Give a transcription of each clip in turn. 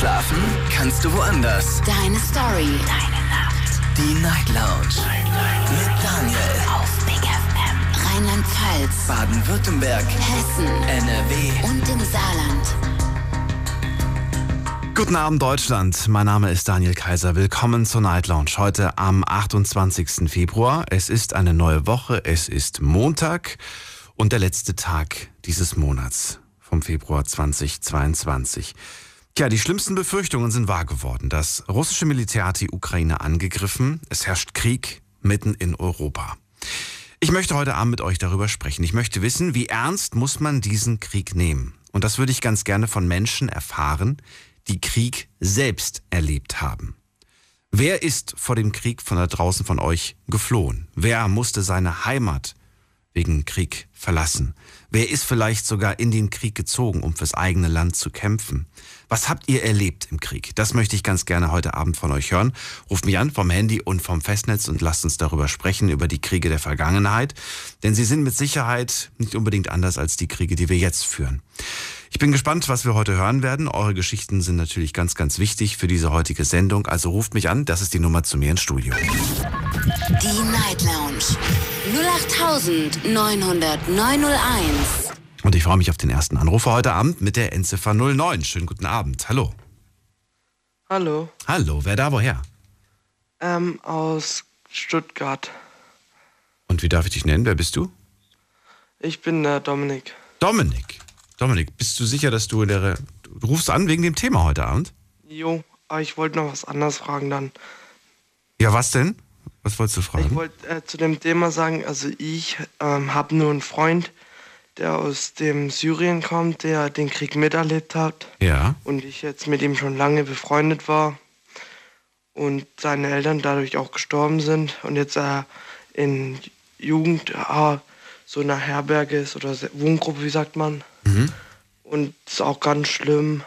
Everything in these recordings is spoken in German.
Schlafen kannst du woanders. Deine Story. Deine Nacht. Die Night Lounge. Night, Mit Daniel. Auf Big FM. Rheinland-Pfalz. Baden-Württemberg. Hessen. NRW. Und im Saarland. Guten Abend Deutschland, mein Name ist Daniel Kaiser. Willkommen zur Night Lounge. Heute am 28. Februar. Es ist eine neue Woche, es ist Montag und der letzte Tag dieses Monats vom Februar 2022. Ja, die schlimmsten Befürchtungen sind wahr geworden. Das russische Militär hat die Ukraine angegriffen. Es herrscht Krieg mitten in Europa. Ich möchte heute Abend mit euch darüber sprechen. Ich möchte wissen, wie ernst muss man diesen Krieg nehmen? Und das würde ich ganz gerne von Menschen erfahren, die Krieg selbst erlebt haben. Wer ist vor dem Krieg von da draußen von euch geflohen? Wer musste seine Heimat wegen Krieg verlassen? Wer ist vielleicht sogar in den Krieg gezogen, um fürs eigene Land zu kämpfen? Was habt ihr erlebt im Krieg? Das möchte ich ganz gerne heute Abend von euch hören. Ruft mich an vom Handy und vom Festnetz und lasst uns darüber sprechen, über die Kriege der Vergangenheit. Denn sie sind mit Sicherheit nicht unbedingt anders als die Kriege, die wir jetzt führen. Ich bin gespannt, was wir heute hören werden. Eure Geschichten sind natürlich ganz, ganz wichtig für diese heutige Sendung. Also ruft mich an, das ist die Nummer zu mir ins Studio. Die Night Lounge. 08900 Und ich freue mich auf den ersten Anrufer heute Abend mit der Endziffer 09. Schönen guten Abend. Hallo. Hallo, Hallo, wer da woher? ähm, aus Stuttgart. Und wie darf ich dich nennen? Wer bist du? Ich bin der Dominik. Dominik. Dominik, bist du sicher, dass du in der. Du rufst an wegen dem Thema heute Abend? Jo, aber ich wollte noch was anderes fragen dann. Ja, was denn? Was wolltest du Ich fragen? wollte äh, zu dem Thema sagen, also ich ähm, habe nur einen Freund, der aus dem Syrien kommt, der den Krieg miterlebt hat Ja. und ich jetzt mit ihm schon lange befreundet war und seine Eltern dadurch auch gestorben sind und jetzt äh, in Jugend äh, so einer Herberge ist oder Wohngruppe, wie sagt man. Und das ist auch ganz schlimm.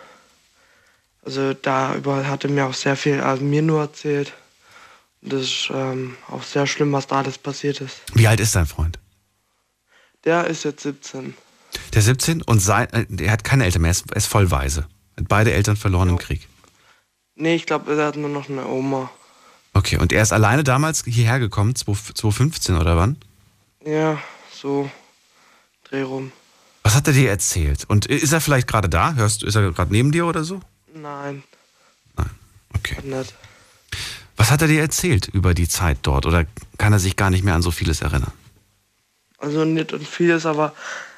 Also darüber hatte mir auch sehr viel, also mir nur erzählt. Und das ist ähm, auch sehr schlimm, was da alles passiert ist. Wie alt ist dein Freund? Der ist jetzt 17. Der 17 und sein, äh, er hat keine Eltern mehr, er ist, er ist voll weise. Hat beide Eltern verloren im Krieg. Nee, ich glaube, er hat nur noch eine Oma. Okay, und er ist alleine damals hierher gekommen, 20- 2015 oder wann? Ja, so dreh rum. Was hat er dir erzählt? Und ist er vielleicht gerade da? Hörst du, ist er gerade neben dir oder so? Nein, Nein. Okay. Was hat er dir erzählt über die Zeit dort? Oder kann er sich gar nicht mehr an so vieles erinnern? Also nicht und vieles, aber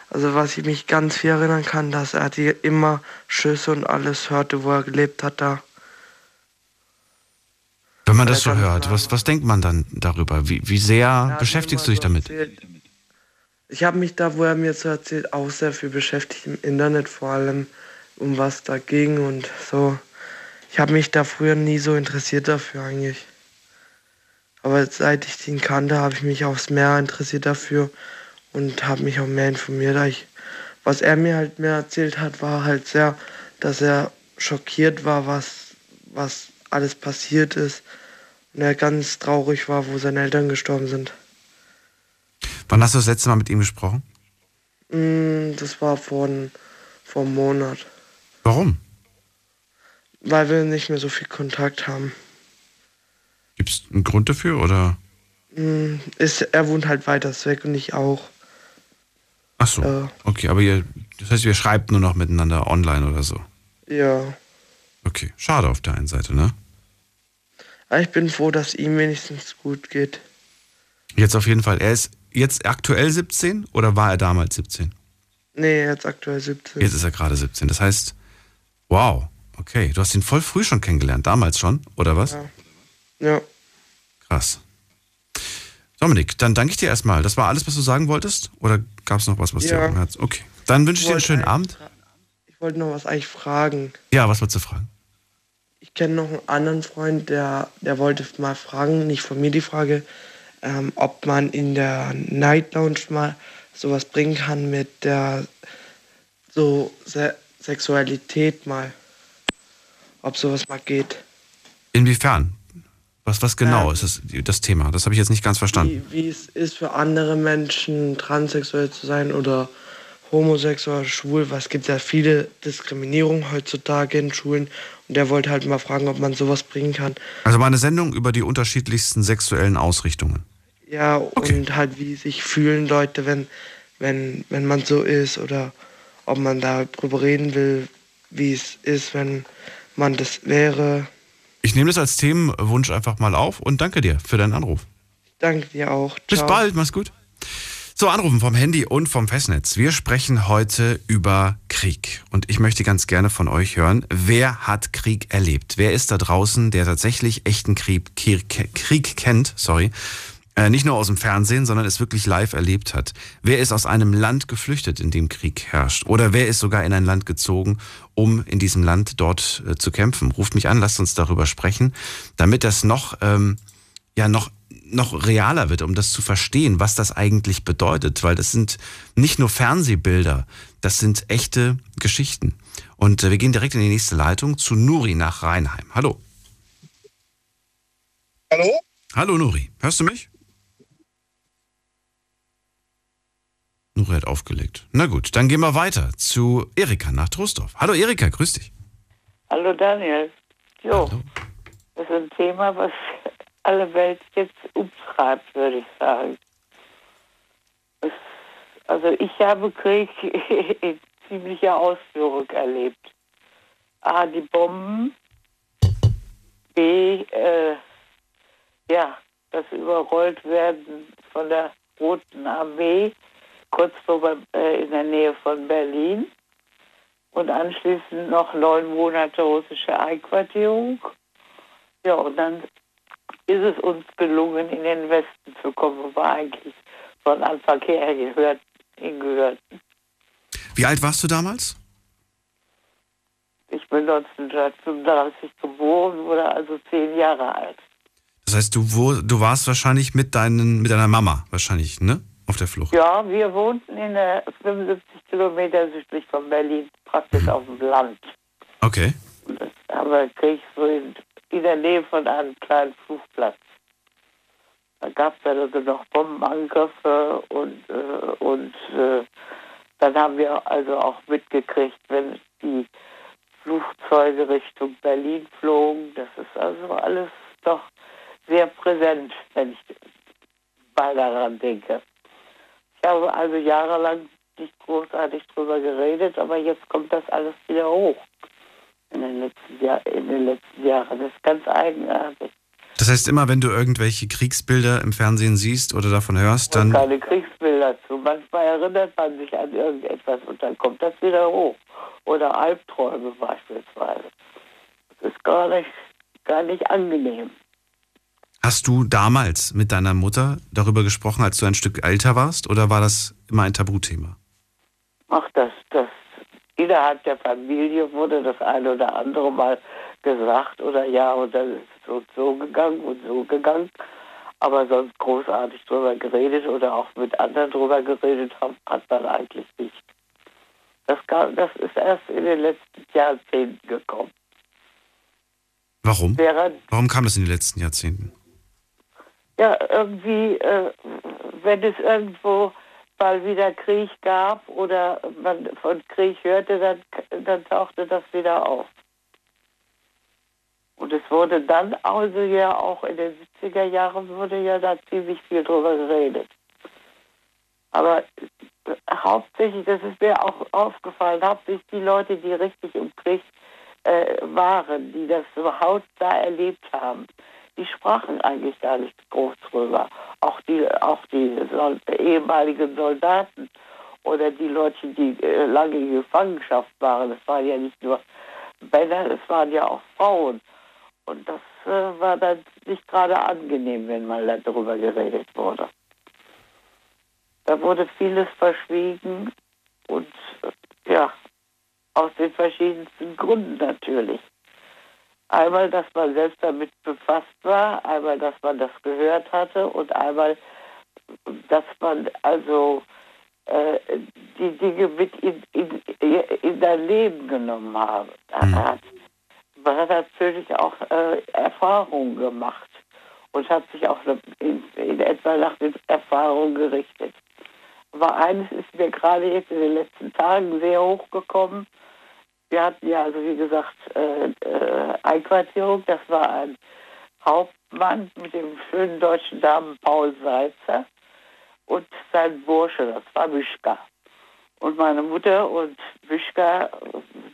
also was ich mich ganz viel erinnern kann, dass er die immer Schüsse und alles hörte, wo er gelebt hat da. Wenn man Ja, das so hört, was, was denkt man dann darüber? Wie, wie sehr hat beschäftigst du dich so damit? erzählt- Ich habe mich da, wo er mir so erzählt, auch sehr viel beschäftigt im Internet, vor allem um was da ging und so. Ich habe mich da früher nie so interessiert dafür eigentlich. Aber seit ich ihn kannte, habe ich mich aufs Meer interessiert dafür und habe mich auch mehr informiert. Ich, was er mir halt mehr erzählt hat, war halt sehr, dass er schockiert war, was, was alles passiert ist. Und er ganz traurig war, wo seine Eltern gestorben sind. Wann hast du das letzte Mal mit ihm gesprochen? Mm, Das war vor, vor einem Monat. Warum? Weil wir nicht mehr so viel Kontakt haben. Gibt es einen Grund dafür oder? Mm, Ist, er wohnt halt weiters weg und ich auch. Ach so. Ja. Okay, aber ihr, das heißt, ihr schreibt nur noch miteinander online oder so. Ja. Okay, schade auf der einen Seite, ne? Aber ich bin froh, dass ihm wenigstens gut geht. Jetzt auf jeden Fall. Er ist jetzt aktuell 17 oder war er damals 17? Nee, jetzt aktuell 17. Jetzt ist er gerade 17. Das heißt, wow, okay, du hast ihn voll früh schon kennengelernt, damals schon, oder was? Ja. Ja. Krass. Dominik, dann danke ich dir erstmal. Das war alles, was du sagen wolltest? Oder gab es noch was, was dir Ja. auf dem Herzen? Okay. Dann wünsche ich dir einen schönen Abend. Ich wollte noch was eigentlich fragen. Ja, was wolltest du fragen? Ich kenne noch einen anderen Freund, der, der wollte mal fragen, nicht von mir die Frage, ähm, ob man in der Night Lounge mal sowas bringen kann mit der so Se Sexualität mal. Ob sowas mal geht. Inwiefern? Was, was genau Ähm, ist das, das Thema? Das habe ich jetzt nicht ganz verstanden. Wie, wie es ist für andere Menschen transsexuell zu sein oder homosexuell, schwul, was gibt ja viele Diskriminierungen heutzutage in Schulen und der wollte halt mal fragen, ob man sowas bringen kann. Also mal eine Sendung über die unterschiedlichsten sexuellen Ausrichtungen. Ja, okay. und halt wie sich fühlen Leute, wenn, wenn, wenn man so ist oder ob man da drüber reden will, wie es ist, wenn man das wäre. Ich nehme das als Themenwunsch einfach mal auf und danke dir für deinen Anruf. Danke dir auch. Ciao. Bis bald, mach's gut. So, anrufen vom Handy und vom Festnetz. Wir sprechen heute über Krieg. Und ich möchte ganz gerne von euch hören, wer hat Krieg erlebt? Wer ist da draußen, der tatsächlich echten Krieg, Krieg kennt, sorry, äh, nicht nur aus dem Fernsehen, sondern es wirklich live erlebt hat. Wer ist aus einem Land geflüchtet, in dem Krieg herrscht? Oder wer ist sogar in ein Land gezogen, um in diesem Land dort äh, zu kämpfen? Ruft mich an, lasst uns darüber sprechen, damit das noch, ähm, ja, noch noch realer wird, um das zu verstehen, was das eigentlich bedeutet, weil das sind nicht nur Fernsehbilder, das sind echte Geschichten. Und äh, wir gehen direkt in die nächste Leitung zu Nuri nach Rheinheim. Hallo. Hallo? Hallo Nuri, hörst du mich? Nuri hat aufgelegt. Na gut, dann gehen wir weiter zu Erika nach Trostorf. Hallo Erika, grüß dich. Hallo Daniel. Jo, Hallo. das ist ein Thema, was alle Welt jetzt umtreibt, würde ich sagen. Es, also ich habe Krieg in ziemlicher Ausführung erlebt. A, die Bomben, B, äh, ja, das Überrollt werden von der Roten Armee, kurz vor, äh, in der Nähe von Berlin und anschließend noch neun Monate russische Einquartierung. Ja, und dann ist es uns gelungen, in den Westen zu kommen, wo wir eigentlich von Anfang her gehört, hingehörten. Wie alt warst du damals? Ich bin 1935 geboren, wurde also zehn Jahre alt. Das heißt, du, wo, du warst wahrscheinlich mit, deinen, mit deiner Mama, wahrscheinlich, ne? Auf der Flucht. Ja, wir wohnten in der 75 Kilometer südlich von Berlin, praktisch mhm. auf dem Land. Okay. Und das haben wir gekriegt, so in in der Nähe von einem kleinen Flugplatz. Da gab es ja also noch Bombenangriffe und, äh, und äh, dann haben wir also auch mitgekriegt, wenn die Flugzeuge Richtung Berlin flogen. Das ist also alles doch sehr präsent, wenn ich mal daran denke. Ich habe also jahrelang nicht großartig drüber geredet, aber jetzt kommt das alles wieder hoch in den letzten, Jahr, in den letzten Jahren. Das ist ganz eigenartig. Das heißt, immer wenn du irgendwelche Kriegsbilder im Fernsehen siehst oder davon hörst, dann. keine Kriegsbilder zu. Manchmal erinnert man sich an irgendetwas und dann kommt das wieder hoch. Oder Albträume beispielsweise. Das ist gar nicht, gar nicht angenehm. Hast du damals mit deiner Mutter darüber gesprochen, als du ein Stück älter warst, oder war das immer ein Tabuthema? Ach, das, das innerhalb der Familie wurde das eine oder andere mal gesagt oder ja, und dann ist es so, so gegangen und so gegangen. Aber sonst großartig drüber geredet oder auch mit anderen drüber geredet haben, hat man eigentlich nicht. Das, kam, das ist erst in den letzten Jahrzehnten gekommen. Warum? Während, Warum kam das in den letzten Jahrzehnten? Ja, irgendwie, äh, wenn es irgendwo mal wieder Krieg gab oder man von Krieg hörte, dann, dann tauchte das wieder auf. Und es wurde dann also ja auch in den 70er Jahren wurde ja da ziemlich viel drüber geredet. Aber hauptsächlich, das ist mir auch aufgefallen, hauptsächlich die Leute, die richtig im Krieg äh, waren, die das überhaupt da erlebt haben, die sprachen eigentlich gar nicht groß drüber. Auch die, auch die Sol ehemaligen Soldaten oder die Leute, die äh, lange in Gefangenschaft waren, das waren ja nicht nur Männer, es waren ja auch Frauen. Und das äh, war dann nicht gerade angenehm, wenn mal darüber geredet wurde. Da wurde vieles verschwiegen und äh, ja, aus den verschiedensten Gründen natürlich. Einmal, dass man selbst damit befasst war, einmal, dass man das gehört hatte und einmal, dass man also äh, die Dinge mit in, in, in sein Leben genommen habe, mhm. hat. Man hat natürlich auch äh, Erfahrungen gemacht und hat sich auch in, in etwa nach den Erfahrungen gerichtet. Aber eines ist mir gerade jetzt in den letzten Tagen sehr hochgekommen. Wir hatten ja, also wie gesagt, äh, äh, Einquartierung. Das war ein Hauptmann mit dem schönen deutschen Namen Paul Seitzer und sein Bursche, das war Mischka. Und meine Mutter und Mischka,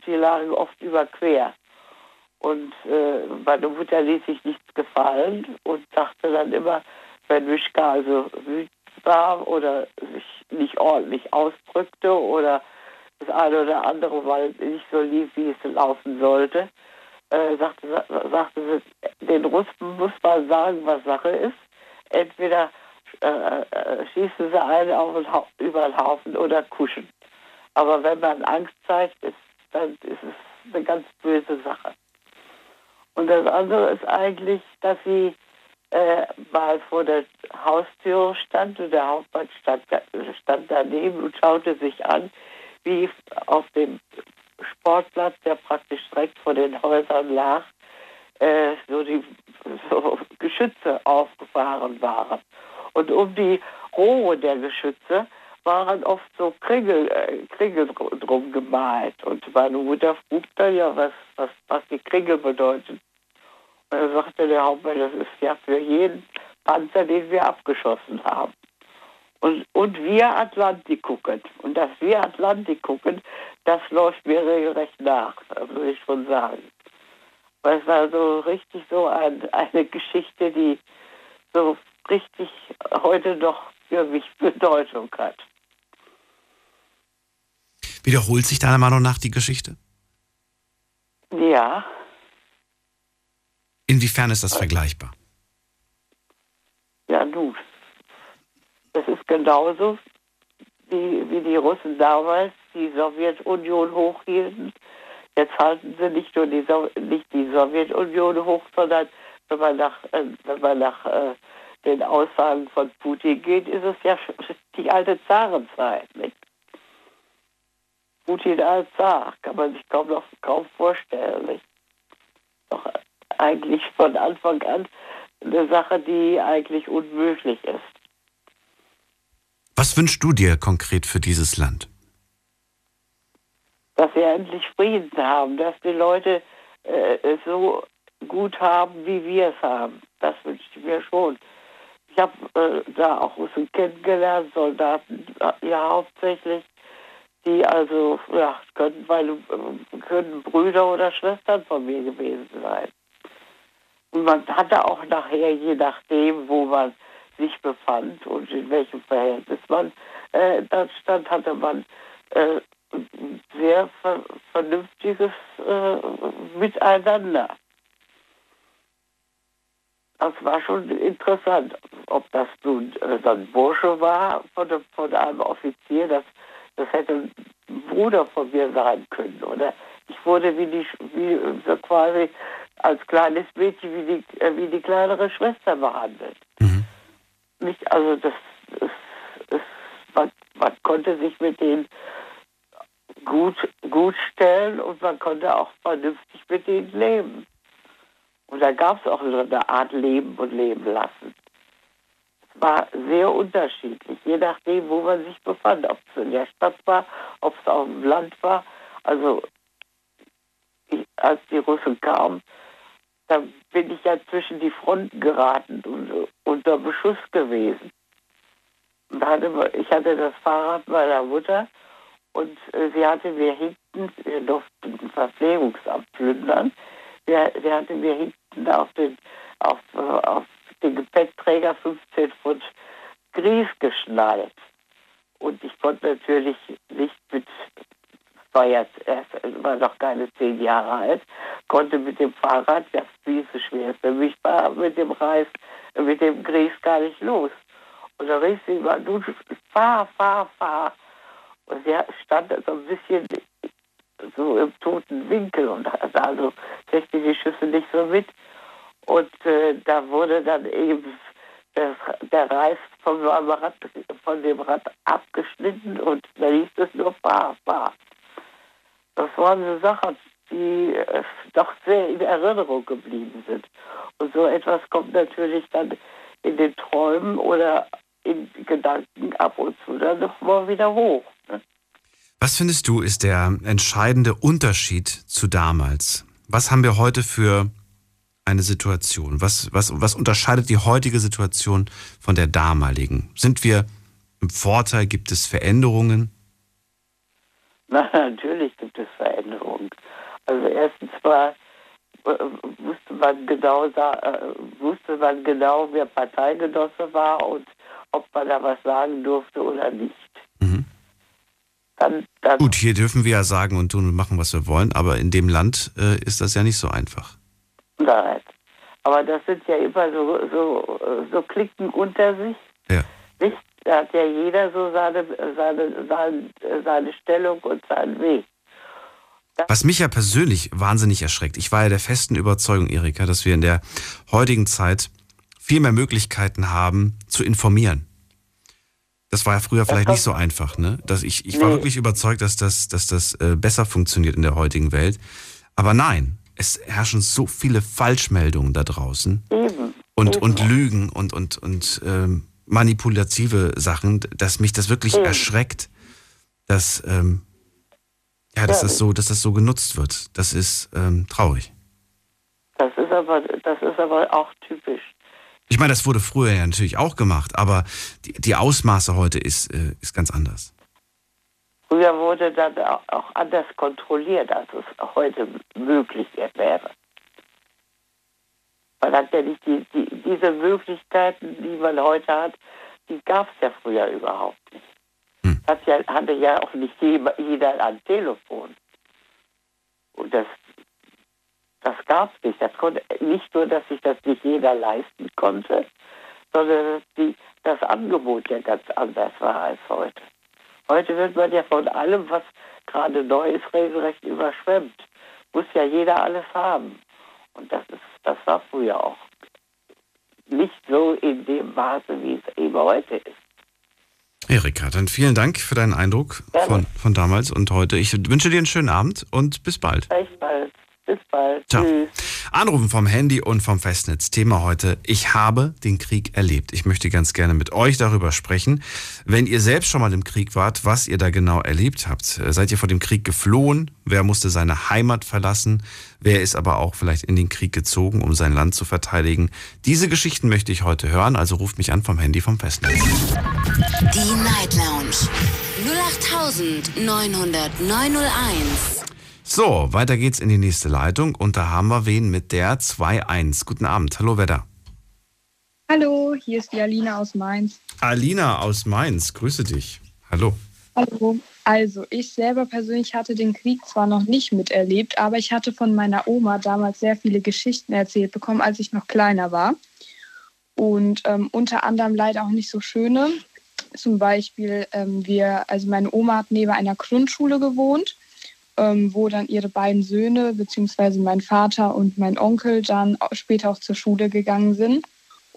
die lagen oft überquer. Und äh, meine Mutter ließ sich nichts gefallen und sagte dann immer, wenn Mischka also wütend war oder sich nicht ordentlich ausdrückte oder das eine oder andere mal nicht so lief, wie es laufen sollte, äh, sagte, sagte den Russen muss man sagen, was Sache ist. Entweder äh, äh, schießen sie einen auf den über den Haufen oder kuschen. Aber wenn man Angst zeigt, ist, dann ist es eine ganz böse Sache. Und das andere ist eigentlich, dass sie äh, mal vor der Haustür stand und der Hauptmann stand, stand daneben und schaute sich an, wie auf dem Sportplatz, der praktisch direkt vor den Häusern lag, äh, so die so Geschütze aufgefahren waren. Und um die Rohre der Geschütze waren oft so Kringel, äh, Kringel drum gemalt. Und meine Mutter frug dann ja, was, was, was die Kringel bedeuten. Und er sagte der Hauptmann, das ist ja für jeden Panzer, den wir abgeschossen haben. Und, und wir Atlantik gucken. Und dass wir Atlantik gucken, das läuft mir regelrecht nach, muss ich schon sagen. Weil es war so richtig so ein, eine Geschichte, die so richtig heute noch für mich Bedeutung hat. Wiederholt sich deiner Meinung nach die Geschichte? Ja. Inwiefern ist das vergleichbar? Ja, nun. Das ist genauso, wie, wie die Russen damals die Sowjetunion hochhielten. Jetzt halten sie nicht nur die, so nicht die Sowjetunion hoch, sondern wenn man nach, äh, wenn man nach äh, den Aussagen von Putin geht, ist es ja die alte Zarenzeit. Nicht? Putin als Zar kann man sich kaum noch kaum vorstellen. Nicht? Doch eigentlich von Anfang an eine Sache, die eigentlich unmöglich ist. Was wünschst du dir konkret für dieses Land? Dass wir endlich Frieden haben, dass die Leute äh, es so gut haben, wie wir es haben. Das wünsche ich mir schon. Ich habe äh, da auch Russen kennengelernt, Soldaten äh, ja hauptsächlich, die also, ja, können, weil, äh, können Brüder oder Schwestern von mir gewesen sein. Und man hatte auch nachher, je nachdem, wo man sich befand und in welchem Verhältnis man äh, da stand, hatte man äh, sehr ver vernünftiges äh, Miteinander das war schon interessant. Ob das nun äh, ein Bursche war von, von einem Offizier, das, das hätte ein Bruder von mir sein können. Oder ich wurde wie die, wie so quasi als kleines Mädchen wie die, äh, wie die kleinere Schwester behandelt. Nicht, also das, das, das man, man konnte sich mit denen gut, gut stellen und man konnte auch vernünftig mit ihnen leben. Und da gab es auch eine Art Leben und Leben lassen. Es war sehr unterschiedlich, je nachdem, wo man sich befand. Ob es in der Stadt war, ob es auf dem Land war. Also ich, als die Russen kamen, da bin ich ja zwischen die Fronten geraten und unter Beschuss gewesen. Und hatte, ich hatte das Fahrrad meiner Mutter und äh, sie hatte mir hinten, wir durften ein Verpflegungsamt plündern, der, hatte mir hinten auf den, auf, auf den Gepäckträger 15 Pfund Grieß geschnallt. Und ich konnte natürlich nicht mit, war jetzt erst, war noch keine zehn Jahre alt, konnte mit dem Fahrrad, das viel zu schwer für mich war, mit dem Reis, mit dem Grieß gar nicht los. Und da rief sie immer, du fahr, fahr, fahr. Und sie stand so ein bisschen so im toten Winkel und also kriegte die Schüsse nicht so mit. Und äh, da wurde dann eben das, der Reis vom Rad, von dem Rad abgeschnitten und da hieß es nur fahr, fahr. Das waren so Sachen, die äh, doch sehr in Erinnerung geblieben sind. Und so etwas kommt natürlich dann in den Träumen oder in Gedanken ab und zu dann noch mal wieder hoch. Ne? Was findest du ist der entscheidende Unterschied zu damals? Was haben wir heute für eine Situation? Was, was, was unterscheidet die heutige Situation von der damaligen? Sind wir im Vorteil? Gibt es Veränderungen? Na, natürlich gibt es Veränderungen. Also erstens mal äh, wusste man genau, äh, wusste man genau, wer Parteigenosse war und ob man da was sagen durfte oder nicht. Mhm. Dann, dann Gut, hier dürfen wir ja sagen und tun und machen, was wir wollen, aber in dem Land äh, ist das ja nicht so einfach. Nein. Aber das sind ja immer so, so, so Klicken unter sich. Ja. Nicht? Da hat ja jeder so seine, seine, seine, seine Stellung und seinen Weg. Was mich ja persönlich wahnsinnig erschreckt, ich war ja der festen Überzeugung, Erika, dass wir in der heutigen Zeit viel mehr Möglichkeiten haben zu informieren. Das war ja früher vielleicht nicht so einfach, ne? Dass ich, ich war wirklich überzeugt, dass das, dass das äh, besser funktioniert in der heutigen Welt. Aber nein, es herrschen so viele Falschmeldungen da draußen. Eben. Und, Eben. und Lügen und, und, und ähm, manipulative Sachen, dass mich das wirklich Eben. erschreckt, dass, ähm, ja, dass. Das so, dass das so genutzt wird. Das ist ähm, traurig. Das ist aber, das ist aber auch typisch. Ich meine, das wurde früher ja natürlich auch gemacht, aber die, die Ausmaße heute ist, äh, ist ganz anders. Früher wurde dann auch anders kontrolliert, als es heute möglich wäre. Man hat ja nicht die, die, diese Möglichkeiten, die man heute hat, die gab es ja früher überhaupt. Hat ja, hatte ja auch nicht jeder ein Telefon. Und das das gab es nicht. Das konnte, nicht nur, dass sich das nicht jeder leisten konnte, sondern dass die, das Angebot ja ganz anders war als heute. Heute wird man ja von allem, was gerade neu ist, regelrecht überschwemmt. Muss ja jeder alles haben. Und das ist, das war früher auch nicht so in dem Maße, wie es eben heute ist. Erika, dann vielen Dank für deinen Eindruck von, von damals und heute. Ich wünsche dir einen schönen Abend und bis bald. Bis bald. Bis bald. Ciao. Tschüss. Anrufen vom Handy und vom Festnetz. Thema heute, ich habe den Krieg erlebt. Ich möchte ganz gerne mit euch darüber sprechen. Wenn ihr selbst schon mal im Krieg wart, was ihr da genau erlebt habt. Seid ihr vor dem Krieg geflohen? Wer musste seine Heimat verlassen? Wer ist aber auch vielleicht in den Krieg gezogen, um sein Land zu verteidigen? Diese Geschichten möchte ich heute hören, also ruft mich an vom Handy vom Festnetz. Die Night Lounge 0890901 so, weiter geht's in die nächste Leitung und da haben wir wen mit der 2.1. Guten Abend, hallo, da? Hallo, hier ist die Alina aus Mainz. Alina aus Mainz, grüße dich. Hallo. Hallo. Also, ich selber persönlich hatte den Krieg zwar noch nicht miterlebt, aber ich hatte von meiner Oma damals sehr viele Geschichten erzählt bekommen, als ich noch kleiner war. Und ähm, unter anderem leider auch nicht so schöne. Zum Beispiel, ähm, wir, also meine Oma hat neben einer Grundschule gewohnt ähm, wo dann ihre beiden Söhne, beziehungsweise mein Vater und mein Onkel, dann später auch zur Schule gegangen sind.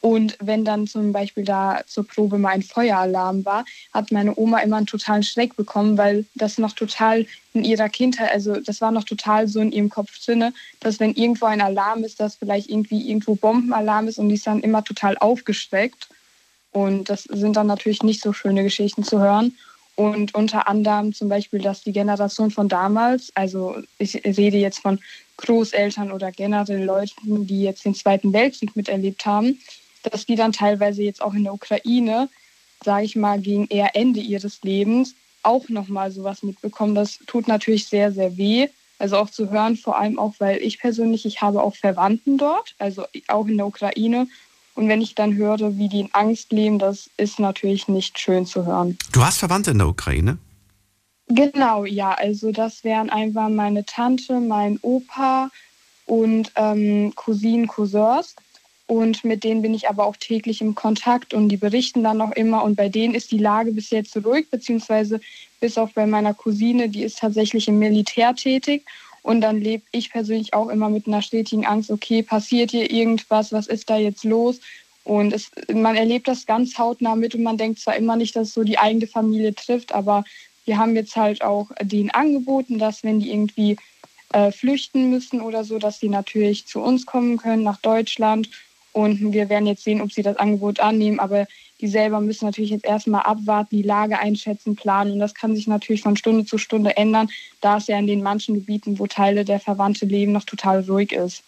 Und wenn dann zum Beispiel da zur Probe mal ein Feueralarm war, hat meine Oma immer einen totalen Schreck bekommen, weil das noch total in ihrer Kindheit, also das war noch total so in ihrem Kopf drinne, dass wenn irgendwo ein Alarm ist, dass vielleicht irgendwie irgendwo Bombenalarm ist und die ist dann immer total aufgesteckt. Und das sind dann natürlich nicht so schöne Geschichten zu hören. Und unter anderem zum Beispiel, dass die Generation von damals, also ich rede jetzt von Großeltern oder generell Leuten, die jetzt den Zweiten Weltkrieg miterlebt haben, dass die dann teilweise jetzt auch in der Ukraine, sage ich mal, gegen eher Ende ihres Lebens auch nochmal sowas mitbekommen. Das tut natürlich sehr, sehr weh. Also auch zu hören, vor allem auch, weil ich persönlich, ich habe auch Verwandten dort, also auch in der Ukraine. Und wenn ich dann höre, wie die in Angst leben, das ist natürlich nicht schön zu hören. Du hast Verwandte in der Ukraine? Genau, ja. Also das wären einfach meine Tante, mein Opa und ähm, Cousinen, Cousins. Und mit denen bin ich aber auch täglich im Kontakt und die berichten dann noch immer. Und bei denen ist die Lage bis jetzt ruhig, beziehungsweise bis auf bei meiner Cousine, die ist tatsächlich im Militär tätig. Und dann lebe ich persönlich auch immer mit einer stetigen Angst, okay, passiert hier irgendwas, was ist da jetzt los? Und es, man erlebt das ganz hautnah mit und man denkt zwar immer nicht, dass es so die eigene Familie trifft, aber wir haben jetzt halt auch denen angeboten, dass wenn die irgendwie äh, flüchten müssen oder so, dass sie natürlich zu uns kommen können, nach Deutschland. Und wir werden jetzt sehen, ob sie das Angebot annehmen. Aber die selber müssen natürlich jetzt erstmal abwarten, die Lage einschätzen, planen. Und das kann sich natürlich von Stunde zu Stunde ändern, da es ja in den manchen Gebieten, wo Teile der Verwandte leben, noch total ruhig ist.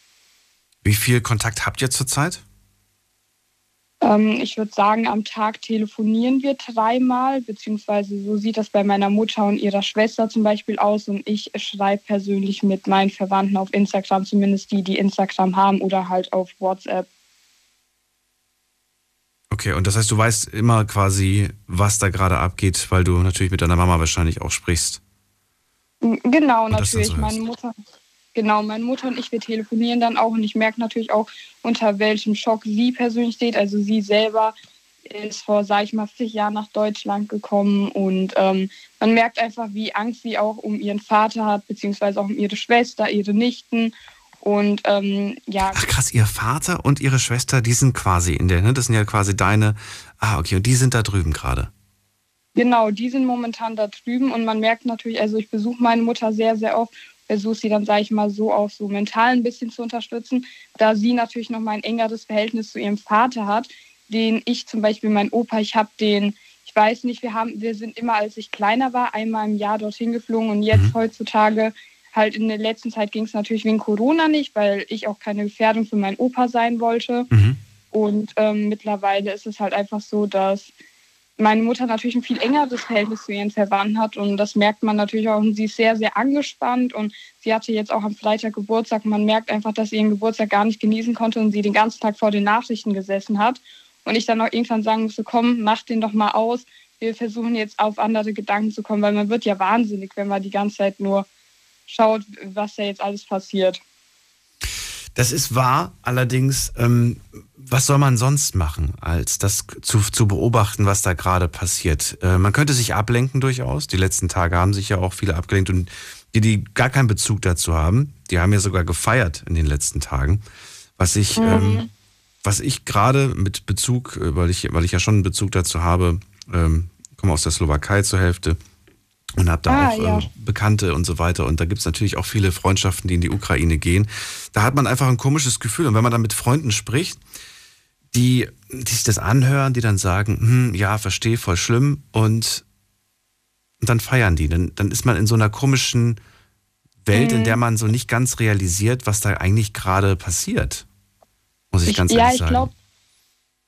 Wie viel Kontakt habt ihr zurzeit? Ähm, ich würde sagen, am Tag telefonieren wir dreimal, beziehungsweise so sieht das bei meiner Mutter und ihrer Schwester zum Beispiel aus. Und ich schreibe persönlich mit meinen Verwandten auf Instagram, zumindest die, die Instagram haben oder halt auf WhatsApp. Okay, und das heißt, du weißt immer quasi, was da gerade abgeht, weil du natürlich mit deiner Mama wahrscheinlich auch sprichst. Genau, und natürlich. So meine Mutter, genau, meine Mutter und ich, wir telefonieren dann auch und ich merke natürlich auch, unter welchem Schock sie persönlich steht. Also sie selber ist vor, sag ich mal, vier Jahren nach Deutschland gekommen und ähm, man merkt einfach, wie Angst sie auch um ihren Vater hat, beziehungsweise auch um ihre Schwester, ihre Nichten und ähm, ja. Ach krass, ihr Vater und ihre Schwester, die sind quasi in der, ne? Das sind ja quasi deine. Ah, okay, und die sind da drüben gerade. Genau, die sind momentan da drüben und man merkt natürlich, also ich besuche meine Mutter sehr, sehr oft, versuche sie dann, sage ich mal, so auch so mental ein bisschen zu unterstützen, da sie natürlich noch mal ein engeres Verhältnis zu ihrem Vater hat, den ich zum Beispiel, mein Opa, ich habe den, ich weiß nicht, wir haben, wir sind immer, als ich kleiner war, einmal im Jahr dorthin geflogen und jetzt mhm. heutzutage Halt in der letzten Zeit ging es natürlich wegen Corona nicht, weil ich auch keine Gefährdung für meinen Opa sein wollte. Mhm. Und ähm, mittlerweile ist es halt einfach so, dass meine Mutter natürlich ein viel engeres Verhältnis zu ihren Verwandten hat und das merkt man natürlich auch. Und sie ist sehr, sehr angespannt und sie hatte jetzt auch am Freitag Geburtstag. Man merkt einfach, dass sie ihren Geburtstag gar nicht genießen konnte und sie den ganzen Tag vor den Nachrichten gesessen hat. Und ich dann auch irgendwann sagen musste, komm, mach den doch mal aus. Wir versuchen jetzt auf andere Gedanken zu kommen, weil man wird ja wahnsinnig, wenn man die ganze Zeit nur schaut, was da jetzt alles passiert. Das ist wahr, allerdings, ähm, was soll man sonst machen, als das zu, zu beobachten, was da gerade passiert? Äh, man könnte sich ablenken durchaus. Die letzten Tage haben sich ja auch viele abgelenkt und die, die gar keinen Bezug dazu haben, die haben ja sogar gefeiert in den letzten Tagen. Was ich, mhm. ähm, was ich gerade mit Bezug, äh, weil ich, weil ich ja schon einen Bezug dazu habe, ähm, komme aus der Slowakei zur Hälfte, und habe da ah, auch ja. äh, Bekannte und so weiter. Und da gibt es natürlich auch viele Freundschaften, die in die Ukraine gehen. Da hat man einfach ein komisches Gefühl. Und wenn man dann mit Freunden spricht, die, die sich das anhören, die dann sagen, hm, ja, verstehe, voll schlimm. Und, und dann feiern die. Dann, dann ist man in so einer komischen Welt, mhm. in der man so nicht ganz realisiert, was da eigentlich gerade passiert. Muss ich, ich ganz ehrlich sagen. Ja, ich glaube,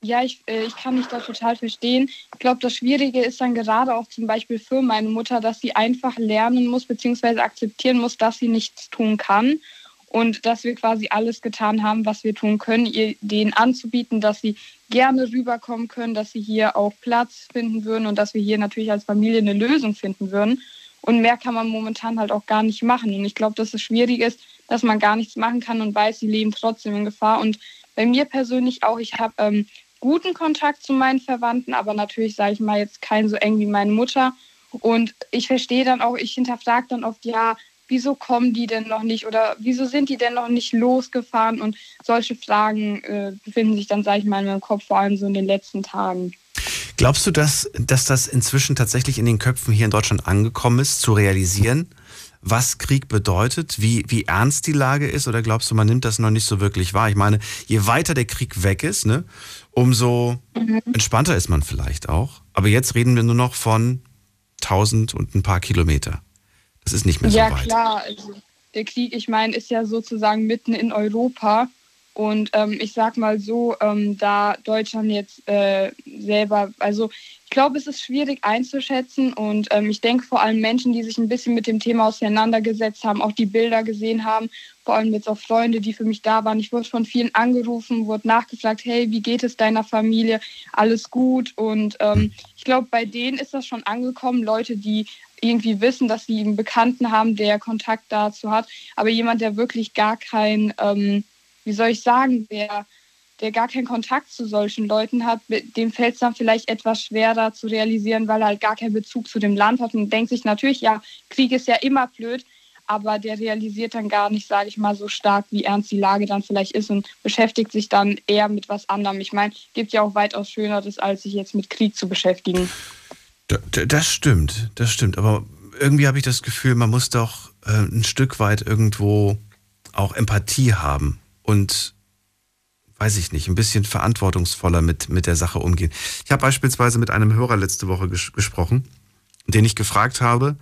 ja, ich, äh, ich kann mich da total verstehen. Ich glaube, das Schwierige ist dann gerade auch zum Beispiel für meine Mutter, dass sie einfach lernen muss, beziehungsweise akzeptieren muss, dass sie nichts tun kann und dass wir quasi alles getan haben, was wir tun können, ihr denen anzubieten, dass sie gerne rüberkommen können, dass sie hier auch Platz finden würden und dass wir hier natürlich als Familie eine Lösung finden würden. Und mehr kann man momentan halt auch gar nicht machen. Und ich glaube, dass es schwierig ist, dass man gar nichts machen kann und weiß, sie leben trotzdem in Gefahr. Und bei mir persönlich auch, ich habe ähm, guten Kontakt zu meinen Verwandten, aber natürlich, sage ich mal, jetzt kein so eng wie meine Mutter. Und ich verstehe dann auch, ich hinterfrage dann oft, ja, wieso kommen die denn noch nicht oder wieso sind die denn noch nicht losgefahren? Und solche Fragen äh, befinden sich dann, sage ich mal, in meinem Kopf, vor allem so in den letzten Tagen. Glaubst du, dass, dass das inzwischen tatsächlich in den Köpfen hier in Deutschland angekommen ist, zu realisieren, was Krieg bedeutet, wie, wie ernst die Lage ist? Oder glaubst du, man nimmt das noch nicht so wirklich wahr? Ich meine, je weiter der Krieg weg ist, ne, umso mhm. entspannter ist man vielleicht auch. Aber jetzt reden wir nur noch von 1000 und ein paar Kilometer. Das ist nicht mehr so ja, weit. Ja, klar. Also der Krieg, ich meine, ist ja sozusagen mitten in Europa. Und ähm, ich sag mal so, ähm, da Deutschland jetzt äh, selber, also ich glaube, es ist schwierig einzuschätzen und ähm, ich denke vor allem Menschen, die sich ein bisschen mit dem Thema auseinandergesetzt haben, auch die Bilder gesehen haben, vor allem jetzt auch Freunde, die für mich da waren. Ich wurde von vielen angerufen, wurde nachgefragt, hey, wie geht es deiner Familie? Alles gut? Und ähm, ich glaube, bei denen ist das schon angekommen, Leute, die irgendwie wissen, dass sie einen Bekannten haben, der Kontakt dazu hat, aber jemand, der wirklich gar kein, ähm, wie soll ich sagen, der der gar keinen Kontakt zu solchen Leuten hat, dem fällt es dann vielleicht etwas schwerer zu realisieren, weil er halt gar keinen Bezug zu dem Land hat und denkt sich natürlich, ja, Krieg ist ja immer blöd, aber der realisiert dann gar nicht, sage ich mal, so stark, wie ernst die Lage dann vielleicht ist und beschäftigt sich dann eher mit was anderem. Ich meine, gibt ja auch weitaus Schöneres, als sich jetzt mit Krieg zu beschäftigen. Das stimmt, das stimmt. Aber irgendwie habe ich das Gefühl, man muss doch äh, ein Stück weit irgendwo auch Empathie haben und weiß ich nicht, ein bisschen verantwortungsvoller mit, mit der Sache umgehen. Ich habe beispielsweise mit einem Hörer letzte Woche ges gesprochen, den ich gefragt habe,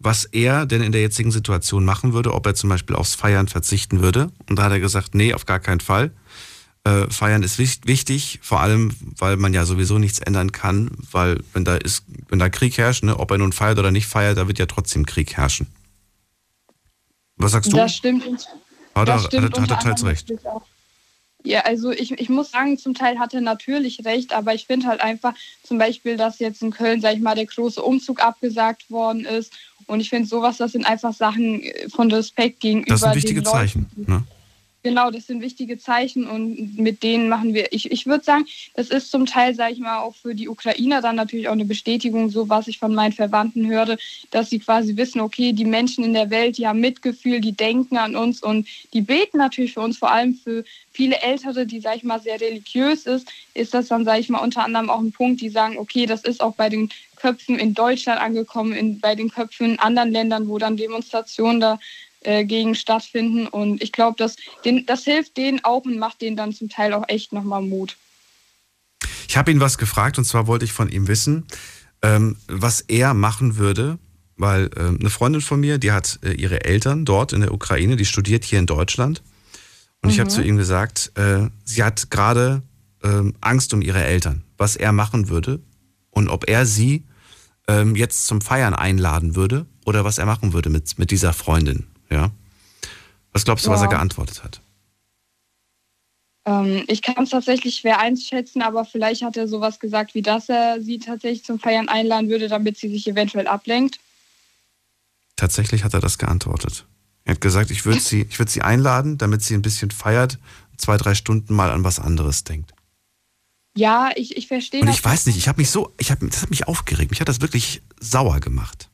was er denn in der jetzigen Situation machen würde, ob er zum Beispiel aufs Feiern verzichten würde. Und da hat er gesagt, nee, auf gar keinen Fall. Äh, Feiern ist wichtig, vor allem, weil man ja sowieso nichts ändern kann, weil wenn da ist, wenn da Krieg herrscht, ne, ob er nun feiert oder nicht feiert, da wird ja trotzdem Krieg herrschen. Was sagst du? Das stimmt. Hat er, das stimmt hat, er- hat er teils recht. auch. Ja, also ich, ich muss sagen, zum Teil hat er natürlich recht, aber ich finde halt einfach zum Beispiel, dass jetzt in Köln, sag ich mal, der große Umzug abgesagt worden ist. Und ich finde sowas, das sind einfach Sachen äh, von Respekt gegenüber Das sind wichtige. Zeichen. Ne? Genau, das sind wichtige Zeichen und mit denen machen wir, ich, ich würde sagen, das ist zum Teil, sage ich mal, auch für die Ukrainer dann natürlich auch eine Bestätigung, so was ich von meinen Verwandten höre, dass sie quasi wissen, okay, die Menschen in der Welt, die haben Mitgefühl, die denken an uns und die beten natürlich für uns, vor allem für viele Ältere, die, sage ich mal, sehr religiös ist, ist das dann, sage ich mal, unter anderem auch ein Punkt, die sagen, okay, das ist auch bei den Köpfen in Deutschland angekommen, in, bei den Köpfen in anderen Ländern, wo dann Demonstrationen da äh, gegen stattfinden. Und ich glaube, das, den- das hilft denen auch und macht denen dann zum Teil auch echt nochmal Mut. Ich habe ihn was gefragt und zwar wollte ich von ihm wissen, ähm, was er machen würde, weil ähm, eine Freundin von mir, die hat äh, ihre Eltern dort in der Ukraine, die studiert hier in Deutschland. Und ich habe zu ihm gesagt, äh, sie hat gerade ähm, Angst um ihre Eltern, was er machen würde und ob er sie ähm, jetzt zum Feiern einladen würde oder was er machen würde mit, mit dieser Freundin. Ja. Was glaubst du, was er Ja. geantwortet hat? Ähm, ich kann es tatsächlich schwer einschätzen, aber vielleicht hat er sowas gesagt, wie dass er sie tatsächlich zum Feiern einladen würde, damit sie sich eventuell ablenkt. Tatsächlich hat er das geantwortet. Er hat gesagt, ich würde sie, ich würde sie einladen, damit sie ein bisschen feiert, zwei, drei Stunden mal an was anderes denkt. Ja, ich, ich verstehe Und ich weiß nicht, ich habe mich so, ich habe, das hat mich aufgeregt. Mich hat das wirklich sauer gemacht.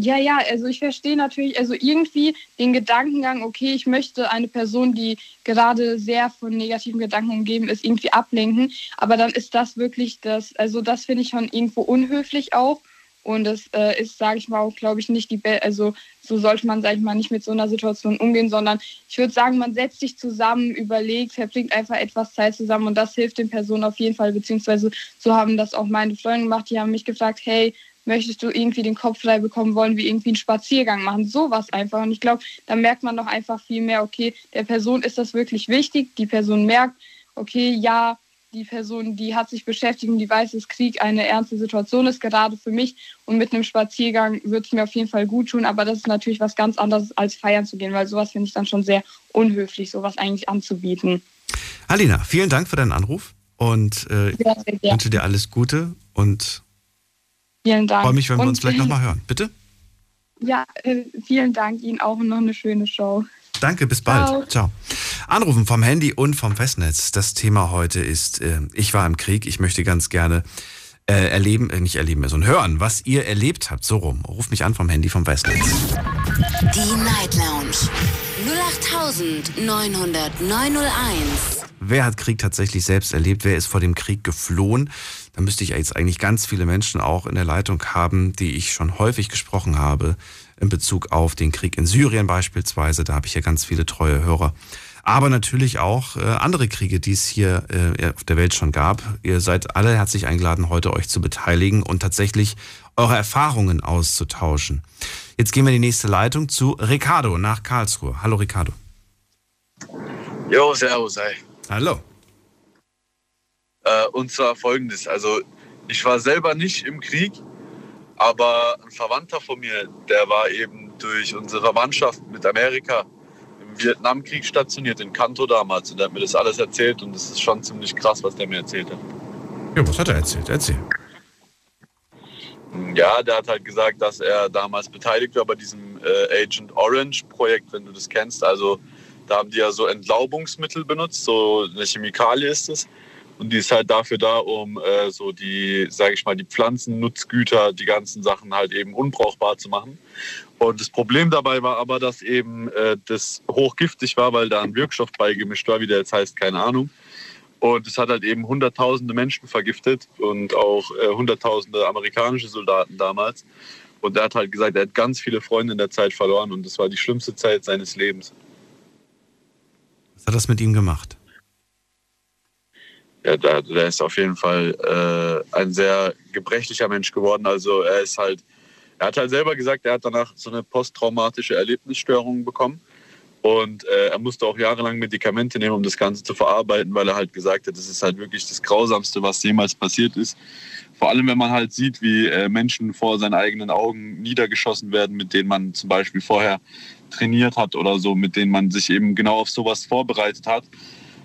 Ja, ja, also ich verstehe natürlich, also irgendwie den Gedankengang, okay, ich möchte eine Person, die gerade sehr von negativen Gedanken umgeben ist, irgendwie ablenken. Aber dann ist das wirklich das, also das finde ich schon irgendwo unhöflich auch. Und das äh, ist, sage ich mal, auch, glaube ich, nicht die, Be also so sollte man, sage ich mal, nicht mit so einer Situation umgehen, sondern ich würde sagen, man setzt sich zusammen, überlegt, verbringt einfach etwas Zeit zusammen und das hilft den Personen auf jeden Fall, beziehungsweise so haben das auch meine Freunde gemacht, die haben mich gefragt, hey, möchtest du irgendwie den Kopf frei bekommen, wollen wir irgendwie einen Spaziergang machen, sowas einfach. Und ich glaube, da merkt man doch einfach viel mehr, okay, der Person ist das wirklich wichtig, die Person merkt, okay, ja, die Person, die hat sich beschäftigt und die weiß, dass Krieg eine ernste Situation ist, gerade für mich. Und mit einem Spaziergang wird es mir auf jeden Fall gut tun, aber das ist natürlich was ganz anderes, als feiern zu gehen, weil sowas finde ich dann schon sehr unhöflich, sowas eigentlich anzubieten. Alina, vielen Dank für deinen Anruf und äh, Sehr, sehr ich gerne. wünsche dir alles Gute und Vielen Dank. freue mich, wenn wir Und, uns vielleicht nochmal hören. Bitte? Ja, äh, vielen Dank Ihnen auch und noch eine schöne Show. Danke, bis bald. Ciao. Ciao. Anrufen vom Handy und vom Festnetz. Das Thema heute ist, äh, ich war im Krieg, ich möchte ganz gerne äh, erleben, äh, nicht erleben, sondern hören, was ihr erlebt habt. So rum. Ruf mich an vom Handy vom Festnetz. Die Night Lounge 0890901. Wer hat Krieg tatsächlich selbst erlebt? Wer ist vor dem Krieg geflohen? Da müsste ich jetzt eigentlich ganz viele Menschen auch in der Leitung haben, die ich schon häufig gesprochen habe in Bezug auf den Krieg in Syrien beispielsweise. Da habe ich ja ganz viele treue Hörer. Aber natürlich auch äh, andere Kriege, die es hier äh, auf der Welt schon gab. Ihr seid alle herzlich eingeladen, heute euch zu beteiligen und tatsächlich eure Erfahrungen auszutauschen. Jetzt gehen wir in die nächste Leitung zu Ricardo nach Karlsruhe. Hallo Ricardo. Jo, servus, ey. Hallo. Äh, und zwar folgendes: Also, ich war selber nicht im Krieg, aber ein Verwandter von mir, der war eben durch unsere Verwandtschaft mit Amerika im Vietnamkrieg stationiert, in Kanto damals. Und der hat mir das alles erzählt und das ist schon ziemlich krass, was der mir erzählt hat. Ja, was hat er erzählt? Erzähl. Ja, der hat halt gesagt, dass er damals beteiligt war bei diesem äh, Agent Orange Projekt, wenn du das kennst. Also da haben die ja so Entlaubungsmittel benutzt, so eine Chemikalie ist es. Und die ist halt dafür da, um äh, so die, sage ich mal, die Pflanzennutzgüter, die ganzen Sachen halt eben unbrauchbar zu machen. Und das Problem dabei war aber, dass eben äh, das hochgiftig war, weil da ein Wirkstoff beigemischt war, wie der jetzt heißt, keine Ahnung. Und es hat halt eben hunderttausende Menschen vergiftet und auch äh, hunderttausende amerikanische Soldaten damals. Und er hat halt gesagt, er hat ganz viele Freunde in der Zeit verloren und das war die schlimmste Zeit seines Lebens. Was hat das mit ihm gemacht? ja, der, der ist auf jeden Fall äh, ein sehr gebrechlicher Mensch geworden. Also er ist halt, er hat halt selber gesagt, er hat danach so eine posttraumatische Erlebnisstörung bekommen. Und äh, er musste auch jahrelang Medikamente nehmen, um das Ganze zu verarbeiten, weil er halt gesagt hat, das ist halt wirklich das Grausamste, was jemals passiert ist. Vor allem, wenn man halt sieht, wie äh, Menschen vor seinen eigenen Augen niedergeschossen werden, mit denen man zum Beispiel vorher trainiert hat oder so, mit denen man sich eben genau auf sowas vorbereitet hat.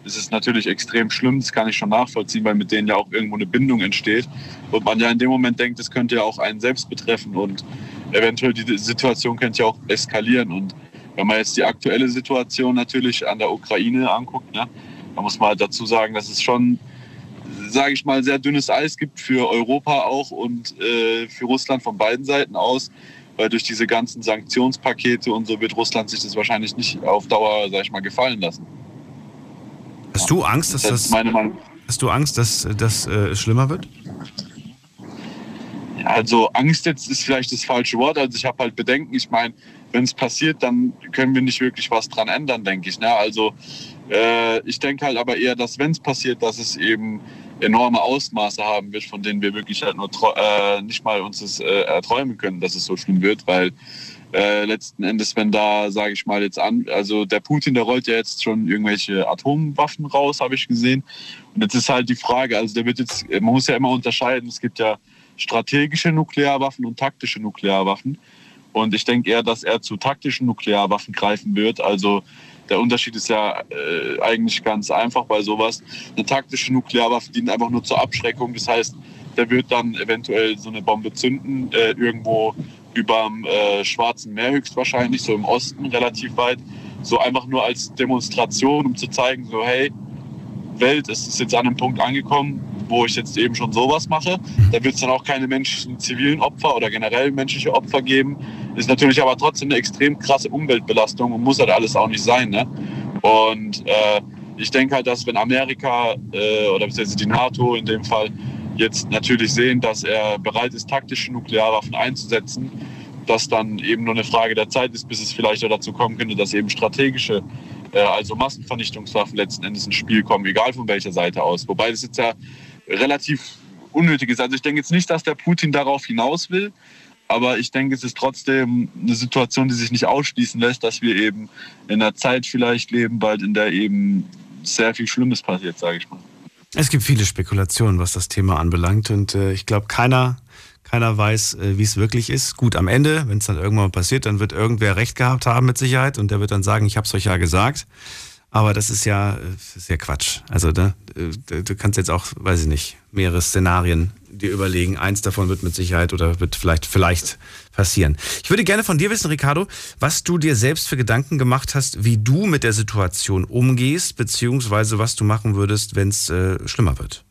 Das ist natürlich extrem schlimm, das kann ich schon nachvollziehen, weil mit denen ja auch irgendwo eine Bindung entsteht. Und man ja in dem Moment denkt, das könnte ja auch einen selbst betreffen und eventuell die Situation könnte ja auch eskalieren. Und wenn man jetzt die aktuelle Situation natürlich an der Ukraine anguckt, ne, da muss man halt dazu sagen, dass es schon, sage ich mal, sehr dünnes Eis gibt für Europa auch und äh, für Russland von beiden Seiten aus. Weil durch diese ganzen Sanktionspakete und so wird Russland sich das wahrscheinlich nicht auf Dauer, sag ich mal, gefallen lassen. Hast du Angst, dass das, das hast du Angst, dass das äh, schlimmer wird? Also Angst jetzt ist vielleicht das falsche Wort. Also ich habe halt Bedenken. Ich meine, wenn es passiert, dann können wir nicht wirklich was dran ändern, denke ich. Ne? Also äh, ich denke halt aber eher, dass wenn es passiert, dass es eben enorme Ausmaße haben wird, von denen wir wirklich halt nur äh, nicht mal uns das äh, erträumen können, dass es so schlimm wird, weil äh, letzten Endes, wenn da, sage ich mal jetzt an, also der Putin, der rollt ja jetzt schon irgendwelche Atomwaffen raus, habe ich gesehen. Und jetzt ist halt die Frage, also der wird jetzt, man muss ja immer unterscheiden, es gibt ja strategische Nuklearwaffen und taktische Nuklearwaffen. Und ich denke eher, dass er zu taktischen Nuklearwaffen greifen wird. Also der Unterschied ist ja äh, eigentlich ganz einfach bei sowas. Eine taktische Nuklearwaffe dient einfach nur zur Abschreckung. Das heißt, der wird dann eventuell so eine Bombe zünden, äh, irgendwo überm äh, Schwarzen Meer höchstwahrscheinlich, so im Osten relativ weit. So einfach nur als Demonstration, um zu zeigen, so hey, Welt, es ist jetzt an einem Punkt angekommen, wo ich jetzt eben schon sowas mache. Da wird es dann auch keine menschlichen zivilen Opfer oder generell menschliche Opfer geben. Ist natürlich aber trotzdem eine extrem krasse Umweltbelastung und muss halt alles auch nicht sein. Ne? Und äh, ich denke halt, dass wenn Amerika äh, oder beziehungsweise die NATO in dem Fall jetzt natürlich sehen, dass er bereit ist, taktische Nuklearwaffen einzusetzen, dass dann eben nur eine Frage der Zeit ist, bis es vielleicht dazu kommen könnte, dass eben strategische also Massenvernichtungswaffen letzten Endes ins Spiel kommen, egal von welcher Seite aus. Wobei das jetzt ja relativ unnötig ist. Also ich denke jetzt nicht, dass der Putin darauf hinaus will, aber ich denke, es ist trotzdem eine Situation, die sich nicht ausschließen lässt, dass wir eben in einer Zeit vielleicht leben, bald in der eben sehr viel Schlimmes passiert, sage ich mal. Es gibt viele Spekulationen, was das Thema anbelangt und äh, ich glaube, keiner keiner weiß, äh, wie es wirklich ist. Gut, am Ende, wenn es dann irgendwann passiert, dann wird irgendwer recht gehabt haben mit Sicherheit und der wird dann sagen, ich habe es euch ja gesagt. Aber das ist ja, das ist ja Quatsch. Also ne, du kannst jetzt auch, weiß ich nicht, mehrere Szenarien dir überlegen. Eins davon wird mit Sicherheit oder wird vielleicht, vielleicht passieren. Ich würde gerne von dir wissen, Ricardo, was du dir selbst für Gedanken gemacht hast, wie du mit der Situation umgehst, beziehungsweise was du machen würdest, wenn es äh, schlimmer wird.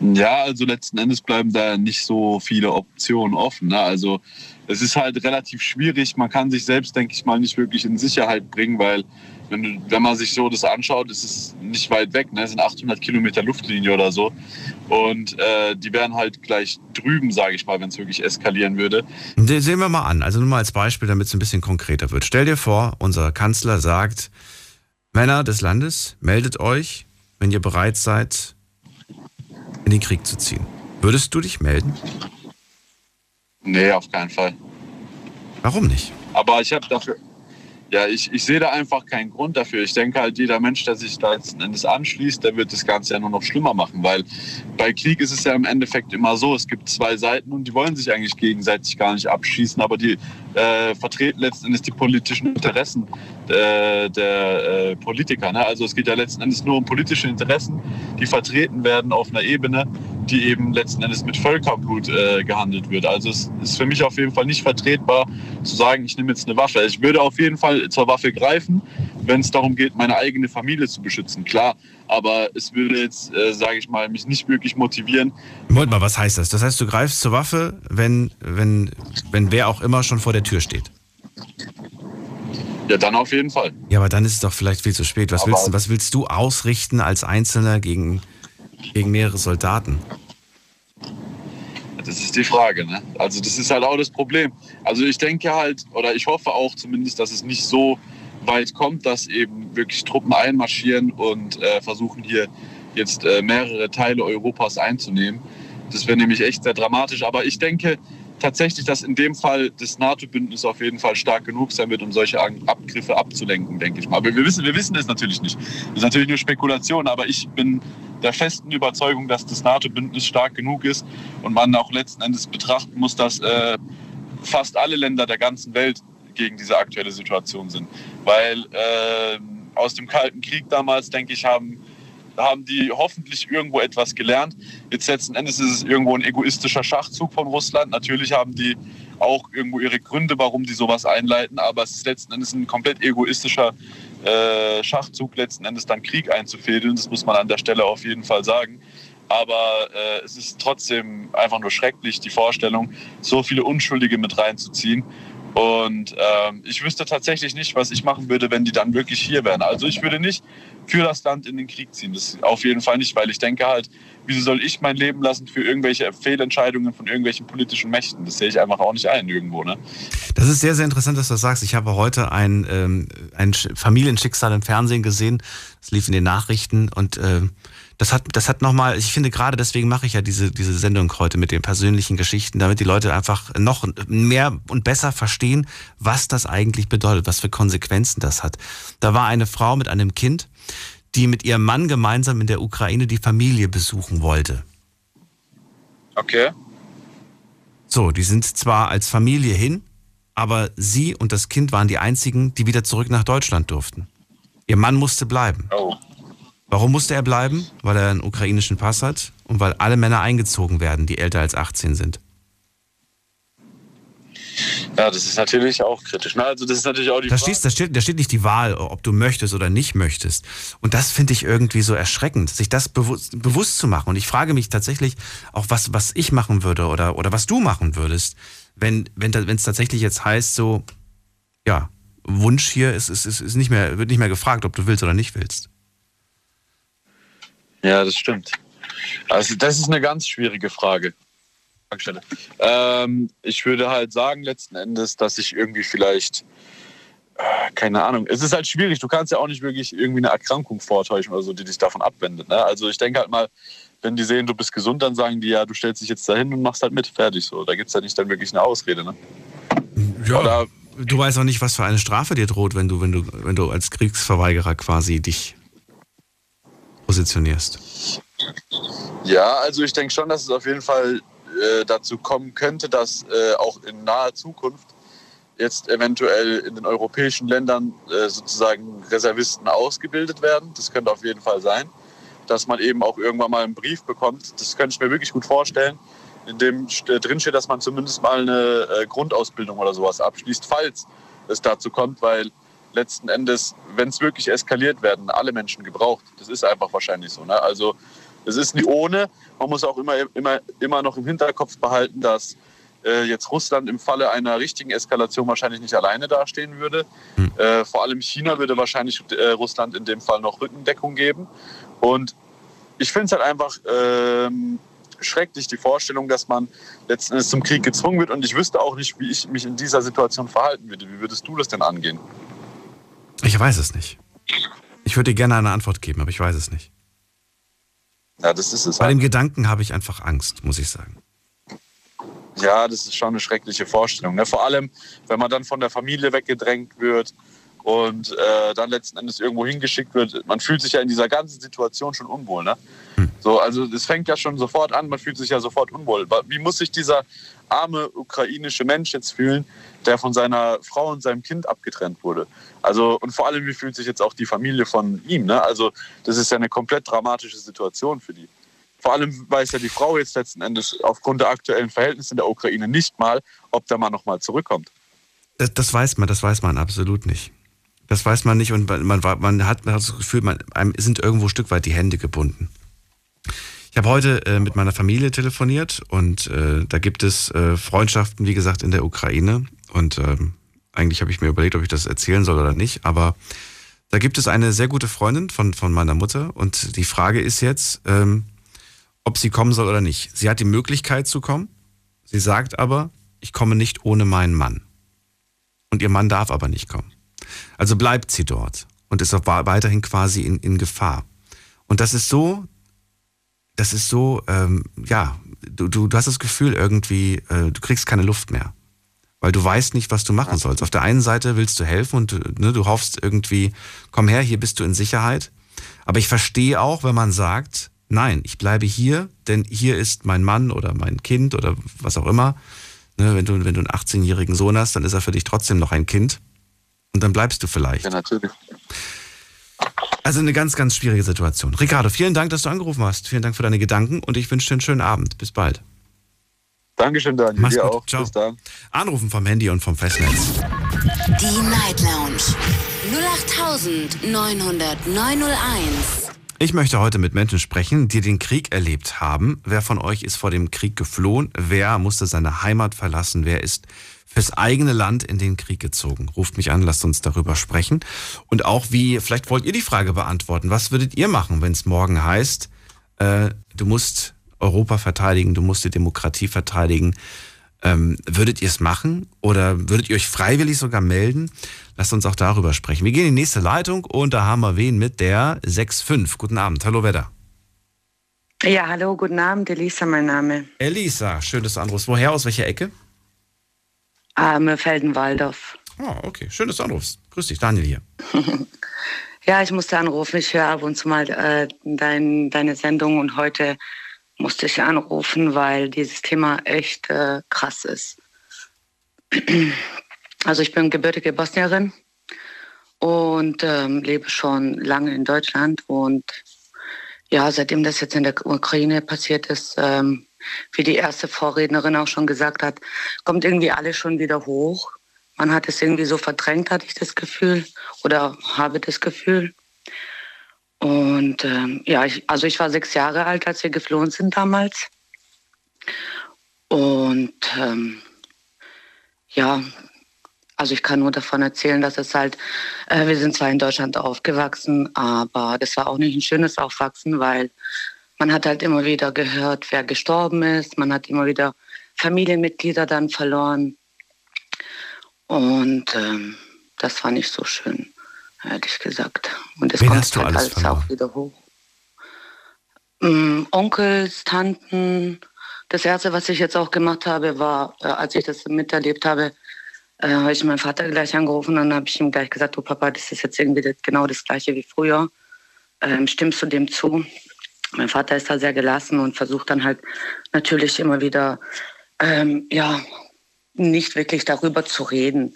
Ja, also letzten Endes bleiben da nicht so viele Optionen offen. Ne? Also es ist halt relativ schwierig. Man kann sich selbst, denke ich mal, nicht wirklich in Sicherheit bringen, weil wenn, wenn man sich so das anschaut, ist es nicht weit weg. Ne? Es sind 800 Kilometer Luftlinie oder so. Und äh, die wären halt gleich drüben, sage ich mal, wenn es wirklich eskalieren würde. Sehen wir mal an. Also nur mal als Beispiel, damit es ein bisschen konkreter wird. Stell dir vor, unser Kanzler sagt, Männer des Landes, meldet euch, wenn ihr bereit seid, in den Krieg zu ziehen. Würdest du dich melden? Nee, auf keinen Fall. Warum nicht? Aber ich habe dafür, ja, ich, ich sehe da einfach keinen Grund dafür. Ich denke halt, jeder Mensch, der sich da letzten Endes anschließt, der wird das Ganze ja nur noch schlimmer machen, weil bei Krieg ist es ja im Endeffekt immer so, es gibt zwei Seiten und die wollen sich eigentlich gegenseitig gar nicht abschießen, aber die äh, vertreten letzten Endes die politischen Interessen äh, der äh, Politiker. Ne? Also es geht ja letzten Endes nur um politische Interessen, die vertreten werden auf einer Ebene, die eben letzten Endes mit Völkerblut äh, gehandelt wird. Also es ist für mich auf jeden Fall nicht vertretbar zu sagen, ich nehme jetzt eine Waffe. Ich würde auf jeden Fall zur Waffe greifen, wenn es darum geht, meine eigene Familie zu beschützen. Klar, aber es würde jetzt, äh, sage ich mal, mich nicht wirklich motivieren. Moment mal, was heißt das? Das heißt, du greifst zur Waffe, wenn, wenn, wenn wer auch immer schon vor der Tür steht? Ja, dann auf jeden Fall. Ja, aber dann ist es doch vielleicht viel zu spät. Was, willst, was willst du ausrichten als Einzelner gegen, gegen mehrere Soldaten? Das ist die Frage. Ne? Also das ist halt auch das Problem. Also ich denke halt, oder ich hoffe auch zumindest, dass es nicht so weit kommt, dass eben wirklich Truppen einmarschieren und äh, versuchen hier jetzt äh, mehrere Teile Europas einzunehmen. Das wäre nämlich echt sehr dramatisch. Aber ich denke tatsächlich, dass in dem Fall das NATO-Bündnis auf jeden Fall stark genug sein wird, um solche Abgriffe abzulenken, denke ich mal. Aber wir wissen, wir wissen es natürlich nicht. Das ist natürlich nur Spekulation, aber ich bin der festen Überzeugung, dass das NATO-Bündnis stark genug ist und man auch letzten Endes betrachten muss, dass äh, fast alle Länder der ganzen Welt gegen diese aktuelle Situation sind. Weil äh, aus dem Kalten Krieg damals, denke ich, haben haben die hoffentlich irgendwo etwas gelernt. Jetzt letzten Endes ist es irgendwo ein egoistischer Schachzug von Russland. Natürlich haben die auch irgendwo ihre Gründe, warum die sowas einleiten, aber es ist letzten Endes ein komplett egoistischer äh, Schachzug, letzten Endes dann Krieg einzufädeln. Das muss man an der Stelle auf jeden Fall sagen. Aber äh, es ist trotzdem einfach nur schrecklich, die Vorstellung, so viele Unschuldige mit reinzuziehen. Und ähm, ich wüsste tatsächlich nicht, was ich machen würde, wenn die dann wirklich hier wären. Also ich würde nicht für das Land in den Krieg ziehen. Das auf jeden Fall nicht, weil ich denke halt, wieso soll ich mein Leben lassen für irgendwelche Fehlentscheidungen von irgendwelchen politischen Mächten? Das sehe ich einfach auch nicht ein irgendwo. Ne? Das ist sehr, sehr interessant, dass du das sagst. Ich habe heute ein, ähm, ein Familienschicksal im Fernsehen gesehen. Das lief in den Nachrichten und äh, das hat, das hat nochmal, ich finde gerade deswegen mache ich ja diese, diese Sendung heute mit den persönlichen Geschichten, damit die Leute einfach noch mehr und besser verstehen, was das eigentlich bedeutet, was für Konsequenzen das hat. Da war eine Frau mit einem Kind, die mit ihrem Mann gemeinsam in der Ukraine die Familie besuchen wollte. Okay. So, die sind zwar als Familie hin, aber sie und das Kind waren die einzigen, die wieder zurück nach Deutschland durften. Ihr Mann musste bleiben. Oh. Warum musste er bleiben? Weil er einen ukrainischen Pass hat und weil alle Männer eingezogen werden, die älter als 18 sind. Ja, das ist natürlich auch kritisch. Ne? Also das ist natürlich auch die da, steht, da, steht, da steht nicht die Wahl, ob du möchtest oder nicht möchtest. Und das finde ich irgendwie so erschreckend, sich das bewusst, bewusst zu machen. Und ich frage mich tatsächlich auch, was, was ich machen würde oder, oder was du machen würdest, wenn wenn es tatsächlich jetzt heißt, so, ja, Wunsch hier ist, ist, ist, ist nicht mehr, wird nicht mehr gefragt, ob du willst oder nicht willst. Ja, das stimmt. Also das ist eine ganz schwierige Frage. Ähm, ich würde halt sagen letzten Endes, dass ich irgendwie vielleicht, äh, keine Ahnung, es ist halt schwierig. Du kannst ja auch nicht wirklich irgendwie eine Erkrankung vortäuschen oder so, die dich davon abwendet. Ne? Also ich denke halt mal, wenn die sehen, du bist gesund, dann sagen die ja, du stellst dich jetzt dahin und machst halt mit, fertig so. Da gibt es ja nicht dann wirklich eine Ausrede. Ne? Ja. Oder, du weißt auch nicht, was für eine Strafe dir droht, wenn du, wenn du, wenn du als Kriegsverweigerer quasi dich positionierst? Ja, also ich denke schon, dass es auf jeden Fall äh, dazu kommen könnte, dass äh, auch in naher Zukunft jetzt eventuell in den europäischen Ländern äh, sozusagen Reservisten ausgebildet werden. Das könnte auf jeden Fall sein, dass man eben auch irgendwann mal einen Brief bekommt. Das könnte ich mir wirklich gut vorstellen, in dem äh, drin steht, dass man zumindest mal eine äh, Grundausbildung oder sowas abschließt, falls es dazu kommt, weil letzten Endes, wenn es wirklich eskaliert, werden alle Menschen gebraucht. Das ist einfach wahrscheinlich so. Ne? Also es ist nie ohne. Man muss auch immer, immer, immer noch im Hinterkopf behalten, dass äh, jetzt Russland im Falle einer richtigen Eskalation wahrscheinlich nicht alleine dastehen würde. Hm. Äh, vor allem China würde wahrscheinlich äh, Russland in dem Fall noch Rückendeckung geben. Und ich finde es halt einfach ähm, schrecklich, die Vorstellung, dass man letzten Endes zum Krieg gezwungen wird. Und ich wüsste auch nicht, wie ich mich in dieser Situation verhalten würde. Wie würdest du das denn angehen? Ich weiß es nicht. Ich würde dir gerne eine Antwort geben, aber ich weiß es nicht. Ja, das ist es. Bei halt. dem Gedanken habe ich einfach Angst, muss ich sagen. Ja, das ist schon eine schreckliche Vorstellung. Ne? Vor allem, wenn man dann von der Familie weggedrängt wird und äh, dann letzten Endes irgendwo hingeschickt wird. Man fühlt sich ja in dieser ganzen Situation schon unwohl. Ne? Hm. So, also es fängt ja schon sofort an, man fühlt sich ja sofort unwohl. Wie muss sich dieser arme ukrainische Mensch jetzt fühlen, der von seiner Frau und seinem Kind abgetrennt wurde? Also und vor allem, wie fühlt sich jetzt auch die Familie von ihm? Ne? Also das ist ja eine komplett dramatische Situation für die. Vor allem weiß ja die Frau jetzt letzten Endes aufgrund der aktuellen Verhältnisse in der Ukraine nicht mal, ob der Mann noch mal zurückkommt. Das, das weiß man, das weiß man absolut nicht. Das weiß man nicht und man, man, man, hat, man hat das Gefühl, man, einem sind irgendwo ein Stück weit die Hände gebunden. Ich habe heute äh, mit meiner Familie telefoniert und äh, da gibt es äh, Freundschaften, wie gesagt, in der Ukraine. Und ähm, eigentlich habe ich mir überlegt, ob ich das erzählen soll oder nicht. Aber da gibt es eine sehr gute Freundin von, von meiner Mutter und die Frage ist jetzt, ähm, ob sie kommen soll oder nicht. Sie hat die Möglichkeit zu kommen. Sie sagt aber, ich komme nicht ohne meinen Mann. Und ihr Mann darf aber nicht kommen. Also bleibt sie dort und ist auch weiterhin quasi in, in Gefahr. Und das ist so, das ist so, ähm, ja, du, du, du hast das Gefühl irgendwie, äh, du kriegst keine Luft mehr. Weil du weißt nicht, was du machen sollst. Auf der einen Seite willst du helfen und ne, du hoffst irgendwie, komm her, hier bist du in Sicherheit. Aber ich verstehe auch, wenn man sagt, nein, ich bleibe hier, denn hier ist mein Mann oder mein Kind oder was auch immer. Ne, wenn, du, wenn du einen 18-jährigen Sohn hast, dann ist er für dich trotzdem noch ein Kind. Und dann bleibst du vielleicht. Ja, natürlich. Also eine ganz, ganz schwierige Situation. Ricardo, vielen Dank, dass du angerufen hast. Vielen Dank für deine Gedanken und ich wünsche dir einen schönen Abend. Bis bald. Dankeschön, Daniel. Mach's Dir gut. auch. Ciao. Bis dann. Anrufen vom Handy und vom Festnetz. Die Night Lounge 0890901. Ich möchte heute mit Menschen sprechen, die den Krieg erlebt haben. Wer von euch ist vor dem Krieg geflohen? Wer musste seine Heimat verlassen? Wer ist fürs eigene Land in den Krieg gezogen? Ruft mich an, lasst uns darüber sprechen. Und auch wie, vielleicht wollt ihr die Frage beantworten. Was würdet ihr machen, wenn es morgen heißt, äh, du musst Europa verteidigen, du musst die Demokratie verteidigen? Ähm, würdet ihr es machen oder würdet ihr euch freiwillig sogar melden? Lasst uns auch darüber sprechen. Wir gehen in die nächste Leitung und da haben wir wen mit der 6.5. Guten Abend. Hallo, da? Ja, hallo, guten Abend, Elisa, mein Name. Elisa, schön, dass du anrufst. Woher, aus welcher Ecke? Ähm, Felden-Waldorf. Oh, okay, schön, dass du anrufst. Grüß dich, Daniel hier. Ja, ich musste anrufen. Ich höre ab und zu mal äh, dein, deine Sendung und heute musste ich anrufen, weil dieses Thema echt äh, krass ist. Also ich bin gebürtige Bosnierin und ähm, lebe schon lange in Deutschland und ja, seitdem das jetzt in der Ukraine passiert ist, ähm, wie die erste Vorrednerin auch schon gesagt hat, kommt irgendwie alles schon wieder hoch. Man hat es irgendwie so verdrängt, hatte ich das Gefühl, oder habe das Gefühl. Und ähm, ja, ich, also ich war sechs Jahre alt, als wir geflohen sind damals. Und ähm, ja, also ich kann nur davon erzählen, dass es halt, äh, wir sind zwar in Deutschland aufgewachsen, aber das war auch nicht ein schönes Aufwachsen, weil man hat halt immer wieder gehört, wer gestorben ist. Man hat immer wieder Familienmitglieder dann verloren. Und ähm, das war nicht so schön, ehrlich gesagt. Und es Wen kommt halt alles alles auch wieder hoch. Ähm, Onkels, Tanten. Das erste, was ich jetzt auch gemacht habe, war, äh, als ich das miterlebt habe, äh, habe ich meinen Vater gleich angerufen und dann habe ich ihm gleich gesagt, du Papa, das ist jetzt irgendwie genau das gleiche wie früher. Ähm, stimmst du dem zu? Mein Vater ist da sehr gelassen und versucht dann halt natürlich immer wieder, ähm, ja, nicht wirklich darüber zu reden.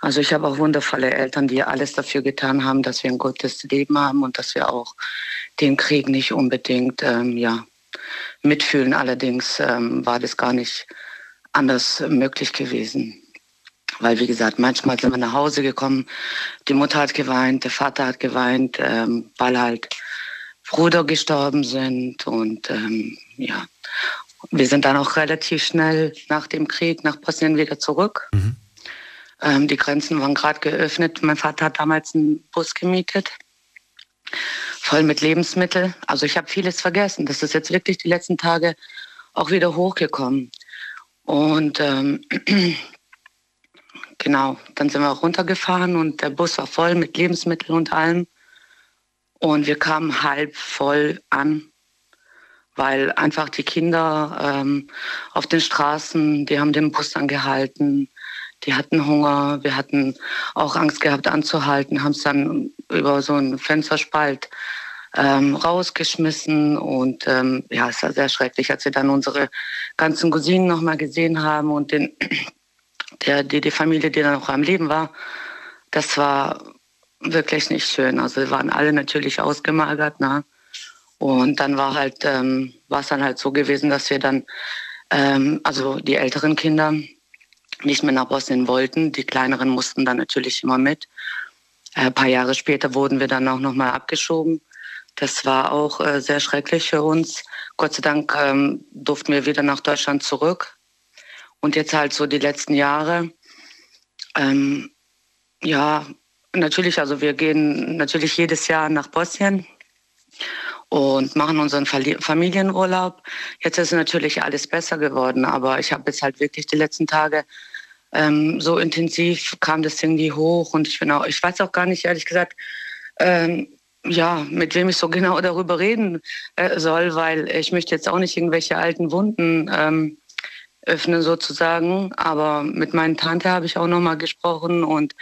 Also ich habe auch wundervolle Eltern, die alles dafür getan haben, dass wir ein gutes Leben haben und dass wir auch den Krieg nicht unbedingt ähm, ja, mitfühlen. Allerdings ähm, war das gar nicht anders möglich gewesen. Weil, wie gesagt, manchmal sind wir nach Hause gekommen, die Mutter hat geweint, der Vater hat geweint, ähm, weil halt Brüder gestorben sind. Und ähm, ja, wir sind dann auch relativ schnell nach dem Krieg nach Bosnien wieder zurück. Ähm, die Grenzen waren gerade geöffnet. Mein Vater hat damals einen Bus gemietet, voll mit Lebensmitteln. Also ich habe vieles vergessen. Das ist jetzt wirklich die letzten Tage auch wieder hochgekommen. Und ähm, genau, dann sind wir auch runtergefahren und der Bus war voll mit Lebensmitteln und allem. Und wir kamen halb voll an, weil einfach die Kinder ähm, auf den Straßen, die haben den Bus angehalten, die hatten Hunger, wir hatten auch Angst gehabt anzuhalten, haben es dann über so einen Fensterspalt ähm, rausgeschmissen und ähm, ja, es war sehr schrecklich, als wir dann unsere ganzen Cousinen noch mal gesehen haben und den, der, die, die Familie, die dann noch am Leben war, das war wirklich nicht schön. Also wir waren alle natürlich ausgemagert, ne? Und dann war halt, ähm, war es dann halt so gewesen, dass wir dann, ähm, also die älteren Kinder nicht mehr nach Bosnien wollten. Die kleineren mussten dann natürlich immer mit. Äh, ein paar Jahre später wurden wir dann auch nochmal abgeschoben. Das war auch äh, sehr schrecklich für uns. Gott sei Dank ähm, durften wir wieder nach Deutschland zurück. Und jetzt halt so die letzten Jahre. Ähm, ja, natürlich, also wir gehen natürlich jedes Jahr nach Bosnien und machen unseren Familienurlaub. Jetzt ist natürlich alles besser geworden, aber ich habe jetzt halt wirklich die letzten Tage ähm, so intensiv kam das irgendwie hoch und ich bin auch, ich weiß auch gar nicht, ehrlich gesagt, ähm, ja, mit wem ich so genau darüber reden äh, soll, weil ich möchte jetzt auch nicht irgendwelche alten Wunden ähm, öffnen sozusagen. Aber mit meiner Tante habe ich auch noch mal gesprochen und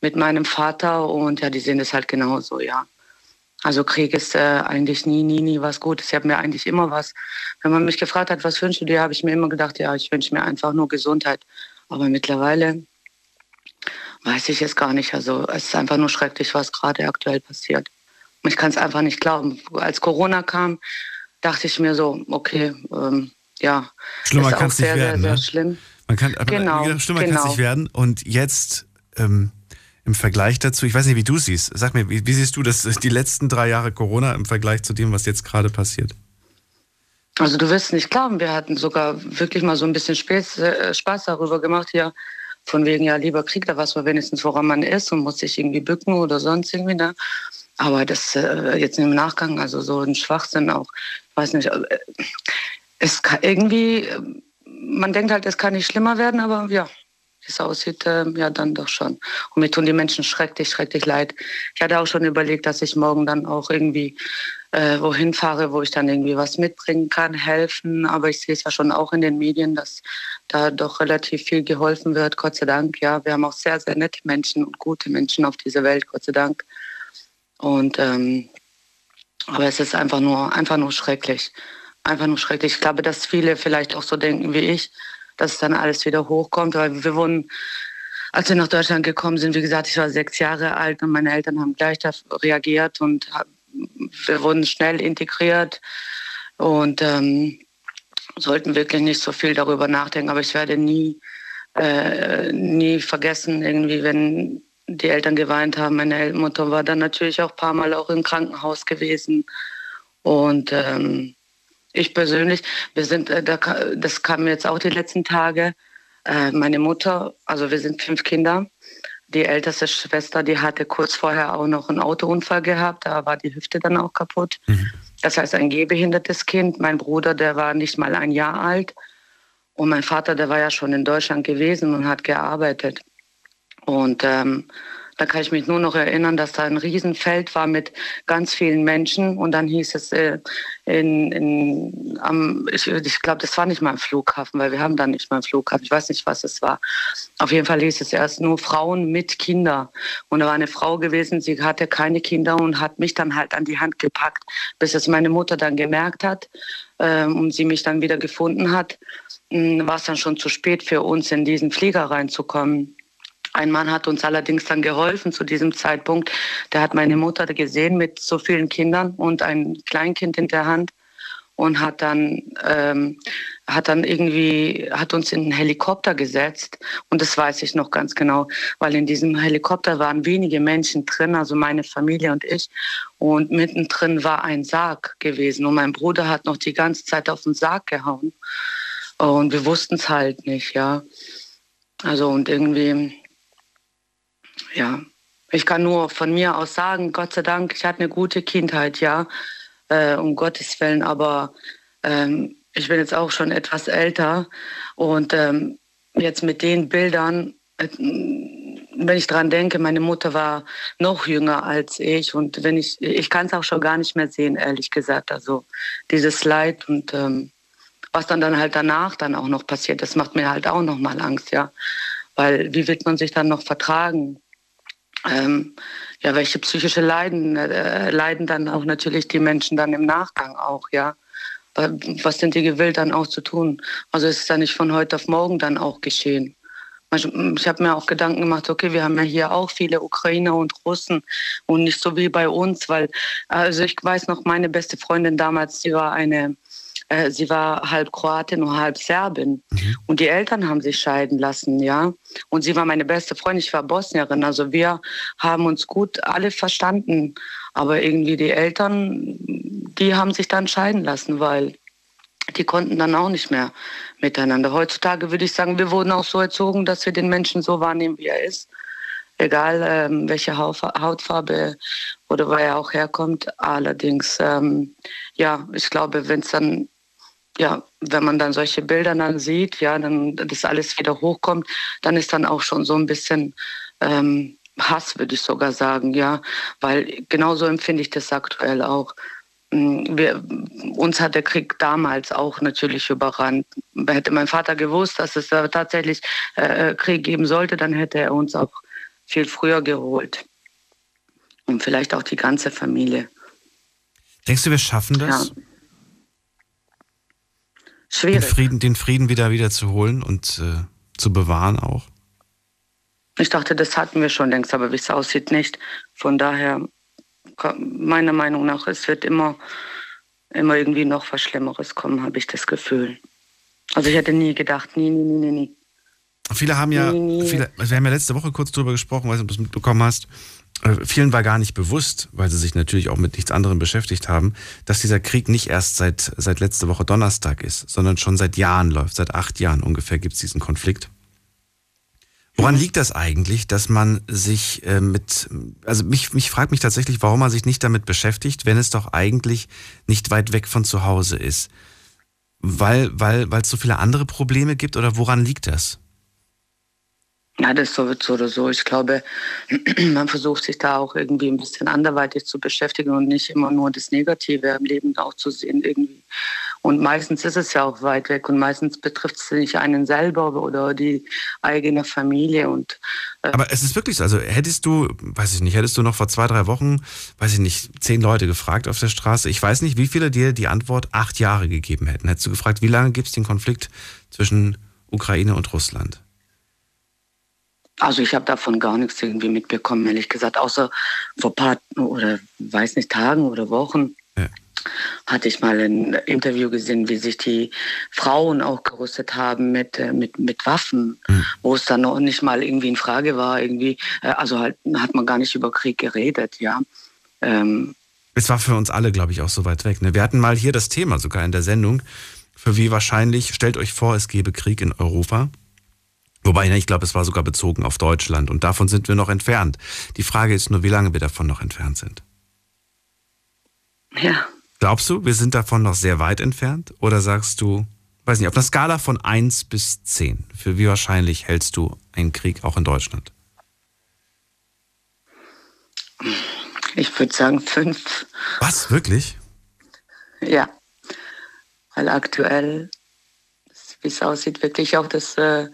mit meinem Vater und ja, die sehen das halt genauso, ja. Also Krieg ist äh, eigentlich nie, nie, nie was Gutes. Ich habe mir eigentlich immer was, wenn man mich gefragt hat, was wünschst du dir, habe ich mir immer gedacht, ja, ich wünsche mir einfach nur Gesundheit. Aber mittlerweile weiß ich es gar nicht. Also es ist einfach nur schrecklich, was gerade aktuell passiert. Ich kann es einfach nicht glauben. Als Corona kam, dachte ich mir so, okay, ähm, ja, schlimmer kann es nicht werden. Sehr, sehr ne? schlimm. Man kann, genau, schlimmer genau. kann es nicht werden. Und jetzt ähm, im Vergleich dazu, ich weiß nicht, wie du siehst. Sag mir, wie, wie siehst du das die letzten drei Jahre Corona im Vergleich zu dem, was jetzt gerade passiert? Also du wirst nicht glauben, wir hatten sogar wirklich mal so ein bisschen Spaß, äh, Spaß darüber gemacht hier, von wegen, ja, lieber Krieg, da weiß man wenigstens, woran man ist und muss sich irgendwie bücken oder sonst irgendwie. Ne? Aber das äh, jetzt im Nachgang, also so ein Schwachsinn auch, weiß nicht, äh, es kann irgendwie, man denkt halt, es kann nicht schlimmer werden, aber ja, es aussieht, äh, ja dann doch schon. Und mir tun die Menschen schrecklich, schrecklich leid. Ich hatte auch schon überlegt, dass ich morgen dann auch irgendwie äh, wohin fahre, wo ich dann irgendwie was mitbringen kann, helfen. Aber ich sehe es ja schon auch in den Medien, dass da doch relativ viel geholfen wird, Gott sei Dank. Ja, wir haben auch sehr, sehr nette Menschen und gute Menschen auf dieser Welt, Gott sei Dank. Und ähm, aber es ist einfach nur, einfach nur schrecklich. Einfach nur schrecklich. Ich glaube, dass viele vielleicht auch so denken wie ich, dass dann alles wieder hochkommt, weil wir wurden, als wir nach Deutschland gekommen sind, wie gesagt, ich war sechs Jahre alt und meine Eltern haben gleich reagiert und wir wurden schnell integriert und ähm, sollten wirklich nicht so viel darüber nachdenken. Aber ich werde nie, äh, nie vergessen, irgendwie, wenn die Eltern geweint haben. Meine Mutter war dann natürlich auch ein paar Mal auch im Krankenhaus gewesen. Und ähm, ich persönlich, wir sind, äh, das kam jetzt auch die letzten Tage. Äh, meine Mutter, also wir sind fünf Kinder. Die älteste Schwester, die hatte kurz vorher auch noch einen Autounfall gehabt. Da war die Hüfte dann auch kaputt. Mhm. Das heißt, ein gehbehindertes Kind. Mein Bruder, der war nicht mal ein Jahr alt. Und mein Vater, der war ja schon in Deutschland gewesen und hat gearbeitet. Und ähm, da kann ich mich nur noch erinnern, dass da ein Riesenfeld war mit ganz vielen Menschen. Und dann hieß es äh, in, in, am, ich, ich glaube, das war nicht mal ein Flughafen, weil wir haben da nicht mal einen Flughafen. Ich weiß nicht, was es war. Auf jeden Fall hieß es erst nur Frauen mit Kindern. Und da war eine Frau gewesen, sie hatte keine Kinder und hat mich dann halt an die Hand gepackt, bis es meine Mutter dann gemerkt hat äh, und sie mich dann wieder gefunden hat. Hm, war es dann schon zu spät für uns, in diesen Flieger reinzukommen. Ein Mann hat uns allerdings dann geholfen zu diesem Zeitpunkt. Der hat meine Mutter gesehen mit so vielen Kindern und ein Kleinkind in der Hand und hat dann ähm, hat dann irgendwie hat uns in einen Helikopter gesetzt und das weiß ich noch ganz genau, weil in diesem Helikopter waren wenige Menschen drin, also meine Familie und ich und mittendrin war ein Sarg gewesen und mein Bruder hat noch die ganze Zeit auf den Sarg gehauen und wir wussten es halt nicht, ja. Also und irgendwie ja, ich kann nur von mir aus sagen, Gott sei Dank, ich hatte eine gute Kindheit, ja, äh, um Gottes Willen, aber ähm, ich bin jetzt auch schon etwas älter und ähm, jetzt mit den Bildern, äh, wenn ich dran denke, meine Mutter war noch jünger als ich und wenn ich, ich kann es auch schon gar nicht mehr sehen, ehrlich gesagt, also dieses Leid und ähm, was dann dann halt danach dann auch noch passiert, das macht mir halt auch noch mal Angst, ja, weil wie wird man sich dann noch vertragen? Ähm, ja, welche psychische Leiden äh, leiden dann auch natürlich die Menschen dann im Nachgang auch, ja. Was sind die gewillt dann auch zu tun? Also es ist ja nicht von heute auf morgen dann auch geschehen. Ich habe mir auch Gedanken gemacht, okay, wir haben ja hier auch viele Ukrainer und Russen und nicht so wie bei uns, weil, also ich weiß noch, meine beste Freundin damals, sie war eine äh, sie war halb Kroatin und halb Serbin. Mhm. Und die Eltern haben sich scheiden lassen, ja. Und sie war meine beste Freundin, ich war Bosnierin. Also wir haben uns gut alle verstanden. Aber irgendwie die Eltern, die haben sich dann scheiden lassen, weil die konnten dann auch nicht mehr miteinander. Heutzutage würde ich sagen, wir wurden auch so erzogen, dass wir den Menschen so wahrnehmen, wie er ist. Egal ähm, welche Hautfarbe oder wo er auch herkommt. Allerdings, ähm, ja, ich glaube, wenn es dann ja, wenn man dann solche Bilder dann sieht, ja, dann das alles wieder hochkommt, dann ist dann auch schon so ein bisschen ähm, Hass, würde ich sogar sagen, ja, weil genauso empfinde ich das aktuell auch. Mm, wir, uns hat der Krieg damals auch natürlich überrannt. Hätte mein Vater gewusst, dass es da tatsächlich äh, Krieg geben sollte, dann hätte er uns auch viel früher geholt. Und vielleicht auch die ganze Familie. Denkst du, wir schaffen das? Ja. Schwierig. Den Frieden, den Frieden wieder, wieder zu holen und äh, zu bewahren auch? Ich dachte, das hatten wir schon längst, aber wie es aussieht, nicht. Von daher, meiner Meinung nach, es wird immer, immer irgendwie noch was Schlimmeres kommen, habe ich das Gefühl. Also ich hätte nie gedacht, nie, nie, nie, nie. Viele haben ja, nie, nie. Viele, wir haben ja letzte Woche kurz drüber gesprochen, weiß nicht, ob du es mitbekommen hast. Äh, vielen war gar nicht bewusst, weil sie sich natürlich auch mit nichts anderem beschäftigt haben, dass dieser Krieg nicht erst seit, seit letzte Woche Donnerstag ist, sondern schon seit Jahren läuft. Seit acht Jahren ungefähr gibt es diesen Konflikt. Woran liegt das eigentlich, dass man sich äh, mit, also mich, mich fragt mich tatsächlich, warum man sich nicht damit beschäftigt, wenn es doch eigentlich nicht weit weg von zu Hause ist? Weil, weil, weil es so viele andere Probleme gibt oder woran liegt das? Ja, das ist so oder so. Ich glaube, man versucht sich da auch irgendwie ein bisschen anderweitig zu beschäftigen und nicht immer nur das Negative im Leben auch zu sehen irgendwie. Und meistens ist es ja auch weit weg und meistens betrifft es nicht einen selber oder die eigene Familie. Und, äh Aber es ist wirklich so. Also hättest du, weiß ich nicht, hättest du noch vor zwei, drei Wochen, weiß ich nicht, zehn Leute gefragt auf der Straße. Ich weiß nicht, wie viele dir die Antwort acht Jahre gegeben hätten. Hättest du gefragt, wie lange gibt es den Konflikt zwischen Ukraine und Russland? Also ich habe davon gar nichts irgendwie mitbekommen, ehrlich gesagt, außer vor ein paar oder weiß nicht Tagen oder Wochen ja. hatte ich mal ein Interview gesehen, wie sich die Frauen auch gerüstet haben mit äh, mit mit Waffen, mhm. wo es dann noch nicht mal irgendwie in Frage war, irgendwie äh, also halt hat man gar nicht über Krieg geredet, ja. Ähm, es war für uns alle, glaube ich, auch so weit weg. Ne? Wir hatten mal hier das Thema sogar in der Sendung, für wie wahrscheinlich, stellt euch vor, es gäbe Krieg in Europa. Wobei, ne, ich glaube, es war sogar bezogen auf Deutschland und davon sind wir noch entfernt. Die Frage ist nur, wie lange wir davon noch entfernt sind. Ja. Glaubst du, wir sind davon noch sehr weit entfernt? Oder sagst du, weiß nicht, auf einer Skala von 1 bis 10, für wie wahrscheinlich hältst du einen Krieg auch in Deutschland? Ich würde sagen 5. Was, wirklich? Ja. Weil aktuell, wie es aussieht, wirklich auch das. Äh,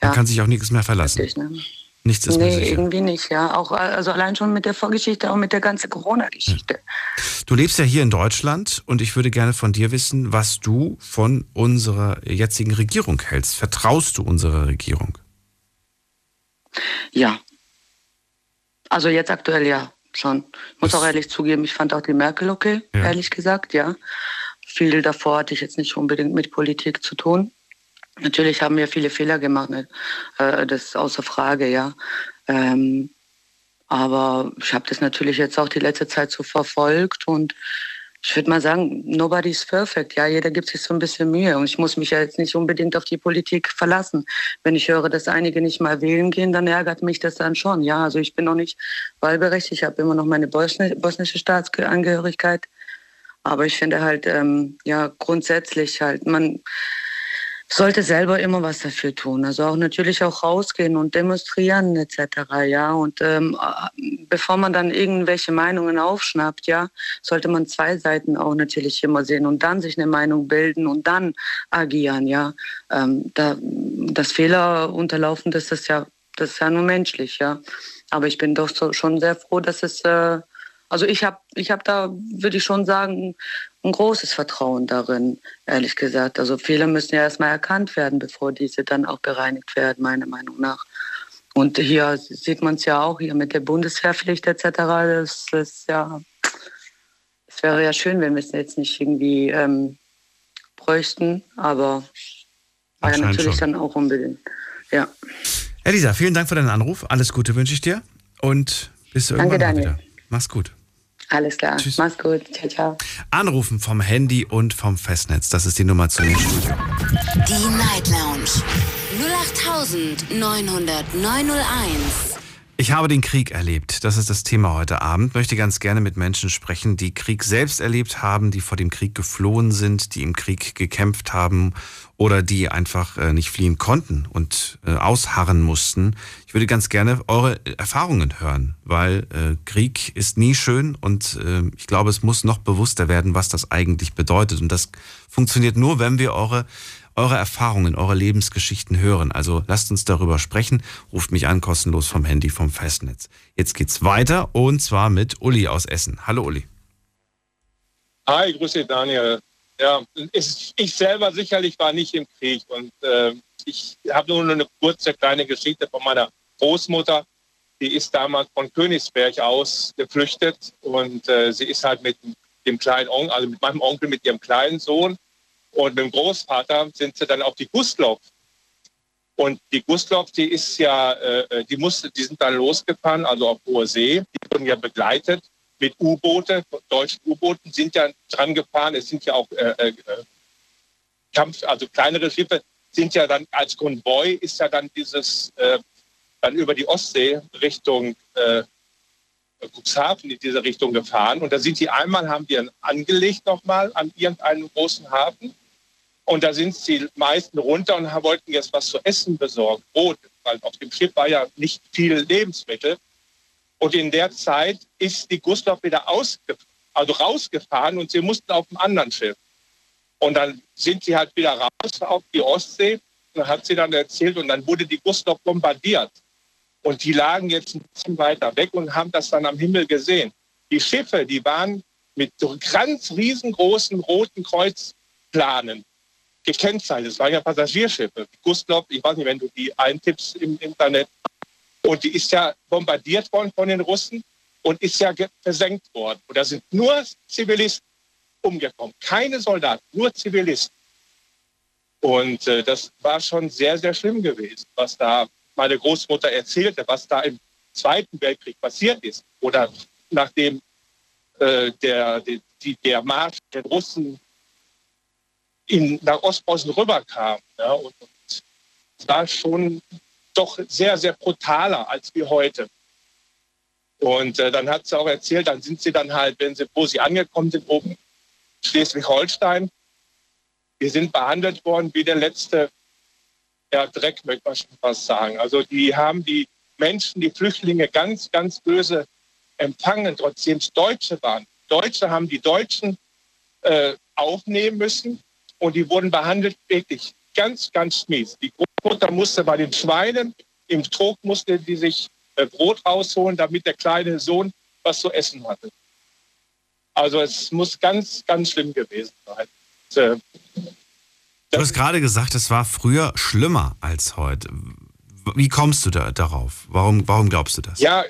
man kann sich auch nichts mehr verlassen. Richtig, ne? Nichts ist nee, mehr sicher. irgendwie nicht, ja. Auch also allein schon mit der Vorgeschichte, auch mit der ganzen Corona-Geschichte. Du lebst ja hier in Deutschland und ich würde gerne von dir wissen, was du von unserer jetzigen Regierung hältst. Vertraust du unserer Regierung? Ja. Also jetzt aktuell ja, schon. Ich muss das auch ehrlich zugeben, ich fand auch die Merkel okay, ja. ehrlich gesagt, ja. Viel davor hatte ich jetzt nicht unbedingt mit Politik zu tun. Natürlich haben wir viele Fehler gemacht, ne? äh, das ist außer Frage, ja. Ähm, aber ich habe das natürlich jetzt auch die letzte Zeit so verfolgt und ich würde mal sagen, nobody's perfect. Ja, jeder gibt sich so ein bisschen Mühe und ich muss mich ja jetzt nicht unbedingt auf die Politik verlassen. Wenn ich höre, dass einige nicht mal wählen gehen, dann ärgert mich das dann schon. Ja, also ich bin noch nicht wahlberechtigt. Ich habe immer noch meine bosnische Staatsangehörigkeit. Aber ich finde halt, ähm, ja, grundsätzlich halt, man, sollte selber immer was dafür tun. Also auch natürlich auch rausgehen und demonstrieren etc. Ja und ähm, bevor man dann irgendwelche Meinungen aufschnappt, ja, sollte man zwei Seiten auch natürlich immer sehen und dann sich eine Meinung bilden und dann agieren. Ja, ähm, da, das Fehler unterlaufen, das ist ja das ist ja nur menschlich. Ja, aber ich bin doch so, schon sehr froh, dass es äh, also ich habe ich hab da, würde ich schon sagen, ein großes Vertrauen darin, ehrlich gesagt. Also Fehler müssen ja erstmal erkannt werden, bevor diese dann auch bereinigt werden, meiner Meinung nach. Und hier sieht man es ja auch hier mit der Bundeswehrpflicht etc. Das ist ja, es wäre ja schön, wenn wir es jetzt nicht irgendwie ähm, bräuchten, aber war ja natürlich schon. dann auch unbedingt. Ja. Elisa, vielen Dank für deinen Anruf. Alles Gute wünsche ich dir und bis irgendwann Danke, mal wieder. Mach's gut. Alles klar. Tschüss. Mach's gut. Ciao, ciao. Anrufen vom Handy und vom Festnetz. Das ist die Nummer zu dem Studio. Die Night Lounge. 08901. Ich habe den Krieg erlebt. Das ist das Thema heute Abend. Möchte ganz gerne mit Menschen sprechen, die Krieg selbst erlebt haben, die vor dem Krieg geflohen sind, die im Krieg gekämpft haben oder die einfach äh, nicht fliehen konnten und äh, ausharren mussten. Ich würde ganz gerne eure Erfahrungen hören, weil äh, Krieg ist nie schön und ich glaube, es muss noch bewusster werden, was das eigentlich bedeutet. Und das funktioniert nur, wenn wir eure eure Erfahrungen, eure Lebensgeschichten hören. Also lasst uns darüber sprechen. Ruft mich an, kostenlos vom Handy, vom Festnetz. Jetzt geht's weiter und zwar mit Uli aus Essen. Hallo Uli. Hi, grüße Daniel. Ja, ich selber sicherlich war nicht im Krieg und äh, ich habe nur eine kurze kleine Geschichte von meiner Großmutter. Die ist damals von Königsberg aus geflüchtet und äh, sie ist halt mit dem kleinen Onkel, also mit meinem Onkel, mit ihrem kleinen Sohn und mit dem Großvater sind sie dann auf die Gustloff. Und die Gustloff, die ist ja, äh, die musste, die sind dann losgefahren, also auf hoher See. Die wurden ja begleitet mit U-Boote, deutschen U-Booten sind ja dran gefahren. Es sind ja auch äh, äh, Kampf, also kleinere Schiffe sind ja dann als Konvoi ist ja dann dieses äh, dann über die Ostsee Richtung äh, Cuxhaven in diese Richtung gefahren. Und da sind die einmal, haben die angelegt nochmal an irgendeinem großen Hafen. Und da sind die meisten runter und wollten jetzt was zu essen besorgen, Brot, weil auf dem Schiff war ja nicht viel Lebensmittel. Und in der Zeit ist die Gustav wieder ausge also rausgefahren und sie mussten auf einem anderen Schiff. Und dann sind sie halt wieder raus auf die Ostsee und hat sie dann erzählt und dann wurde die Gustav bombardiert. Und die lagen jetzt ein bisschen weiter weg und haben das dann am Himmel gesehen. Die Schiffe, die waren mit so ganz riesengroßen roten Kreuzplanen gekennzeichnet. Es waren ja Passagierschiffe. Gustav, ich weiß nicht, wenn du die eintippst im Internet. Und die ist ja bombardiert worden von den Russen und ist ja versenkt worden. Und da sind nur Zivilisten umgekommen. Keine Soldaten, nur Zivilisten. Und äh, das war schon sehr, sehr schlimm gewesen, was da meine Großmutter erzählte, was da im Zweiten Weltkrieg passiert ist. Oder nachdem äh, der, die, der Marsch der Russen in, nach Ostpreußen rüberkam. Ja, und, und war schon doch sehr, sehr brutaler als wie heute. Und äh, dann hat sie auch erzählt, dann sind sie dann halt, wenn sie, wo sie angekommen sind, oben Schleswig-Holstein, wir sind behandelt worden wie der letzte ja, Dreck, möchte man schon fast sagen. Also die haben die Menschen, die Flüchtlinge ganz, ganz böse empfangen, trotzdem es Deutsche waren. Deutsche haben die Deutschen äh, aufnehmen müssen und die wurden behandelt wirklich ganz, ganz mies. Die Großmutter musste bei den Schweinen, im Trog musste die sich äh, Brot rausholen, damit der kleine Sohn was zu essen hatte. Also es muss ganz, ganz schlimm gewesen sein. Und, äh, du hast gerade gesagt, es war früher schlimmer als heute. Wie kommst du da darauf? Warum, warum glaubst du das? Ja,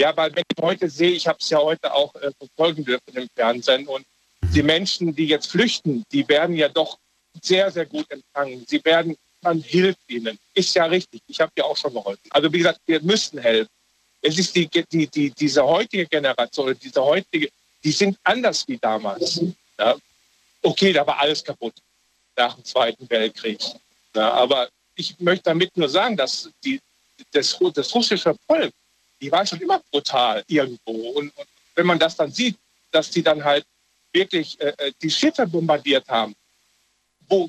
ja, weil wenn ich heute sehe, ich habe es ja heute auch äh, verfolgen dürfen im Fernsehen und die Menschen, die jetzt flüchten, die werden ja doch sehr, sehr gut empfangen. Sie werden, man hilft ihnen. Ist ja richtig. Ich habe ja auch schon geholfen. Also wie gesagt, wir müssen helfen. Es ist die, die, die, diese heutige Generation, diese heutige, die sind anders wie damals. Ja. Okay, da war alles kaputt nach dem Zweiten Weltkrieg. Ja, aber ich möchte damit nur sagen, dass die, das, das russische Volk, die war schon immer brutal irgendwo. Und, und wenn man das dann sieht, dass die dann halt wirklich äh, äh, die Schiffe bombardiert haben, wo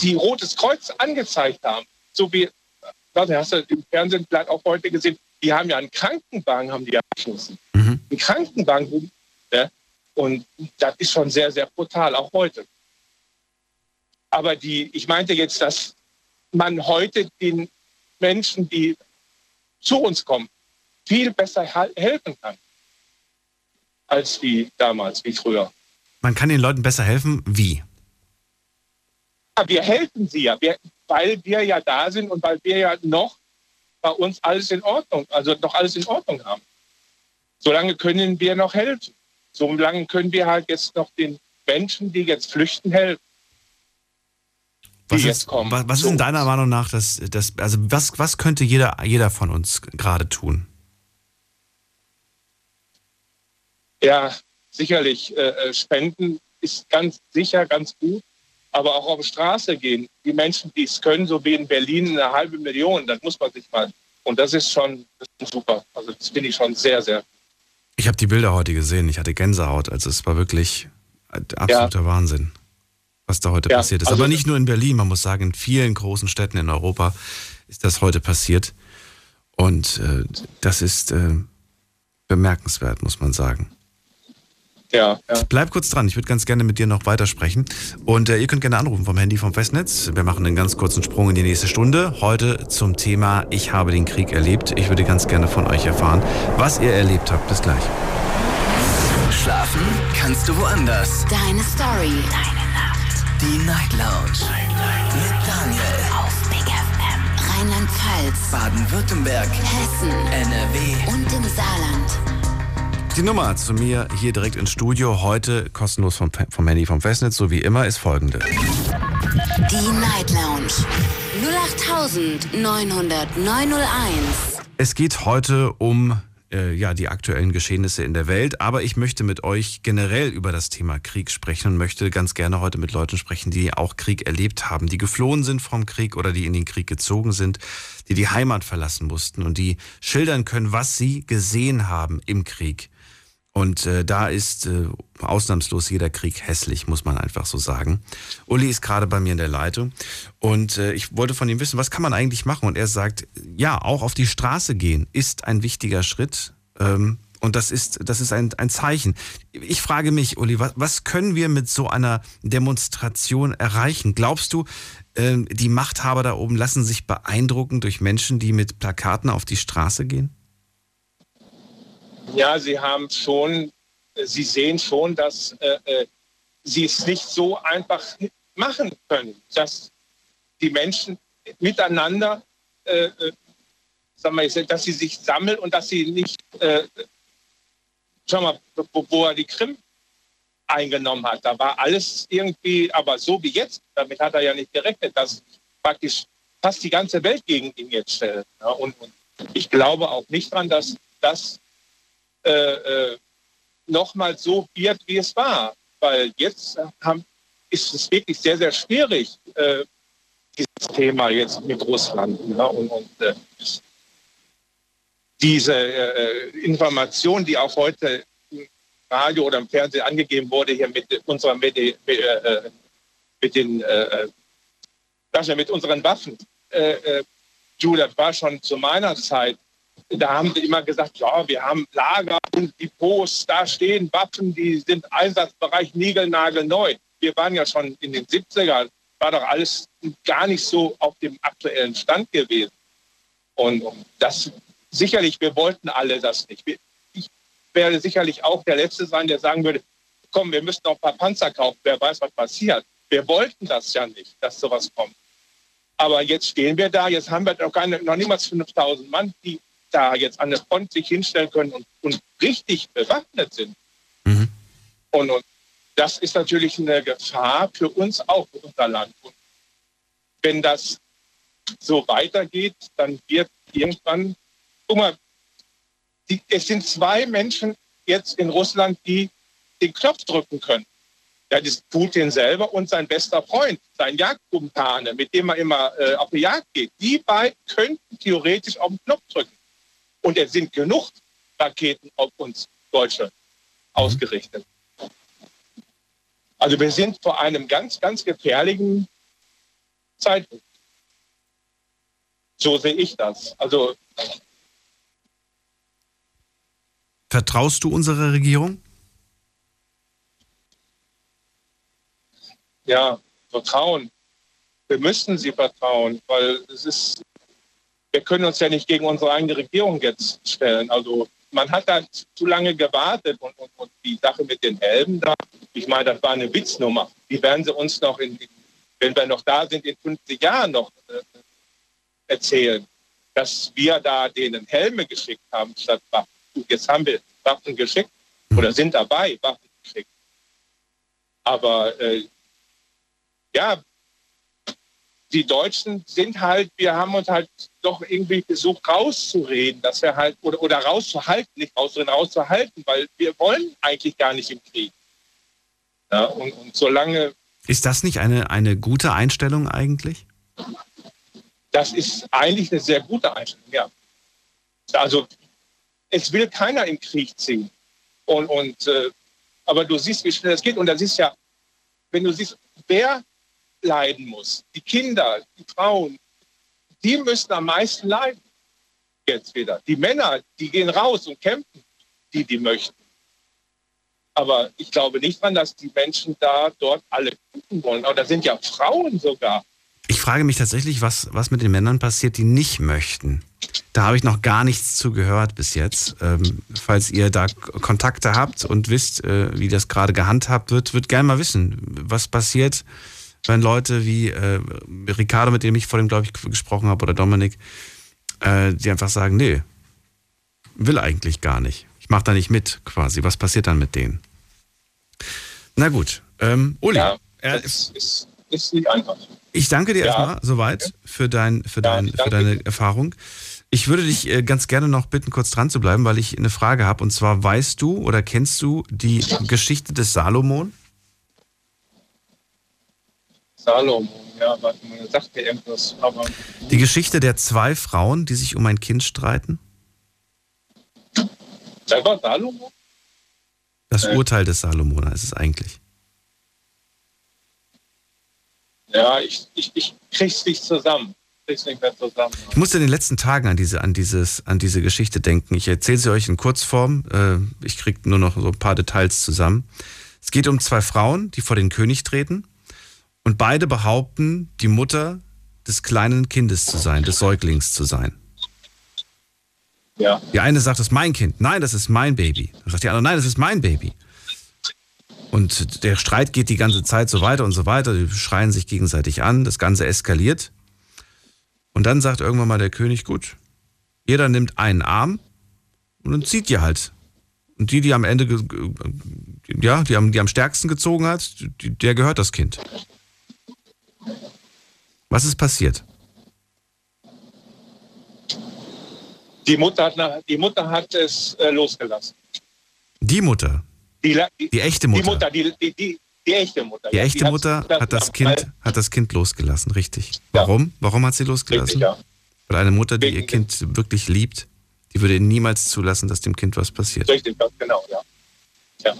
die Rotes Kreuz angezeigt haben, so wie, das hast du im Fernsehen vielleicht auch heute gesehen, die haben ja einen Krankenwagen, haben die abgeschossen. Mhm. Einen Krankenwagen. Ja, und das ist schon sehr, sehr brutal, auch heute. Aber die, ich meinte jetzt, dass man heute den Menschen, die zu uns kommen, viel besser helfen kann als wie damals, wie früher. Man kann den Leuten besser helfen. Wie? Ja, wir helfen sie ja, wir, weil wir ja da sind und weil wir ja noch bei uns alles in Ordnung, also noch alles in Ordnung haben. Solange können wir noch helfen. Solange können wir halt jetzt noch den Menschen, die jetzt flüchten, helfen. Was ist, was ist in deiner Meinung nach das, das also was, was könnte jeder, jeder von uns gerade tun? Ja, sicherlich äh, äh, Spenden ist ganz sicher ganz gut, aber auch auf die Straße gehen. Die Menschen, die es können, so wie in Berlin eine halbe Million, das muss man sich mal Und das ist schon, das ist super. Also das finde ich schon sehr, sehr. Ich habe die Bilder heute gesehen. Ich hatte Gänsehaut. Also es war wirklich absoluter ja. Wahnsinn, was da heute ja, passiert ist. Also Aber nicht nur in Berlin, man muss sagen, in vielen großen Städten in Europa ist das heute passiert. Und äh, das ist äh, bemerkenswert, muss man sagen. Ja, ja. Bleib kurz dran, ich würde ganz gerne mit dir noch weitersprechen. Und äh, ihr könnt gerne anrufen vom Handy vom Festnetz. Wir machen einen ganz kurzen Sprung in die nächste Stunde. Heute zum Thema Ich habe den Krieg erlebt. Ich würde ganz gerne von euch erfahren, was ihr erlebt habt. Bis gleich. Schlafen kannst du woanders. Deine Story. Deine Nacht. Die Night Lounge. Night, Night. Mit Daniel. Auf Big FM. Rheinland-Pfalz. Baden-Württemberg. Hessen. NRW. Und im Saarland. Die Nummer zu mir hier direkt ins Studio, heute kostenlos vom, vom Handy vom Festnetz, so wie immer, ist folgende. Die Night Lounge 0890901. Es geht heute um äh, ja, die aktuellen Geschehnisse in der Welt, aber ich möchte mit euch generell über das Thema Krieg sprechen und möchte ganz gerne heute mit Leuten sprechen, die auch Krieg erlebt haben, die geflohen sind vom Krieg oder die in den Krieg gezogen sind, die die Heimat verlassen mussten und die schildern können, was sie gesehen haben im Krieg und äh, da ist äh, ausnahmslos jeder Krieg hässlich, muss man einfach so sagen. Uli ist gerade bei mir in der Leitung und äh, ich wollte von ihm wissen, was kann man eigentlich machen? Und er sagt, ja, auch auf die Straße gehen ist ein wichtiger Schritt. Ähm, und das ist, das ist ein, ein Zeichen. Ich frage mich, Uli, was, was können wir mit so einer Demonstration erreichen? Glaubst du, äh, die Machthaber da oben lassen sich beeindrucken durch Menschen, die mit Plakaten auf die Straße gehen? Ja, Sie haben schon, Sie sehen schon, dass äh, äh, Sie es nicht so einfach machen können, dass die Menschen miteinander, äh, äh sagen wir, dass sie sich sammeln und dass sie nicht, äh, schau mal, wo, wo er die Krim eingenommen hat, da war alles irgendwie, aber so wie jetzt, damit hat er ja nicht gerechnet, dass praktisch fast die ganze Welt gegen ihn jetzt stellt. Ja, und, und ich glaube auch nicht daran, dass das äh, äh, nochmal so wird, wie es war. Weil jetzt haben, ist es wirklich sehr, sehr schwierig, äh, dieses Thema jetzt mit Russland. Ja, und, und äh, diese äh, Information, die auch heute im Radio oder im Fernsehen angegeben wurde, hier mit unserer mit, äh, mit den äh, mit unseren Waffen. Äh, äh, das war schon zu meiner Zeit da haben sie immer gesagt, ja, wir haben Lager und die Posts, da stehen Waffen, die sind Einsatzbereich niegelnagelneu. Wir waren ja schon in den 70ern, war doch alles gar nicht so auf dem aktuellen Stand gewesen. Und das sicherlich, wir wollten alle das nicht. Ich werde sicherlich auch der Letzte sein, der sagen würde, komm, wir müssen noch ein paar Panzer kaufen, wer weiß, was passiert. Wir wollten das ja nicht, dass sowas kommt. Aber jetzt stehen wir da, jetzt haben wir noch, keine, noch niemals 5000 Mann, die da jetzt an der Front sich hinstellen können und, und richtig bewaffnet sind. Mhm. Und, und, das ist natürlich eine Gefahr für uns auch, für unser Land. Und wenn das so weitergeht, dann wird irgendwann, guck mal, die, es sind zwei Menschen jetzt in Russland, die den Knopf drücken können. Das ist Putin selber und sein bester Freund, sein Jagdkumpane, mit dem er immer äh, auf die Jagd geht. Die beiden könnten theoretisch auf den Knopf drücken. Und es sind genug Raketen auf uns Deutsche ausgerichtet. Also wir sind vor einem ganz, ganz gefährlichen Zeitpunkt. So sehe ich das. Also Vertraust du unserer Regierung? Ja, Vertrauen. Wir müssen sie vertrauen, weil es ist wir können uns ja nicht gegen unsere eigene Regierung jetzt stellen. Also man hat da zu lange gewartet und, und, und die Sache mit den Helmen da, ich meine, das war eine Witznummer. Die werden sie uns noch, in, wenn wir noch da sind, in 50 Jahren noch äh, erzählen, dass wir da denen Helme geschickt haben statt Waffen. Jetzt haben wir Waffen geschickt oder sind dabei, Waffen geschickt. Aber äh, ja, die Deutschen sind halt, wir haben uns halt doch irgendwie versucht rauszureden, dass wir halt, oder, oder rauszuhalten, nicht rauszureden, rauszuhalten, weil wir wollen eigentlich gar nicht im Krieg. Ja, und, und solange. Ist das nicht eine, eine gute Einstellung eigentlich? Das ist eigentlich eine sehr gute Einstellung, ja. Also es will keiner in Krieg ziehen. Und, und äh, aber du siehst, wie schnell das geht. Und das ist ja, wenn du siehst, wer leiden muss, die Kinder, die Frauen, die müssen am meisten leiden. Jetzt wieder. Die Männer, die gehen raus und kämpfen, die, die möchten. Aber ich glaube nicht dran, dass die Menschen da dort alle kämpfen wollen. Aber da sind ja Frauen sogar. Ich frage mich tatsächlich, was, was mit den Männern passiert, die nicht möchten. Da habe ich noch gar nichts zu gehört bis jetzt. Ähm, falls ihr da Kontakte habt und wisst, äh, wie das gerade gehandhabt wird, würde gerne mal wissen, was passiert, wenn Leute wie äh, Ricardo, mit dem ich vorhin, glaube ich, gesprochen habe, oder Dominik, äh, die einfach sagen, nee, will eigentlich gar nicht. Ich mache da nicht mit, quasi. Was passiert dann mit denen? Na gut, ähm, Uli. Ja, das ist, ist nicht einfach. Ich danke dir ja. erstmal soweit für, dein, für, dein, ja, für deine Erfahrung. Ich würde dich äh, ganz gerne noch bitten, kurz dran zu bleiben, weil ich eine Frage habe. Und zwar, weißt du oder kennst du die Geschichte des Salomon? Salomon, ja, warte mal, sagt mir irgendwas. Aber die Geschichte der zwei Frauen, die sich um ein Kind streiten? Selber Salomon? Das äh. Urteil des Salomon ist es eigentlich. Ja, ich, ich, ich krieg's nicht zusammen. Ich musste in den letzten Tagen an diese, an dieses, an diese Geschichte denken. Ich erzähle sie euch in Kurzform. Äh, ich kriege nur noch so ein paar Details zusammen. Es geht um zwei Frauen, die vor den König treten. Und beide behaupten, die Mutter des kleinen Kindes zu sein, des Säuglings zu sein. Ja. Die eine sagt, das ist mein Kind. Nein, das ist mein Baby. Dann sagt die andere, nein, das ist mein Baby. Und der Streit geht die ganze Zeit so weiter und so weiter. Die schreien sich gegenseitig an. Das Ganze eskaliert. Und dann sagt irgendwann mal der König, gut, jeder nimmt einen Arm und dann zieht ihr halt. Und die, die am Ende, ja, die am, die am stärksten gezogen hat, der gehört das Kind. Was ist passiert? Die Mutter hat, die Mutter hat es äh, losgelassen. Die Mutter? Die, die, die, echte Mutter? Die Mutter, die, die, echte Mutter. Die echte Mutter hat das, kind, hat das Kind losgelassen, richtig. Warum? Warum hat sie losgelassen? Richtig, ja. Weil eine Mutter, die ihr Kind wirklich liebt, die würde niemals zulassen, dass dem Kind was passiert. Richtig, genau, ja. Ja.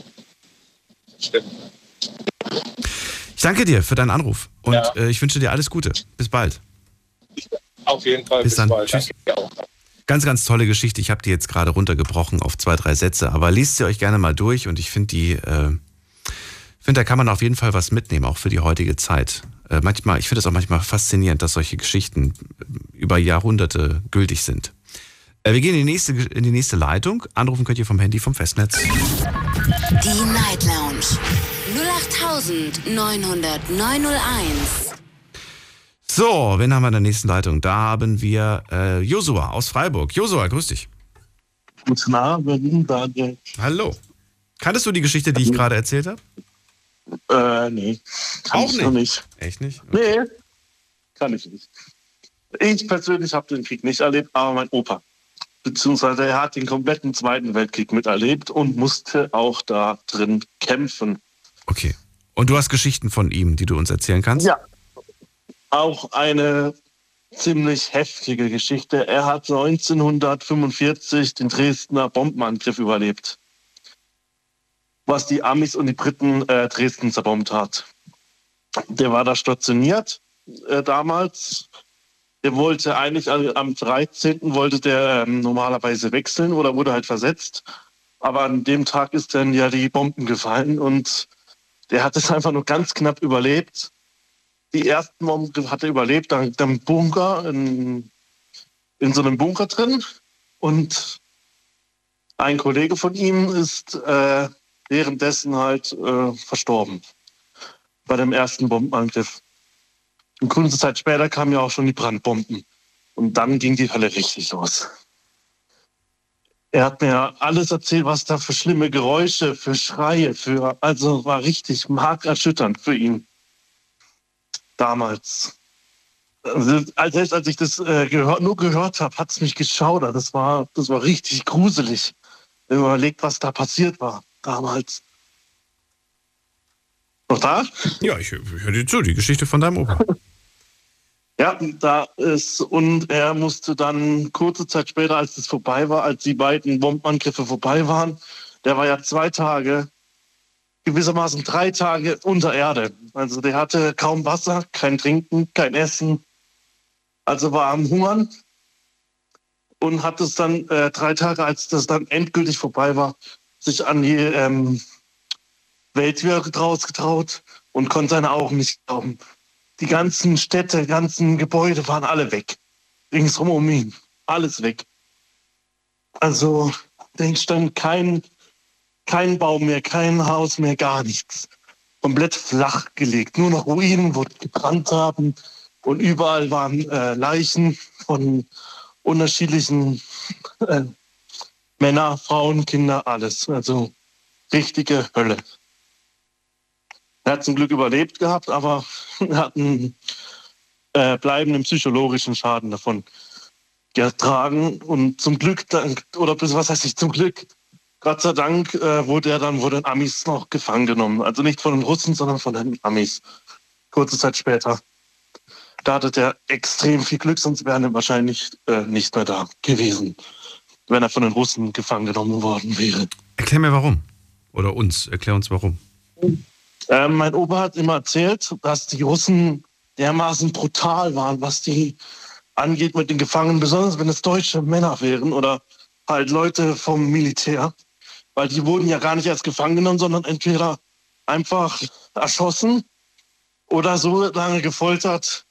Stimmt. Ich danke dir für deinen Anruf und ja. äh, ich wünsche dir alles Gute. Bis bald. Auf jeden Fall. Bis, bis dann. Bald. Tschüss. Ganz, ganz tolle Geschichte. Ich habe die jetzt gerade runtergebrochen auf zwei, drei Sätze, aber liest sie euch gerne mal durch und ich finde die, äh, finde, da kann man auf jeden Fall was mitnehmen, auch für die heutige Zeit. Äh, manchmal, ich finde es auch manchmal faszinierend, dass solche Geschichten über Jahrhunderte gültig sind. Äh, wir gehen in die, nächste, in die nächste Leitung. Anrufen könnt ihr vom Handy vom Festnetz. Die Night Lounge 08901. So, wen haben wir in der nächsten Leitung? Da haben wir äh, Josua aus Freiburg. Josua, grüß dich. Guten Abend, Daniel. Hallo. Kanntest du die Geschichte, die ich gerade erzählt habe? Äh, nee. Kann Auch nicht. nicht. Echt nicht? Okay. Nee, kann ich nicht. Ich persönlich habe den Krieg nicht erlebt, aber mein Opa. Beziehungsweise er hat den kompletten Zweiten Weltkrieg miterlebt und musste auch da drin kämpfen. Okay. Und du hast Geschichten von ihm, die du uns erzählen kannst? Ja. Auch eine ziemlich heftige Geschichte. Er hat 1945 den Dresdner Bombenangriff überlebt, was die Amis und die Briten äh, Dresden zerbombt hat. Der war da stationiert äh, damals. Der wollte eigentlich am 13. wollte der ähm, normalerweise wechseln oder wurde halt versetzt. Aber an dem Tag ist dann ja die Bomben gefallen und der hat es einfach nur ganz knapp überlebt. Die ersten Bomben hat er überlebt, dann im Bunker, in, in so einem Bunker drin. Und ein Kollege von ihm ist äh, währenddessen halt äh, verstorben bei dem ersten Bombenangriff. Und kurze Zeit später kamen ja auch schon die Brandbomben. Und dann ging die Hölle richtig los. Er hat mir alles erzählt, was da für schlimme Geräusche, für Schreie, für also war richtig markerschütternd für ihn damals. Also, selbst als ich das äh, gehör, nur gehört habe, hat es mich geschaudert. Das war, das war richtig gruselig. Wenn man überlegt, was da passiert war damals. Noch da? Ja, ich, ich höre dir zu, die Geschichte von deinem Opa. Ja, da ist, und er musste dann kurze Zeit später, als es vorbei war, als die beiden Bombenangriffe vorbei waren, der war ja zwei Tage, gewissermaßen drei Tage unter Erde. Also der hatte kaum Wasser, kein Trinken, kein Essen. Also war am Hungern und hat es dann äh, drei Tage, als das dann endgültig vorbei war, sich an die ähm, Welt wieder rausgetraut und konnte seine Augen nicht glauben. Die ganzen Städte, die ganzen Gebäude waren alle weg. Ringsrum um ihn. Alles weg. Also, da stand kein, kein Baum mehr, kein Haus mehr, gar nichts. Komplett flach gelegt. Nur noch Ruinen, wo gebrannt haben. Und überall waren äh, Leichen von unterschiedlichen äh, Männer, Frauen, Kinder, alles. Also richtige Hölle. Er hat zum Glück überlebt gehabt, aber er hat einen äh, bleibenden psychologischen Schaden davon getragen. Und zum Glück, oder was heißt nicht zum Glück, Gott sei Dank äh, wurde er dann von den Amis noch gefangen genommen. Also nicht von den Russen, sondern von den Amis. Kurze Zeit später. Da hatte er extrem viel Glück, sonst wäre er wahrscheinlich äh, nicht mehr da gewesen, wenn er von den Russen gefangen genommen worden wäre. Erklär mir warum. Oder uns, erklär uns warum. Ähm, mein Opa hat immer erzählt, dass die Russen dermaßen brutal waren, was die angeht mit den Gefangenen, besonders wenn es deutsche Männer wären oder halt Leute vom Militär, weil die wurden ja gar nicht als gefangen genommen, sondern entweder einfach erschossen oder so lange gefoltert,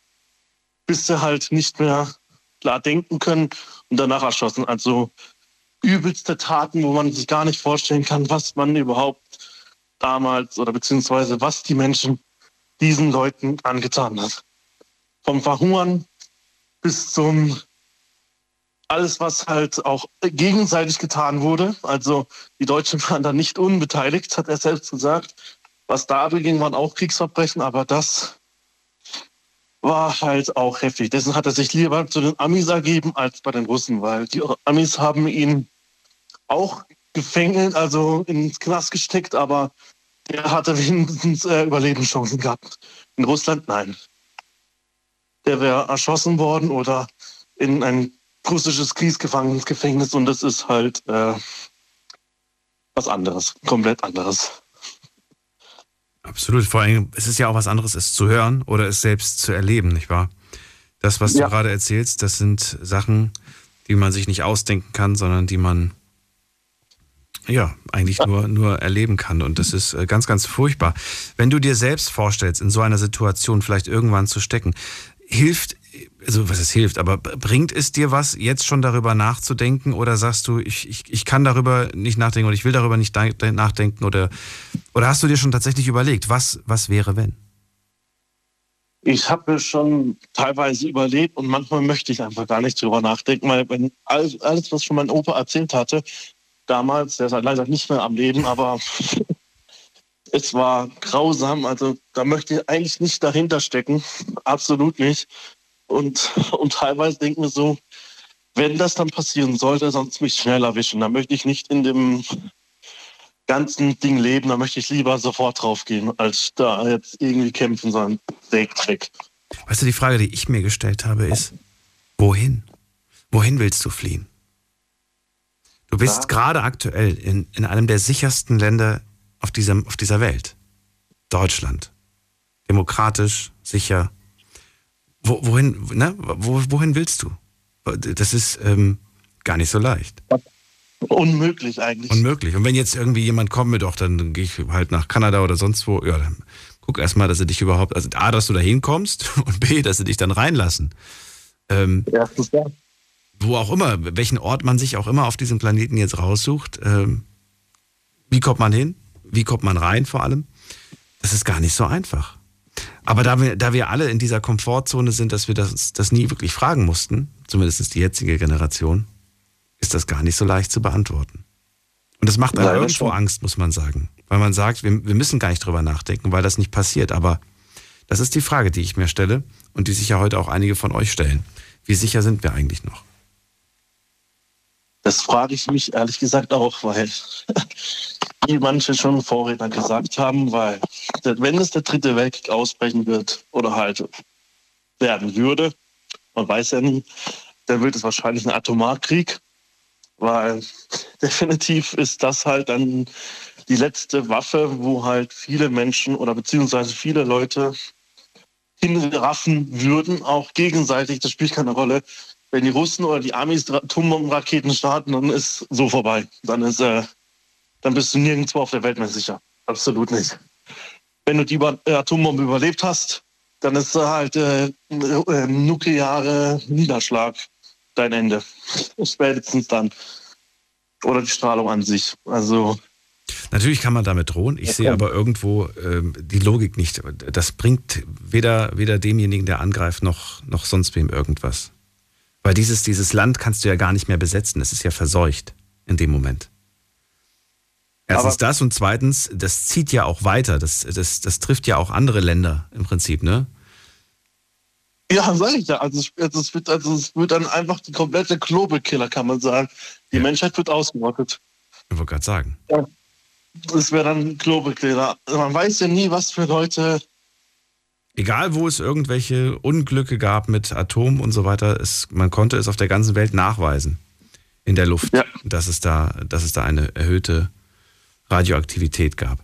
bis sie halt nicht mehr klar denken können und danach erschossen. Also übelste Taten, wo man sich gar nicht vorstellen kann, was man überhaupt damals oder beziehungsweise was die Menschen diesen Leuten angetan hat. Vom Verhungern bis zum alles, was halt auch gegenseitig getan wurde. Also die Deutschen waren da nicht unbeteiligt, hat er selbst gesagt. Was da beging, waren auch Kriegsverbrechen, aber das war halt auch heftig. Dessen hat er sich lieber zu den Amis ergeben als bei den Russen, weil die Amis haben ihn auch gefängelt, also ins Knast gesteckt, aber der hatte wenigstens äh, Überlebenschancen gehabt. In Russland nein. Der wäre erschossen worden oder in ein russisches Kriegsgefängnis und das ist halt äh, was anderes, komplett anderes. Absolut. Vor allem, es ist ja auch was anderes, es zu hören oder es selbst zu erleben, nicht wahr? Das, was ja. du gerade erzählst, das sind Sachen, die man sich nicht ausdenken kann, sondern die man ja, eigentlich nur, nur erleben kann. Und das ist äh, ganz, ganz furchtbar. Wenn du dir selbst vorstellst, in so einer Situation vielleicht irgendwann zu stecken, hilft, also was es hilft, aber bringt es dir was, jetzt schon darüber nachzudenken oder sagst du, ich, ich, ich kann darüber nicht nachdenken oder ich will darüber nicht nachdenken oder, oder hast du dir schon tatsächlich überlegt, was, was wäre, wenn? Ich habe mir schon teilweise überlegt und manchmal möchte ich einfach gar nicht drüber nachdenken, weil wenn alles, alles was schon mein Opa erzählt hatte, damals, der ist halt leider nicht mehr am Leben, aber es war grausam. Also da möchte ich eigentlich nicht dahinter stecken. Absolut nicht. Und, und teilweise denke ich mir so, wenn das dann passieren sollte, sonst mich schnell erwischen. Da möchte ich nicht in dem ganzen Ding leben. Da möchte ich lieber sofort draufgehen, als da jetzt irgendwie kämpfen, sondern direkt weg. Weißt du, die Frage, die ich mir gestellt habe, ist, wohin? Wohin willst du fliehen? Du bist ja. gerade aktuell in, in einem der sichersten Länder auf, diesem, auf dieser Welt. Deutschland. Demokratisch, sicher. Wo, wohin, ne? Wo, wohin willst du? Das ist ähm, gar nicht so leicht. Unmöglich eigentlich. Unmöglich. Und wenn jetzt irgendwie jemand kommt mit, doch, dann gehe ich halt nach Kanada oder sonst wo, ja, dann guck erstmal, dass sie dich überhaupt, also A, dass du da hinkommst und B, dass sie dich dann reinlassen. Ähm, ja, das ist ja wo auch immer, welchen Ort man sich auch immer auf diesem Planeten jetzt raussucht, ähm, wie kommt man hin? Wie kommt man rein vor allem? Das ist gar nicht so einfach. Aber da wir, da wir alle in dieser Komfortzone sind, dass wir das, das nie wirklich fragen mussten, zumindest die jetzige Generation, ist das gar nicht so leicht zu beantworten. Und das macht einem irgendwo Angst, muss man sagen. Weil man sagt, wir, wir müssen gar nicht drüber nachdenken, weil das nicht passiert. Aber das ist die Frage, die ich mir stelle und die sich ja heute auch einige von euch stellen. Wie sicher sind wir eigentlich noch? Das frage ich mich ehrlich gesagt auch, weil wie manche schon Vorredner gesagt haben, weil wenn es der dritte Weltkrieg ausbrechen wird oder halt werden würde, man weiß ja nie, dann wird es wahrscheinlich ein Atomarkrieg, weil definitiv ist das halt dann die letzte Waffe, wo halt viele Menschen oder beziehungsweise viele Leute hinraffen würden, auch gegenseitig. Das spielt keine Rolle. Wenn die Russen oder die Amis Atombombenraketen starten, dann ist so vorbei. Dann ist, äh, dann bist du nirgendwo auf der Welt mehr sicher. Absolut nicht. Wenn du die äh, Atombombe überlebt hast, dann ist halt äh, äh, nukleare Niederschlag dein Ende. Spätestens dann. Oder die Strahlung an sich. Also Natürlich kann man damit drohen. Ich sehe aber irgendwo ähm, die Logik nicht. Das bringt weder, weder demjenigen, der angreift, noch, noch sonst wem irgendwas. Weil dieses, dieses Land kannst du ja gar nicht mehr besetzen. Es ist ja verseucht in dem Moment. Erstens aber das und zweitens, das zieht ja auch weiter. Das, das, das trifft ja auch andere Länder im Prinzip, ne? Ja, sag ich ja. Also es, also es, wird, also es wird dann einfach die komplette Global-Killer, kann man sagen. Die ja. Menschheit wird ausgerottet. Ich wollte gerade sagen. Ja das wäre dann Klobekleider. Man weiß ja nie, was für Leute. Egal, wo es irgendwelche Unglücke gab mit Atom und so weiter, es, man konnte es auf der ganzen Welt nachweisen in der Luft, ja. dass, es da, dass es da eine erhöhte Radioaktivität gab.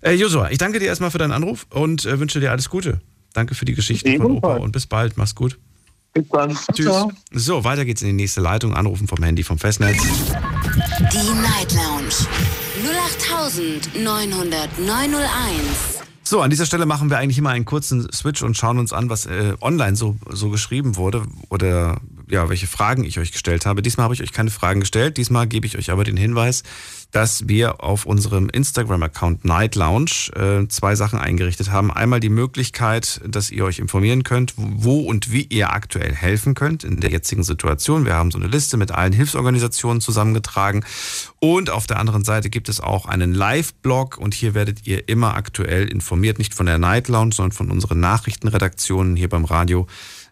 Äh, Josua, ich danke dir erstmal für deinen Anruf und äh, wünsche dir alles Gute. Danke für die Geschichte von Opa und bis bald. Mach's gut. Bis dann. Tschüss. Ciao. So, weiter geht's in die nächste Leitung. Anrufen vom Handy vom Festnetz. Die Night Lounge 0890901. So, an dieser Stelle machen wir eigentlich immer einen kurzen Switch und schauen uns an, was äh, online so, so geschrieben wurde oder ja, welche Fragen ich euch gestellt habe. Diesmal habe ich euch keine Fragen gestellt. Diesmal gebe ich euch aber den Hinweis, dass wir auf unserem Instagram-Account Night Lounge äh, zwei Sachen eingerichtet haben. Einmal die Möglichkeit, dass ihr euch informieren könnt, wo und wie ihr aktuell helfen könnt in der jetzigen Situation. Wir haben so eine Liste mit allen Hilfsorganisationen zusammengetragen. Und auf der anderen Seite gibt es auch einen Live-Blog und hier werdet ihr immer aktuell informiert, nicht von der Night Lounge, sondern von unseren Nachrichtenredaktionen hier beim Radio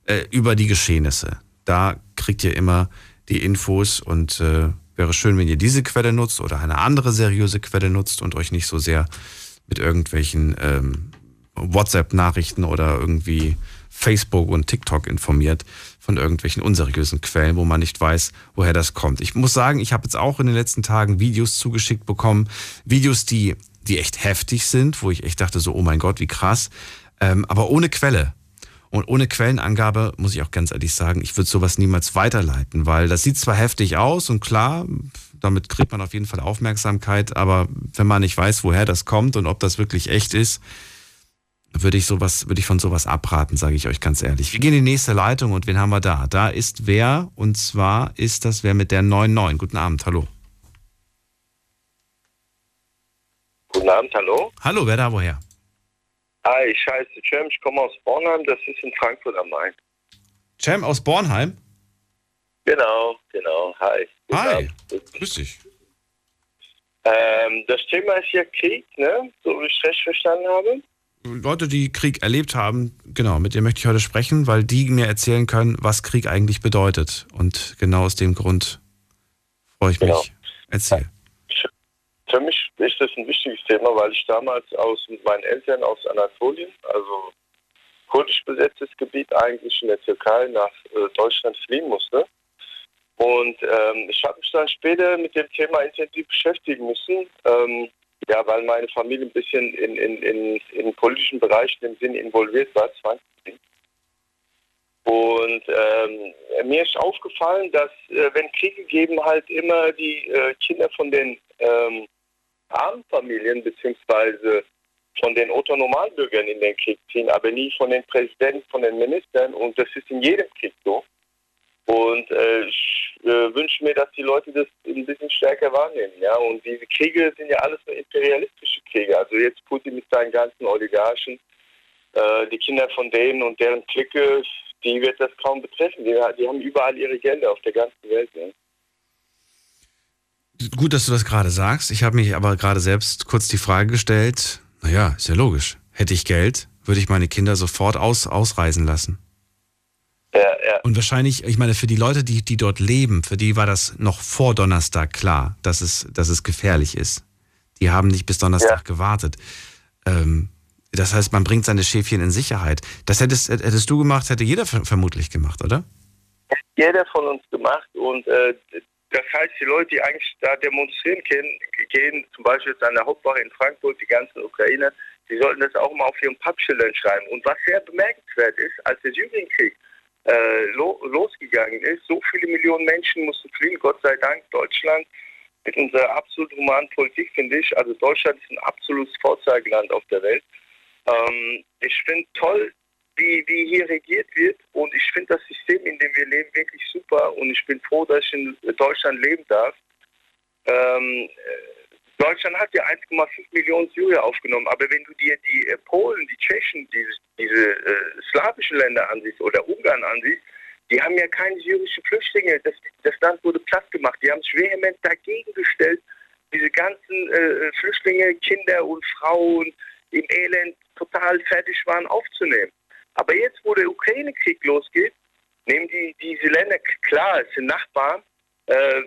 äh, über die Geschehnisse. Da kriegt ihr immer die Infos und äh, wäre schön, wenn ihr diese Quelle nutzt oder eine andere seriöse Quelle nutzt und euch nicht so sehr mit irgendwelchen ähm, WhatsApp-Nachrichten oder irgendwie Facebook und TikTok informiert von irgendwelchen unseriösen Quellen, wo man nicht weiß, woher das kommt. Ich muss sagen, ich habe jetzt auch in den letzten Tagen Videos zugeschickt bekommen, Videos, die, die echt heftig sind, wo ich echt dachte so, oh mein Gott, wie krass, ähm, aber ohne Quelle. Und ohne Quellenangabe muss ich auch ganz ehrlich sagen, ich würde sowas niemals weiterleiten, weil das sieht zwar heftig aus und klar, damit kriegt man auf jeden Fall Aufmerksamkeit, aber wenn man nicht weiß, woher das kommt und ob das wirklich echt ist, würde ich sowas, würde ich von sowas abraten, sage ich euch ganz ehrlich. Wir gehen in die nächste Leitung und wen haben wir da? Da ist wer und zwar ist das wer mit der 99. Guten Abend, hallo. Guten Abend, hallo. Hallo, wer da woher? Hi, ich heiße Cem, ich komme aus Bornheim, das ist in Frankfurt am Main. Cem aus Bornheim? Genau, genau. Hi. Hi, grüß dich. Ähm, das Thema ist ja Krieg, ne? So wie ich recht verstanden habe. Leute, die Krieg erlebt haben, genau, mit denen möchte ich heute sprechen, weil die mir erzählen können, was Krieg eigentlich bedeutet. Und genau aus dem Grund freue ich genau. mich. Erzähl. Für mich ist das ein wichtiges Thema, weil ich damals aus mit meinen Eltern aus Anatolien, also kurdisch besetztes Gebiet eigentlich in der Türkei nach äh, Deutschland fliehen musste. Und ähm, ich habe mich dann später mit dem Thema intensiv beschäftigen müssen, ähm, ja, weil meine Familie ein bisschen in, in, in, in politischen Bereichen im Sinne involviert war, zwangsläufig. Und ähm, mir ist aufgefallen, dass äh, wenn Kriege geben, halt immer die äh, Kinder von den ähm, armen Familien beziehungsweise von den Otto-Normalbürgern in den Krieg ziehen, aber nie von den Präsidenten, von den Ministern. Und das ist in jedem Krieg so. Und äh, ich äh, wünsche mir, dass die Leute das ein bisschen stärker wahrnehmen. Ja? Und diese Kriege sind ja alles nur imperialistische Kriege. Also jetzt Putin mit seinen ganzen Oligarchen, äh, die Kinder von denen und deren Clique, die wird das kaum betreffen. Die, die haben überall ihre Gelder auf der ganzen Welt. Ja? Gut, dass du das gerade sagst. Ich habe mich aber gerade selbst kurz die Frage gestellt, naja, ist ja logisch. Hätte ich Geld, würde ich meine Kinder sofort aus, ausreisen lassen. Ja, ja. Und wahrscheinlich, ich meine, für die Leute, die, die dort leben, für die war das noch vor Donnerstag klar, dass es, dass es gefährlich ist. Die haben nicht bis Donnerstag ja. gewartet. Ähm, Das heißt, man bringt seine Schäfchen in Sicherheit. Das hättest, hättest du gemacht, hätte jeder vermutlich gemacht, oder? Jeder von uns gemacht und äh, das heißt, die Leute, die eigentlich da demonstrieren gehen, gehen zum Beispiel jetzt an der Hauptwache in Frankfurt, die ganzen Ukrainer, die sollten das auch mal auf ihren Pappschildern schreiben. Und was sehr bemerkenswert ist, als der Syrienkrieg äh, lo losgegangen ist, so viele Millionen Menschen mussten fliehen, Gott sei Dank, Deutschland mit unserer absolut humanen Politik, finde ich. Also Deutschland ist ein absolutes Vorzeigeland auf der Welt. Ähm, ich finde toll, wie, wie hier regiert wird und ich finde das System, in dem wir leben, wirklich super und ich bin froh, dass ich in Deutschland leben darf. Ähm, Deutschland hat ja 1,5 Millionen Syrier aufgenommen, aber wenn du dir die äh, Polen, die Tschechen, diese, diese äh, slawischen Länder ansiehst oder Ungarn ansiehst, die haben ja keine syrischen Flüchtlinge. Das, das Land wurde platt gemacht. Die haben sich vehement dagegen gestellt, diese ganzen äh, Flüchtlinge, Kinder und Frauen im Elend total fertig waren aufzunehmen. Aber jetzt, wo der Ukraine-Krieg losgeht, nehmen die diese Länder, klar, es sind Nachbarn, äh,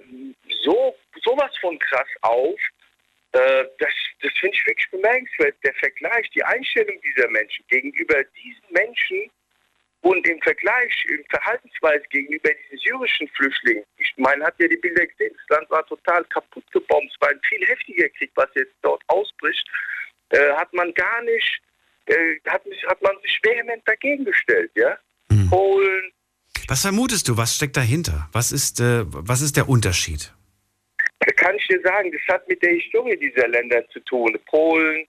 so sowas von krass auf, äh, das, das finde ich wirklich bemerkenswert. Der Vergleich, die Einstellung dieser Menschen gegenüber diesen Menschen und im Vergleich, in Verhaltensweise gegenüber diesen syrischen Flüchtlingen. Ich meine, hat ja die Bilder gesehen, das Land war total kaputt gebombt. Es war ein viel heftiger Krieg, was jetzt dort ausbricht. Äh, hat man gar nicht, äh, hat, hat man sich vehement dagegen gestellt, ja. Mhm. Polen. Was vermutest du? Was steckt dahinter? Was ist, äh, was ist der Unterschied? kann ich dir sagen, das hat mit der Historie dieser Länder zu tun. Polen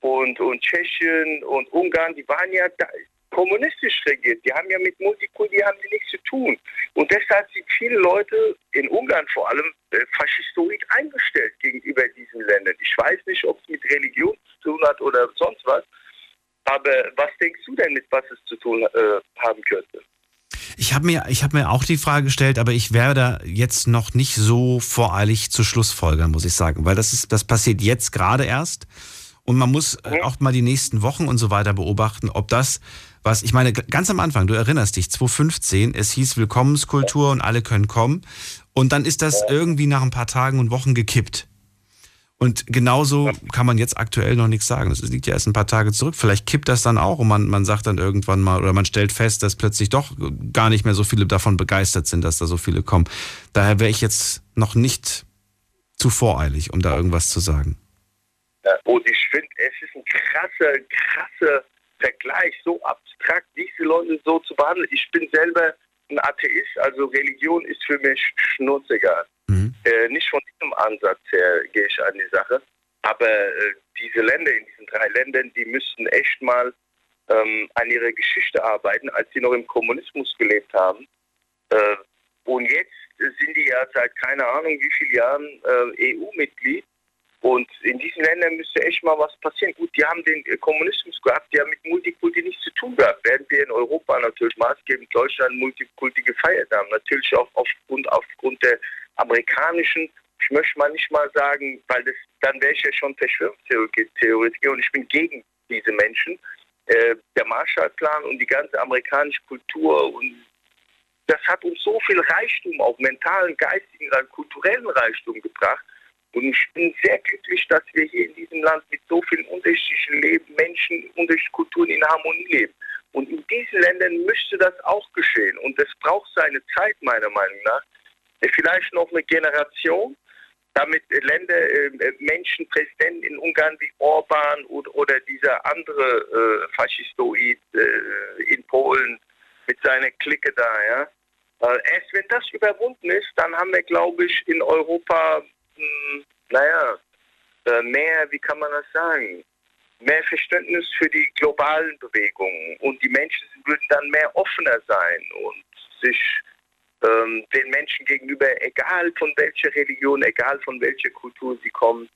und, und Tschechien und Ungarn, die waren ja da, kommunistisch regiert. Die haben ja mit Multikulti haben die nichts zu tun. Und deshalb sind viele Leute, in Ungarn vor allem, äh, faschistoid eingestellt gegenüber diesen Ländern. Ich weiß nicht, ob es mit Religion zu tun hat oder sonst was. Aber was denkst du denn mit, was es zu tun äh, haben könnte? Ich habe mir, hab mir auch die Frage gestellt, aber ich werde jetzt noch nicht so voreilig zu Schlussfolgern, muss ich sagen, weil das, ist, das passiert jetzt gerade erst. Und man muss äh, auch mal die nächsten Wochen und so weiter beobachten, ob das, was, ich meine, ganz am Anfang, du erinnerst dich, 2015, es hieß Willkommenskultur und alle können kommen. Und dann ist das irgendwie nach ein paar Tagen und Wochen gekippt. Und genauso kann man jetzt aktuell noch nichts sagen. Das liegt ja erst ein paar Tage zurück. Vielleicht kippt das dann auch und man, man sagt dann irgendwann mal oder man stellt fest, dass plötzlich doch gar nicht mehr so viele davon begeistert sind, dass da so viele kommen. Daher wäre ich jetzt noch nicht zu voreilig, um da irgendwas zu sagen. Und ich finde, es ist ein krasser, krasser Vergleich, so abstrakt, diese Leute so zu behandeln. Ich bin selber ein Atheist, also Religion ist für mich schnurzegal. Mhm. Äh, nicht von diesem Ansatz her gehe ich an die Sache. Aber äh, diese Länder, in diesen drei Ländern, die müssten echt mal ähm, an ihrer Geschichte arbeiten, als sie noch im Kommunismus gelebt haben. Äh, und jetzt sind die ja seit keine Ahnung wie vielen Jahren äh, EU-Mitglied. Und in diesen Ländern müsste echt mal was passieren. Gut, die haben den Kommunismus gehabt, die haben mit Multikulti nichts zu tun gehabt. Während wir in Europa natürlich maßgebend Deutschland Multikulti gefeiert haben. Natürlich auch aufgrund, aufgrund der amerikanischen, ich möchte mal nicht mal sagen, weil das, dann wäre ich ja schon Verschwörungstheoretiker und ich bin gegen diese Menschen. Äh, der Marshallplan und die ganze amerikanische Kultur und das hat uns so viel Reichtum, auch mentalen, geistigen, kulturellen Reichtum gebracht. Und ich bin sehr glücklich, dass wir hier in diesem Land mit so vielen unterschiedlichen Leben, Menschen, unterschiedlichen Kulturen in Harmonie leben. Und in diesen Ländern müsste das auch geschehen. Und das braucht seine Zeit, meiner Meinung nach vielleicht noch eine Generation, damit Länder, äh, Menschen, Präsidenten in Ungarn wie Orban oder, dieser andere äh, Faschistoid äh, in Polen mit seiner Clique da, ja. Erst wenn das überwunden ist, dann haben wir, glaube ich, in Europa, hm, naja, mehr, wie kann man das sagen, mehr Verständnis für die globalen Bewegungen und die Menschen würden dann mehr offener sein und sich ähm, den Menschen gegenüber, egal von welcher Religion, egal von welcher Kultur sie kommen,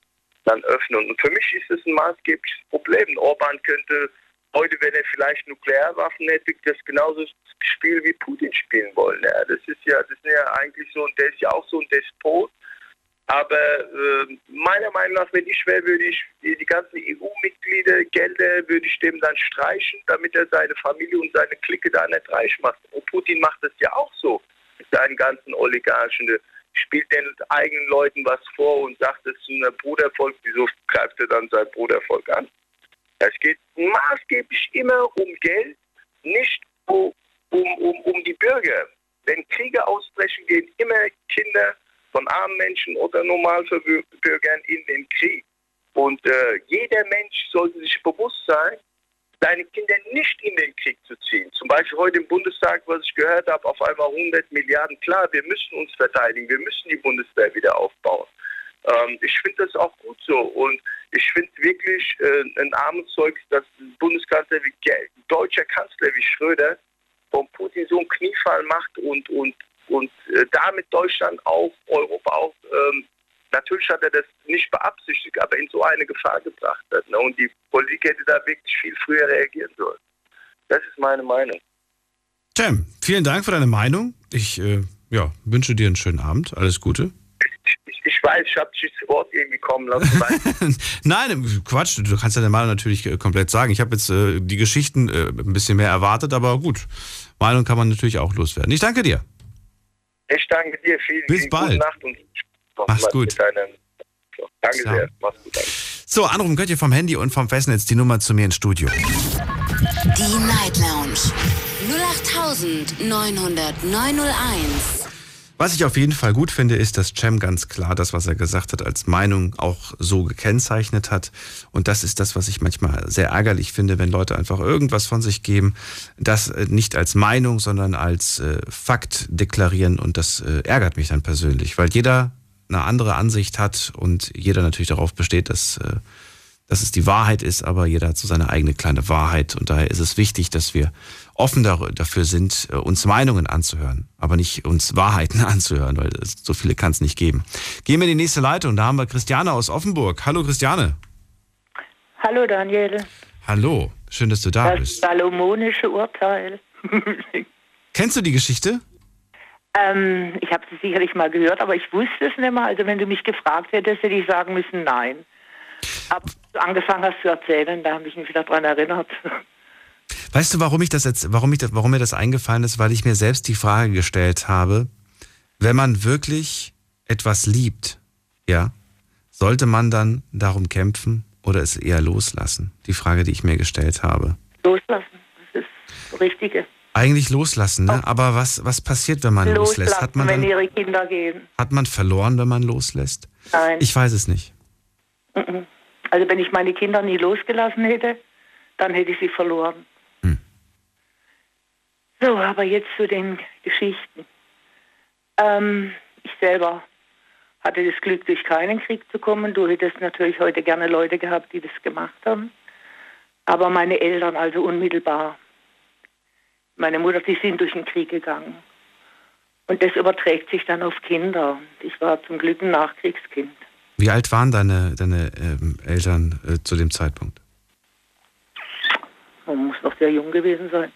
dann öffnen. Und für mich ist es ein maßgebliches Problem. Orban könnte heute, wenn er vielleicht Nuklearwaffen hätte, das genauso Spiel wie Putin spielen wollen. Ja, das ist ja, das ist ja eigentlich so, und der ist ja auch so ein Despot. Aber äh, meiner Meinung nach, wenn ich wäre, würde ich die, die ganzen EU-Mitglieder, Gelder, würde ich dem dann streichen, damit er seine Familie und seine Clique da nicht reich macht. Und Putin macht das ja auch so seinen ganzen Oligarchen, spielt den eigenen Leuten was vor und sagt es zu einem Brudervolk, wieso greift er dann sein Brudervolk an? Es geht maßgeblich immer um Geld, nicht um, um, um, die Bürger. Wenn Kriege ausbrechen, gehen immer Kinder von armen Menschen oder Normalbürgern in den Krieg. Und äh, jeder Mensch sollte sich bewusst sein, seine Kinder nicht in den Krieg zu ziehen. Zum Beispiel heute im Bundestag, was ich gehört habe, auf einmal 100 Milliarden. Klar, wir müssen uns verteidigen, wir müssen die Bundeswehr wieder aufbauen. Ähm, ich finde das auch gut so. Und ich finde wirklich äh, ein Armutszeug, dass Bundeskanzler wie deutscher Kanzler wie Schröder von Putin so einen Kniefall macht und, und, und äh, damit Deutschland auch, Europa auch, ähm, natürlich hat er das nicht beabsichtigt, aber in so eine Gefahr gebracht hat. Ne? Und die Politik hätte da wirklich viel früher reagieren sollen. Das ist meine Meinung. Cem, vielen Dank für deine Meinung. Ich äh, ja, wünsche dir einen schönen Abend. Alles Gute. Ich, ich weiß, ich habe dich zu Wort irgendwie kommen lassen. Nein, Quatsch, du kannst deine Meinung natürlich äh, komplett sagen. Ich habe jetzt äh, die Geschichten äh, ein bisschen mehr erwartet, aber gut. Meinung kann man natürlich auch loswerden. Ich danke dir. Ich danke dir. Vielen, Bis bald. Nacht und Mach's gut. Danke sehr. Mach's gut. Danke. So, anrufen könnt ihr vom Handy und vom Festnetz die Nummer zu mir ins Studio. Die Night Lounge 0890901. Was ich auf jeden Fall gut finde, ist, dass Cem ganz klar das, was er gesagt hat, als Meinung auch so gekennzeichnet hat. Und das ist das, was ich manchmal sehr ärgerlich finde, wenn Leute einfach irgendwas von sich geben, das äh, nicht als Meinung, sondern als äh, Fakt deklarieren. Und das äh, ärgert mich dann persönlich, weil jeder eine andere Ansicht hat und jeder natürlich darauf besteht, dass, äh, dass es die Wahrheit ist, aber jeder hat so seine eigene kleine Wahrheit. Und daher ist es wichtig, dass wir offen dafür sind, äh, uns Meinungen anzuhören, aber nicht uns Wahrheiten anzuhören, weil so viele kann es nicht geben. Gehen wir in die nächste Leitung. Da haben wir Christiane aus Offenburg. Hallo Christiane. Hallo Daniel. Hallo, schön, dass du da Das bist. salomonische Urteil. Kennst du die Geschichte? Ähm, ich habe es sicherlich mal gehört, aber ich wusste es nicht mehr. Also wenn du mich gefragt hättest, hätte ich sagen müssen, nein. Aber du angefangen hast zu erzählen, da habe ich mich wieder dran erinnert. Weißt du, warum ich das jetzt, warum ich das, warum mir das eingefallen ist? Weil ich mir selbst die Frage gestellt habe, wenn man wirklich etwas liebt, ja, sollte man dann darum kämpfen oder es eher loslassen? Die Frage, die ich mir gestellt habe. Loslassen, das ist das Richtige. Eigentlich loslassen, ne? Aber was, was passiert, wenn man loslässt? Loslassen, Hat man, wenn dann, ihre Kinder gehen. hat man verloren, wenn man loslässt? Nein. Ich weiß es nicht. Also wenn ich meine Kinder nie losgelassen hätte, dann hätte ich sie verloren. Hm. So, aber jetzt zu den Geschichten. Ähm, ich selber hatte das Glück, durch keinen Krieg zu kommen. Du hättest natürlich heute gerne Leute gehabt, die das gemacht haben. Aber meine Eltern, also unmittelbar, meine Mutter, die sind durch den Krieg gegangen. Und das überträgt sich dann auf Kinder. Ich war zum Glück ein Nachkriegskind. Wie alt waren deine, deine ähm, Eltern äh, zu dem Zeitpunkt? Man muss noch sehr jung gewesen sein.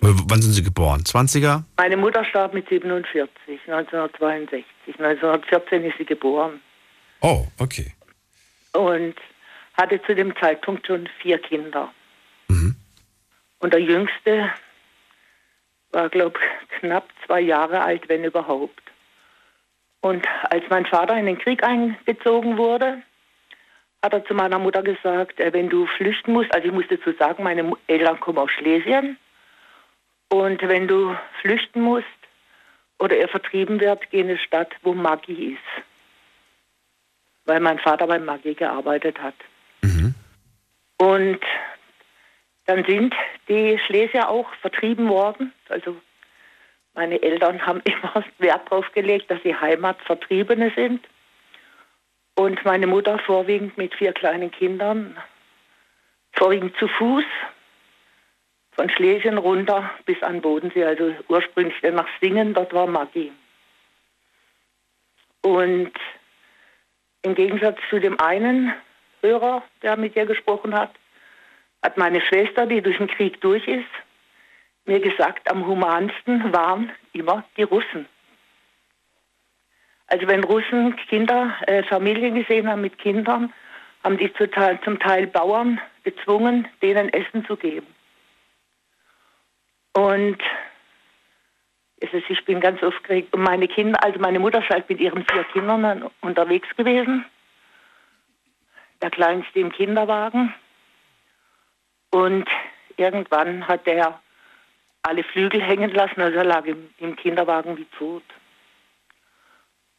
Wann sind sie geboren? 20er? Meine Mutter starb mit 47, 1962. 1914 ist sie geboren Oh, okay. und hatte zu dem Zeitpunkt schon vier Kinder. Mhm. Und der jüngste war, glaube ich, knapp zwei Jahre alt, wenn überhaupt. Und als mein Vater in den Krieg eingezogen wurde, hat er zu meiner Mutter gesagt, äh, wenn du flüchten musst, also ich musste zu sagen, meine Eltern kommen aus Schlesien, und wenn du flüchten musst oder er vertrieben wird, geh in eine Stadt, wo Maggi ist. Weil mein Vater beim Maggi gearbeitet hat. Und dann sind die Schlesier auch vertrieben worden. Also meine Eltern haben immer Wert darauf gelegt, dass sie Heimatvertriebene sind. Und meine Mutter vorwiegend mit vier kleinen Kindern, vorwiegend zu Fuß, von Schlesien runter bis an Bodensee, also ursprünglich nach Singen, dort war Maggi. Und im Gegensatz zu dem einen Hörer, der mit ihr gesprochen hat, hat meine Schwester, die durch den Krieg durch ist, mir gesagt, am humansten waren immer die Russen. Also wenn Russen Kinder, äh, Familien gesehen haben mit Kindern, haben die zum Teil, zum Teil Bauern gezwungen, denen Essen zu geben. Und es ist, ich bin ganz aufgeregt. Und meine Kinder, also meine Mutter ist halt mit ihren vier Kindern dann unterwegs gewesen. Der Kleinste im Kinderwagen. Und irgendwann hat er alle Flügel hängen lassen, also er lag im, im Kinderwagen wie tot.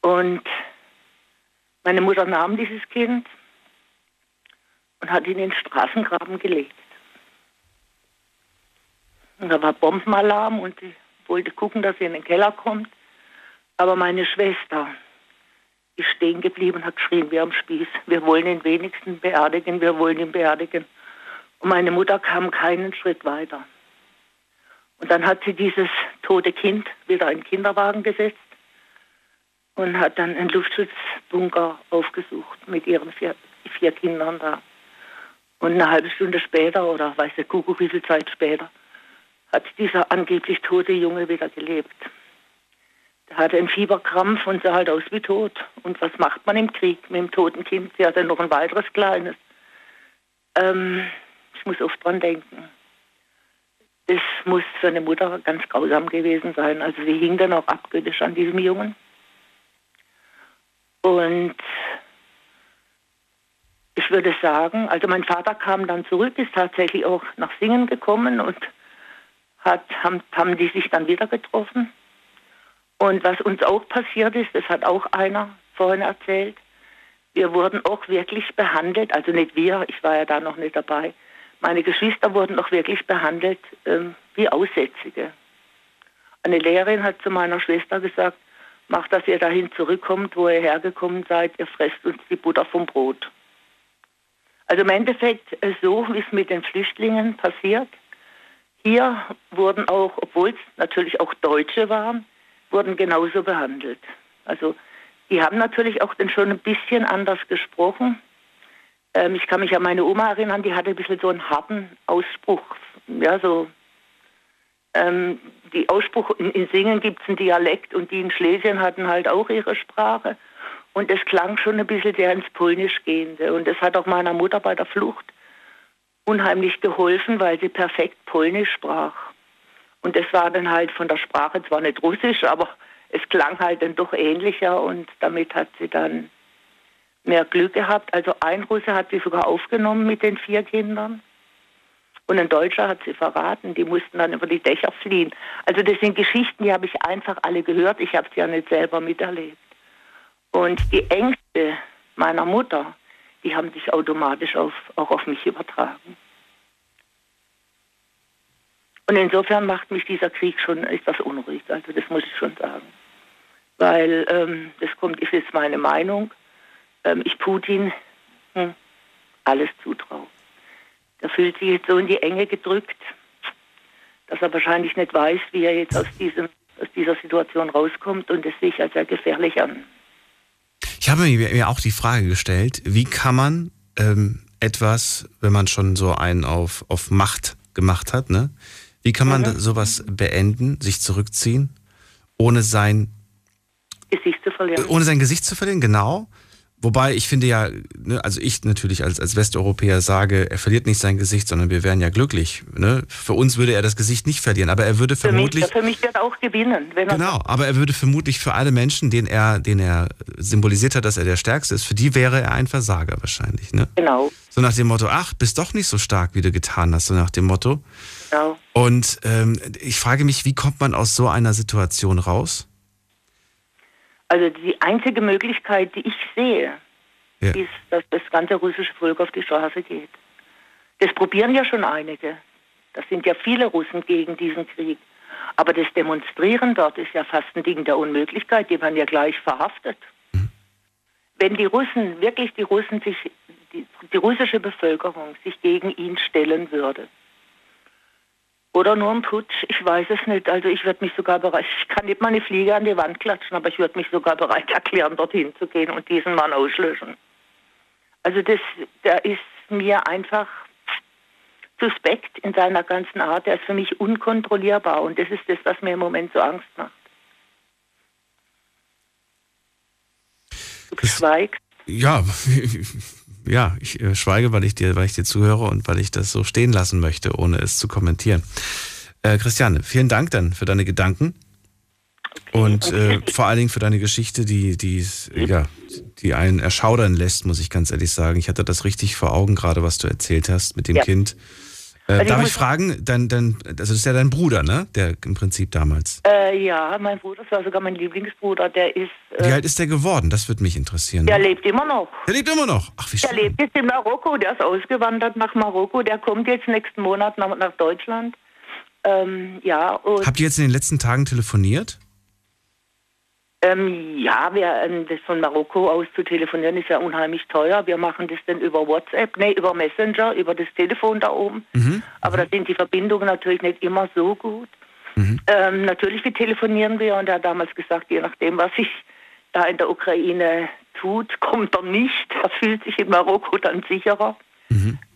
Und meine Mutter nahm dieses Kind und hat ihn in den Straßengraben gelegt. Und da war Bombenalarm und sie wollte gucken, dass sie in den Keller kommt. Aber meine Schwester ist stehen geblieben und hat geschrien wie am Spieß. Wir wollen ihn wenigstens beerdigen, wir wollen ihn beerdigen. Und meine Mutter kam keinen Schritt weiter. Und dann hat sie dieses tote Kind wieder in den Kinderwagen gesetzt und hat dann einen Luftschutzbunker aufgesucht mit ihren vier, vier Kindern da. Und eine halbe Stunde später, oder weiß der Kuckuck wie viel Zeit später, hat dieser angeblich tote Junge wieder gelebt. Der hatte einen Fieberkrampf und sah halt aus wie tot. Und was macht man im Krieg mit dem toten Kind? Sie hatte noch ein weiteres kleines. Ähm, ich muss oft dran denken. Es muss für eine Mutter ganz grausam gewesen sein. Also sie hing dann auch abgöttisch an diesem Jungen. Und ich würde sagen, also mein Vater kam dann zurück, ist tatsächlich auch nach Singen gekommen und hat, haben, haben die sich dann wieder getroffen. Und was uns auch passiert ist, das hat auch einer vorhin erzählt, wir wurden auch wirklich behandelt, also nicht wir, ich war ja da noch nicht dabei, meine Geschwister wurden auch wirklich behandelt ähm, wie Aussätzige. Eine Lehrerin hat zu meiner Schwester gesagt, macht, dass ihr dahin zurückkommt, wo ihr hergekommen seid, ihr fresst uns die Butter vom Brot. Also im Endeffekt äh, so, wie es mit den Flüchtlingen passiert, hier wurden auch, obwohl es natürlich auch Deutsche waren, wurden genauso behandelt. Also die haben natürlich auch dann schon ein bisschen anders gesprochen. Ähm, ich kann mich an meine Oma erinnern, die hatte ein bisschen so einen harten Ausspruch. Ja, so. Ähm, die Ausspruch in, in Singen gibt es einen Dialekt und die in Schlesien hatten halt auch ihre Sprache. Und es klang schon ein bisschen sehr ins Polnisch gehende. Und das hat auch meiner Mutter bei der Flucht unheimlich geholfen, weil sie perfekt Polnisch sprach. Und das war dann halt von der Sprache zwar nicht Russisch, aber es klang halt dann doch ähnlicher und damit hat sie dann mehr Glück gehabt. Also ein Russe hat sie sogar aufgenommen mit den vier Kindern und ein Deutscher hat sie verraten. Die mussten dann über die Dächer fliehen. Also das sind Geschichten, die habe ich einfach alle gehört. Ich habe sie ja nicht selber miterlebt. Und die Ängste meiner Mutter, die haben sich automatisch auf, auch auf mich übertragen. Und insofern macht mich dieser Krieg schon etwas unruhig, also das muss ich schon sagen. Weil, ähm, das kommt, ist jetzt meine Meinung, ähm, ich Putin hm, alles zutraue. Der fühlt sich jetzt so in die Enge gedrückt, dass er wahrscheinlich nicht weiß, wie er jetzt aus, diesem, aus dieser Situation rauskommt und das sehe ich als sehr gefährlich an. Ich habe mir auch die Frage gestellt, wie kann man ähm, etwas, wenn man schon so einen auf, auf Macht gemacht hat, ne? Wie kann man mhm. sowas beenden, sich zurückziehen, ohne sein Gesicht zu verlieren? Ohne sein Gesicht zu verlieren, genau. Wobei ich finde ja, ne, also ich natürlich als, als Westeuropäer sage, er verliert nicht sein Gesicht, sondern wir wären ja glücklich. Ne? Für uns würde er das Gesicht nicht verlieren, aber er würde vermutlich. Für mich, für mich wird auch gewinnen. genau, aber er würde vermutlich für alle Menschen, denen er, den er symbolisiert hat, dass er der Stärkste ist, für die wäre er ein Versager wahrscheinlich. Ne? Genau. So nach dem Motto, ach, bist doch nicht so stark, wie du getan hast, so nach dem Motto. Genau. Und ähm, ich frage mich, wie kommt man aus so einer Situation raus? Also die einzige Möglichkeit, die ich sehe, ja. ist, dass das ganze russische Volk auf die Straße geht. Das probieren ja schon einige. Das sind ja viele Russen gegen diesen Krieg. Aber das Demonstrieren dort ist ja fast ein Ding der Unmöglichkeit. Die werden ja gleich verhaftet. Mhm. Wenn die Russen, wirklich die Russen sich, die, die russische Bevölkerung sich gegen ihn stellen würde, oder nur ein Putsch, ich weiß es nicht. Also ich würde mich sogar bereit, ich kann nicht mal eine Fliege an die Wand klatschen, aber ich würde mich sogar bereit erklären, dorthin zu gehen und diesen Mann auslöschen. Also das, der ist mir einfach suspekt in seiner ganzen Art. Der ist für mich unkontrollierbar und das ist das, was mir im Moment so Angst macht. Du schweigst. Ja, ja, ich äh, schweige, weil ich dir, weil ich dir zuhöre und weil ich das so stehen lassen möchte, ohne es zu kommentieren. Äh, Christiane, vielen Dank dann für deine Gedanken. Okay, und okay. Äh, vor allen Dingen für deine Geschichte, die, die, ja, die einen erschaudern lässt, muss ich ganz ehrlich sagen. Ich hatte das richtig vor Augen, gerade was du erzählt hast mit dem ja. Kind. Also ich darf muss- ich fragen, dein, dein, das ist ja dein Bruder, ne? Der im Prinzip damals. Äh, ja, mein Bruder, das war sogar mein Lieblingsbruder, der ist, Wie äh, alt ist der geworden? Das würde mich interessieren. der lebt immer noch. Der lebt immer noch. Ach, wie Der schön. lebt jetzt in Marokko, der ist ausgewandert nach Marokko, der kommt jetzt nächsten Monat nach, nach Deutschland. Ähm, ja, Habt ihr jetzt in den letzten Tagen telefoniert? Ähm, ja, wir, ähm, das von Marokko aus zu telefonieren ist ja unheimlich teuer. Wir machen das dann über WhatsApp, nee, über Messenger, über das Telefon da oben. Mhm. Aber da sind die Verbindungen natürlich nicht immer so gut. Ähm, natürlich, wir telefonieren wir und er hat damals gesagt, je nachdem, was sich da in der Ukraine tut, kommt er nicht. Er fühlt sich in Marokko dann sicherer.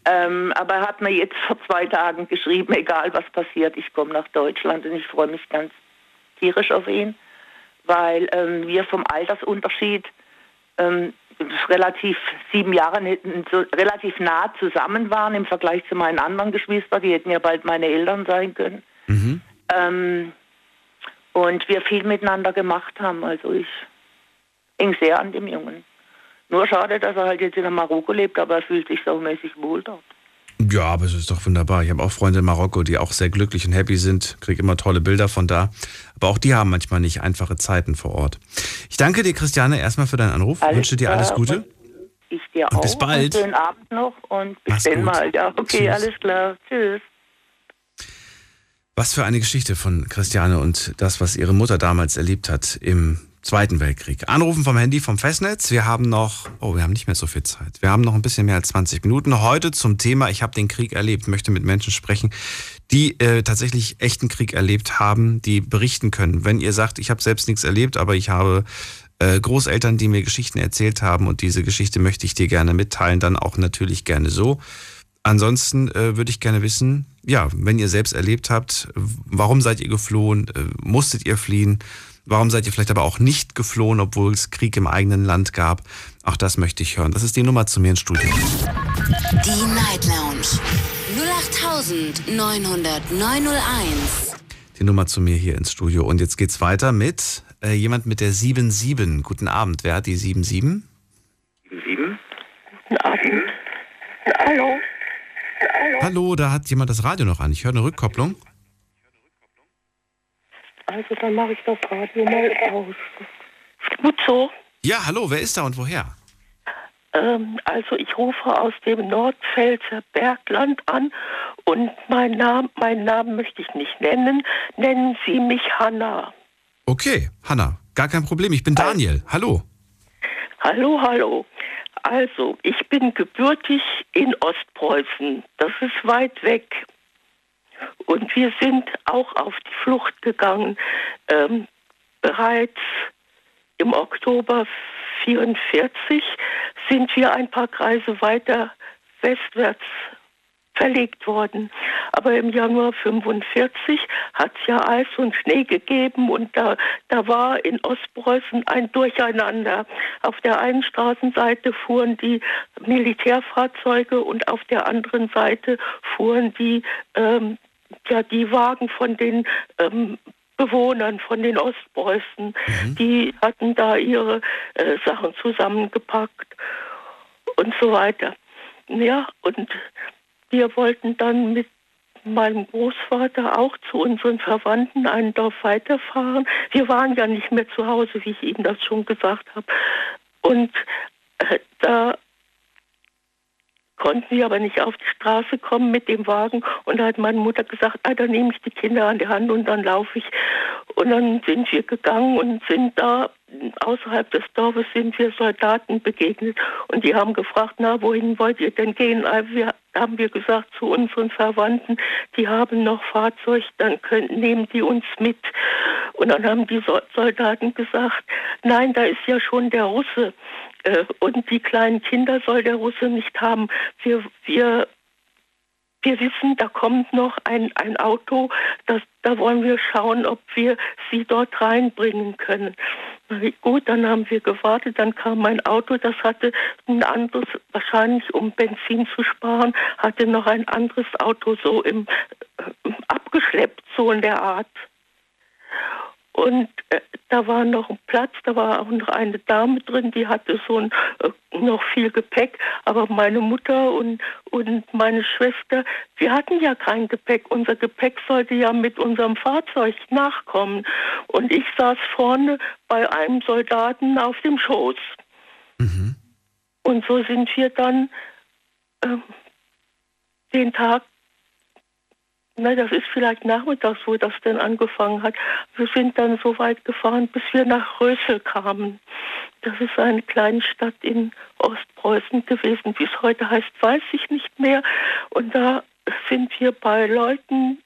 Ähm, aber er hat mir jetzt vor zwei Tagen geschrieben, egal was passiert, ich komme nach Deutschland und ich freue mich ganz tierisch auf ihn, weil ähm, wir vom Altersunterschied ähm, relativ sieben Jahre so relativ nah zusammen waren im Vergleich zu meinen anderen Geschwistern, die hätten ja bald meine Eltern sein können. Ähm, und wir viel miteinander gemacht haben. Also ich hing sehr an dem Jungen. Nur schade, dass er halt jetzt in Marokko lebt, aber er fühlt sich saumäßig wohl dort. Ja, aber es ist doch wunderbar. Ich habe auch Freunde in Marokko, die auch sehr glücklich und happy sind. Kriege immer tolle Bilder von da. Aber auch die haben manchmal nicht einfache Zeiten vor Ort. Ich danke dir, Christiane, erstmal für deinen Anruf. Alles Wünsche dir alles Gute. Ich dir Und auch. bis bald. Und schönen Abend noch und bis dann mal. Ja, okay, Tschüss. alles klar. Tschüss. Was für eine Geschichte von Christiane und das, was ihre Mutter damals erlebt hat im Zweiten Weltkrieg. Anrufen vom Handy vom Festnetz. Wir haben noch, oh, wir haben nicht mehr so viel Zeit. Wir haben noch ein bisschen mehr als 20 Minuten. Heute zum Thema, ich habe den Krieg erlebt, möchte mit Menschen sprechen, die äh, tatsächlich echten Krieg erlebt haben, die berichten können. Wenn ihr sagt, ich habe selbst nichts erlebt, aber ich habe äh, Großeltern, die mir Geschichten erzählt haben und diese Geschichte möchte ich dir gerne mitteilen, dann auch natürlich gerne so. Ansonsten äh, würde ich gerne wissen, ja, wenn ihr selbst erlebt habt, warum seid ihr geflohen? Äh, musstet ihr fliehen? Warum seid ihr vielleicht aber auch nicht geflohen, obwohl es Krieg im eigenen Land gab? Auch das möchte ich hören. Das ist die Nummer zu mir ins Studio. Die Night Lounge 0890901. Die Nummer zu mir hier ins Studio. Und jetzt geht's weiter mit äh, jemand mit der 77. Guten Abend. Wer hat die 77? Sieben? Guten Abend. Hallo. Hallo. Hallo, da hat jemand das Radio noch an. Ich höre eine Rückkopplung. Also dann mache ich das Radio mal aus. Gut so. Ja, hallo, wer ist da und woher? Ähm, also ich rufe aus dem Nordpfälzer Bergland an und mein Name, meinen Namen möchte ich nicht nennen. Nennen Sie mich Hanna. Okay, Hanna, gar kein Problem. Ich bin Daniel. Hallo. Hallo, hallo. Also, ich bin gebürtig in Ostpreußen. Das ist weit weg. Und wir sind auch auf die Flucht gegangen. Ähm, bereits im Oktober 44 sind wir ein paar Kreise weiter westwärts verlegt worden. Aber im Januar 45 hat es ja Eis und Schnee gegeben und da, da war in Ostpreußen ein Durcheinander. Auf der einen Straßenseite fuhren die Militärfahrzeuge und auf der anderen Seite fuhren die, ähm, ja, die Wagen von den ähm, Bewohnern von den Ostpreußen. Die hatten da ihre äh, Sachen zusammengepackt und so weiter. Ja, und wir wollten dann mit meinem Großvater auch zu unseren Verwandten ein Dorf weiterfahren. Wir waren ja nicht mehr zu Hause, wie ich Ihnen das schon gesagt habe. Und äh, da konnten wir aber nicht auf die Straße kommen mit dem Wagen. Und da hat meine Mutter gesagt, ah, dann nehme ich die Kinder an die Hand und dann laufe ich. Und dann sind wir gegangen und sind da außerhalb des Dorfes sind wir Soldaten begegnet. Und die haben gefragt, na, wohin wollt ihr denn gehen? Also wir, haben wir gesagt zu unseren Verwandten, die haben noch Fahrzeug, dann können, nehmen die uns mit. Und dann haben die So- Soldaten gesagt, nein, da ist ja schon der Russe. Äh, Und die kleinen Kinder soll der Russe nicht haben. Wir, wir, wir wissen, da kommt noch ein, ein Auto, das, da wollen wir schauen, ob wir sie dort reinbringen können. Gut, dann haben wir gewartet, dann kam ein Auto, das hatte ein anderes, wahrscheinlich um Benzin zu sparen, hatte noch ein anderes Auto so im, äh, abgeschleppt, so in der Art. Und äh, da war noch ein Platz, da war auch noch eine Dame drin, die hatte so ein, äh, noch viel Gepäck. Aber meine Mutter und, und meine Schwester, wir hatten ja kein Gepäck. Unser Gepäck sollte ja mit unserem Fahrzeug nachkommen. Und ich saß vorne bei einem Soldaten auf dem Schoß. Mhm. Und so sind wir dann äh, den Tag na, das ist vielleicht nachmittags, wo das denn angefangen hat. Wir sind dann so weit gefahren, bis wir nach Rösel kamen. Das ist eine kleine Stadt in Ostpreußen gewesen. Wie es heute heißt, weiß ich nicht mehr. Und da sind wir bei Leuten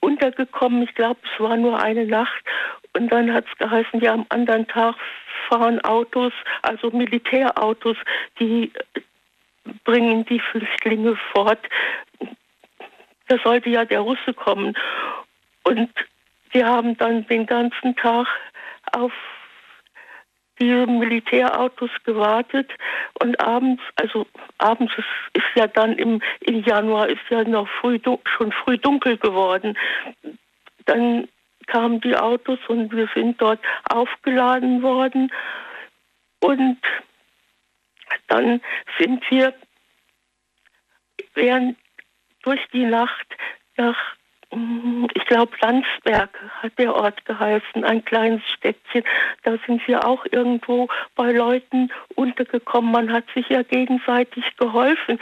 untergekommen. Ich glaube, es war nur eine Nacht. Und dann hat es geheißen, ja, am anderen Tag fahren Autos, also Militärautos, die bringen die Flüchtlinge fort da sollte ja der Russe kommen. Und wir haben dann den ganzen Tag auf diese Militärautos gewartet und abends, also abends ist, ist ja dann im, im Januar ist ja noch früh, schon früh dunkel geworden. Dann kamen die Autos und wir sind dort aufgeladen worden und dann sind wir während durch die Nacht nach, mm, ich glaube, Landsberg hat der Ort geheißen, ein kleines Städtchen. Da sind wir auch irgendwo bei Leuten untergekommen. Man hat sich ja gegenseitig geholfen.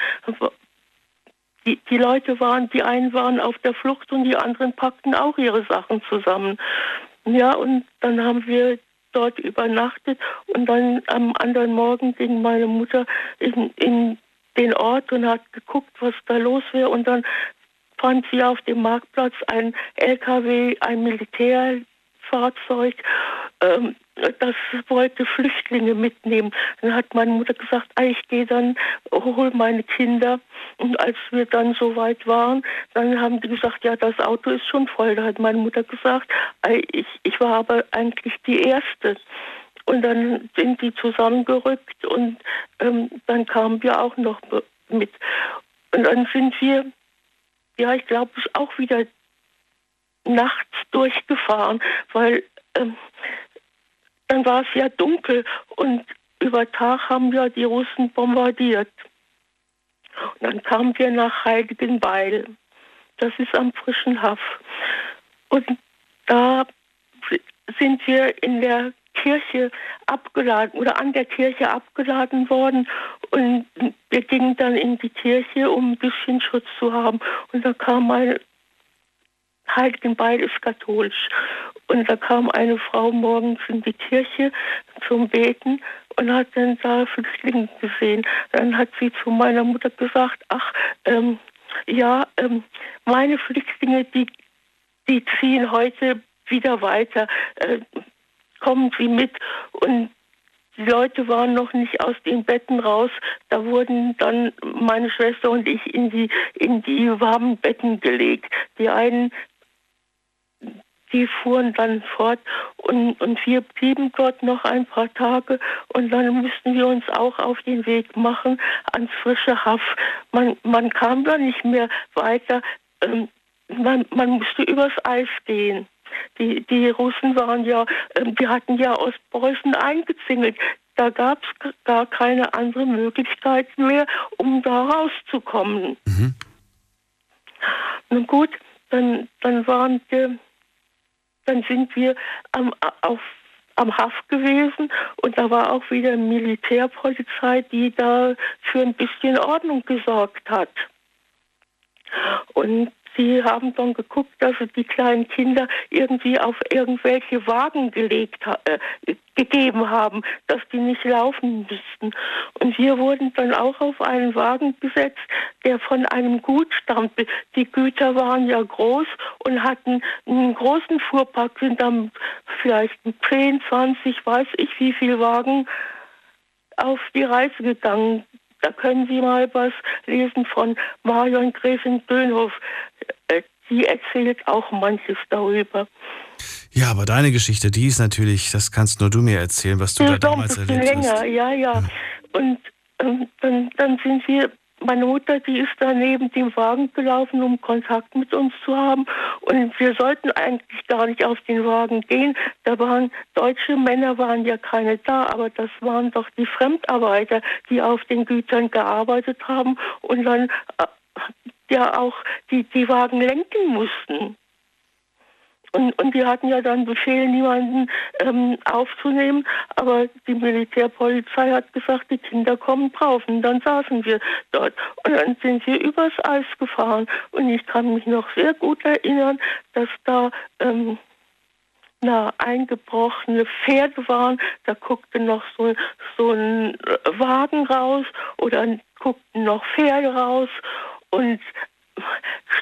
Die, die Leute waren, die einen waren auf der Flucht und die anderen packten auch ihre Sachen zusammen. Ja, und dann haben wir dort übernachtet und dann am anderen Morgen ging meine Mutter in, in den Ort und hat geguckt, was da los wäre. Und dann fand sie auf dem Marktplatz ein LKW, ein Militärfahrzeug, ähm, das wollte Flüchtlinge mitnehmen. Dann hat meine Mutter gesagt, ah, ich gehe dann, hol meine Kinder. Und als wir dann so weit waren, dann haben die gesagt, ja, das Auto ist schon voll. Da hat meine Mutter gesagt, ich, ich war aber eigentlich die Erste. Und dann sind die zusammengerückt und ähm, dann kamen wir auch noch mit. Und dann sind wir, ja, ich glaube, auch wieder nachts durchgefahren, weil ähm, dann war es ja dunkel und über Tag haben wir die Russen bombardiert. Und dann kamen wir nach Heiligenbeil. Das ist am frischen Haff. Und da sind wir in der Kirche abgeladen oder an der Kirche abgeladen worden und wir gingen dann in die Kirche, um ein bisschen Schutz zu haben. Und da kam ein Heiligenbeil ist katholisch. Und da kam eine Frau morgens in die Kirche zum Beten und hat dann da Flüchtlinge gesehen. Dann hat sie zu meiner Mutter gesagt, ach, ähm, ja, ähm, meine Flüchtlinge, die, die ziehen heute wieder weiter. Äh, kommen Sie mit. Und die Leute waren noch nicht aus den Betten raus. Da wurden dann meine Schwester und ich in die, in die warmen Betten gelegt. Die einen, die fuhren dann fort und, und wir blieben dort noch ein paar Tage und dann mussten wir uns auch auf den Weg machen ans frische Haff. Man, man kam da nicht mehr weiter. Ähm, man, man musste übers Eis gehen. Die, die Russen waren ja, ähm, die hatten ja Ostpreußen eingezingelt. Da gab es gar keine andere Möglichkeit mehr, um da rauszukommen. Mhm. Nun gut, dann, dann waren wir, dann sind wir am, auf, am Haft gewesen und da war auch wieder Militärpolizei, die da für ein bisschen Ordnung gesorgt hat. Und Sie haben dann geguckt, dass sie die kleinen Kinder irgendwie auf irgendwelche Wagen gelegt, äh, gegeben haben, dass die nicht laufen müssten. Und wir wurden dann auch auf einen Wagen gesetzt, der von einem Gut stammte. Die Güter waren ja groß und hatten einen großen Fuhrpark, sind dann vielleicht 10, 20, weiß ich wie viel Wagen auf die Reise gegangen. Da können Sie mal was lesen von Marion Gräfin Dönhoff. Äh, die erzählt auch manches darüber. Ja, aber deine Geschichte, die ist natürlich, das kannst nur du mir erzählen, was du ja, da damals erlebt länger, hast. Ja, ja. Hm. Und ähm, dann, dann sind wir meine Mutter, die ist da neben dem Wagen gelaufen, um Kontakt mit uns zu haben. Und wir sollten eigentlich gar nicht auf den Wagen gehen. Da waren deutsche Männer, waren ja keine da, aber das waren doch die Fremdarbeiter, die auf den Gütern gearbeitet haben und dann äh, ja auch die, die Wagen lenken mussten. Und, und die hatten ja dann Befehl, niemanden ähm, aufzunehmen. Aber die Militärpolizei hat gesagt, die Kinder kommen drauf. Und dann saßen wir dort. Und dann sind wir übers Eis gefahren. Und ich kann mich noch sehr gut erinnern, dass da ähm, na, eingebrochene Pferde waren. Da guckte noch so, so ein Wagen raus oder guckten noch Pferde raus. Und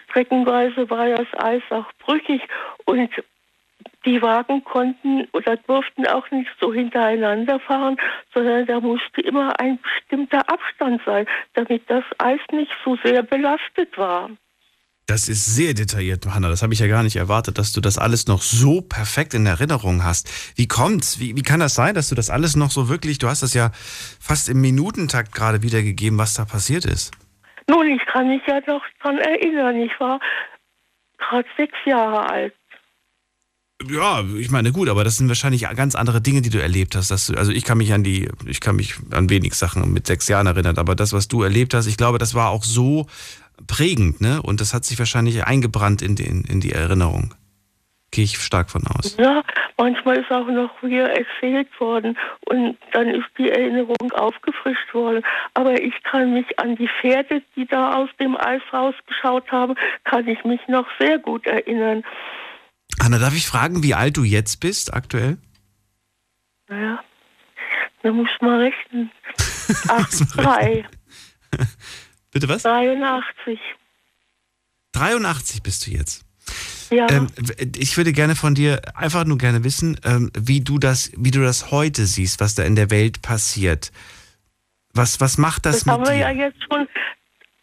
streckenweise war das Eis auch brüchig und die Wagen konnten oder durften auch nicht so hintereinander fahren, sondern da musste immer ein bestimmter Abstand sein, damit das Eis nicht so sehr belastet war. Das ist sehr detailliert, Hanna. Das habe ich ja gar nicht erwartet, dass du das alles noch so perfekt in Erinnerung hast. Wie kommt's? Wie, wie kann das sein, dass du das alles noch so wirklich, du hast das ja fast im Minutentakt gerade wiedergegeben, was da passiert ist? Nun, ich kann mich ja noch daran erinnern. Ich war gerade sechs Jahre alt. Ja, ich meine, gut, aber das sind wahrscheinlich ganz andere Dinge, die du erlebt hast. Du, also ich kann mich an die, ich kann mich an wenig Sachen mit sechs Jahren erinnern, aber das, was du erlebt hast, ich glaube, das war auch so prägend, ne? Und das hat sich wahrscheinlich eingebrannt in, den, in die Erinnerung. Gehe ich stark von aus. Ja, manchmal ist auch noch wieder erzählt worden und dann ist die Erinnerung aufgefrischt worden. Aber ich kann mich an die Pferde, die da aus dem Eis rausgeschaut haben, kann ich mich noch sehr gut erinnern. Anna, darf ich fragen, wie alt du jetzt bist aktuell? Naja, da muss man rechnen. 8, 3. Bitte was? 83. 83 bist du jetzt. Ja. Ähm, ich würde gerne von dir einfach nur gerne wissen, ähm, wie du das, wie du das heute siehst, was da in der Welt passiert. Was, was macht das, das mit haben wir dir? ja jetzt schon,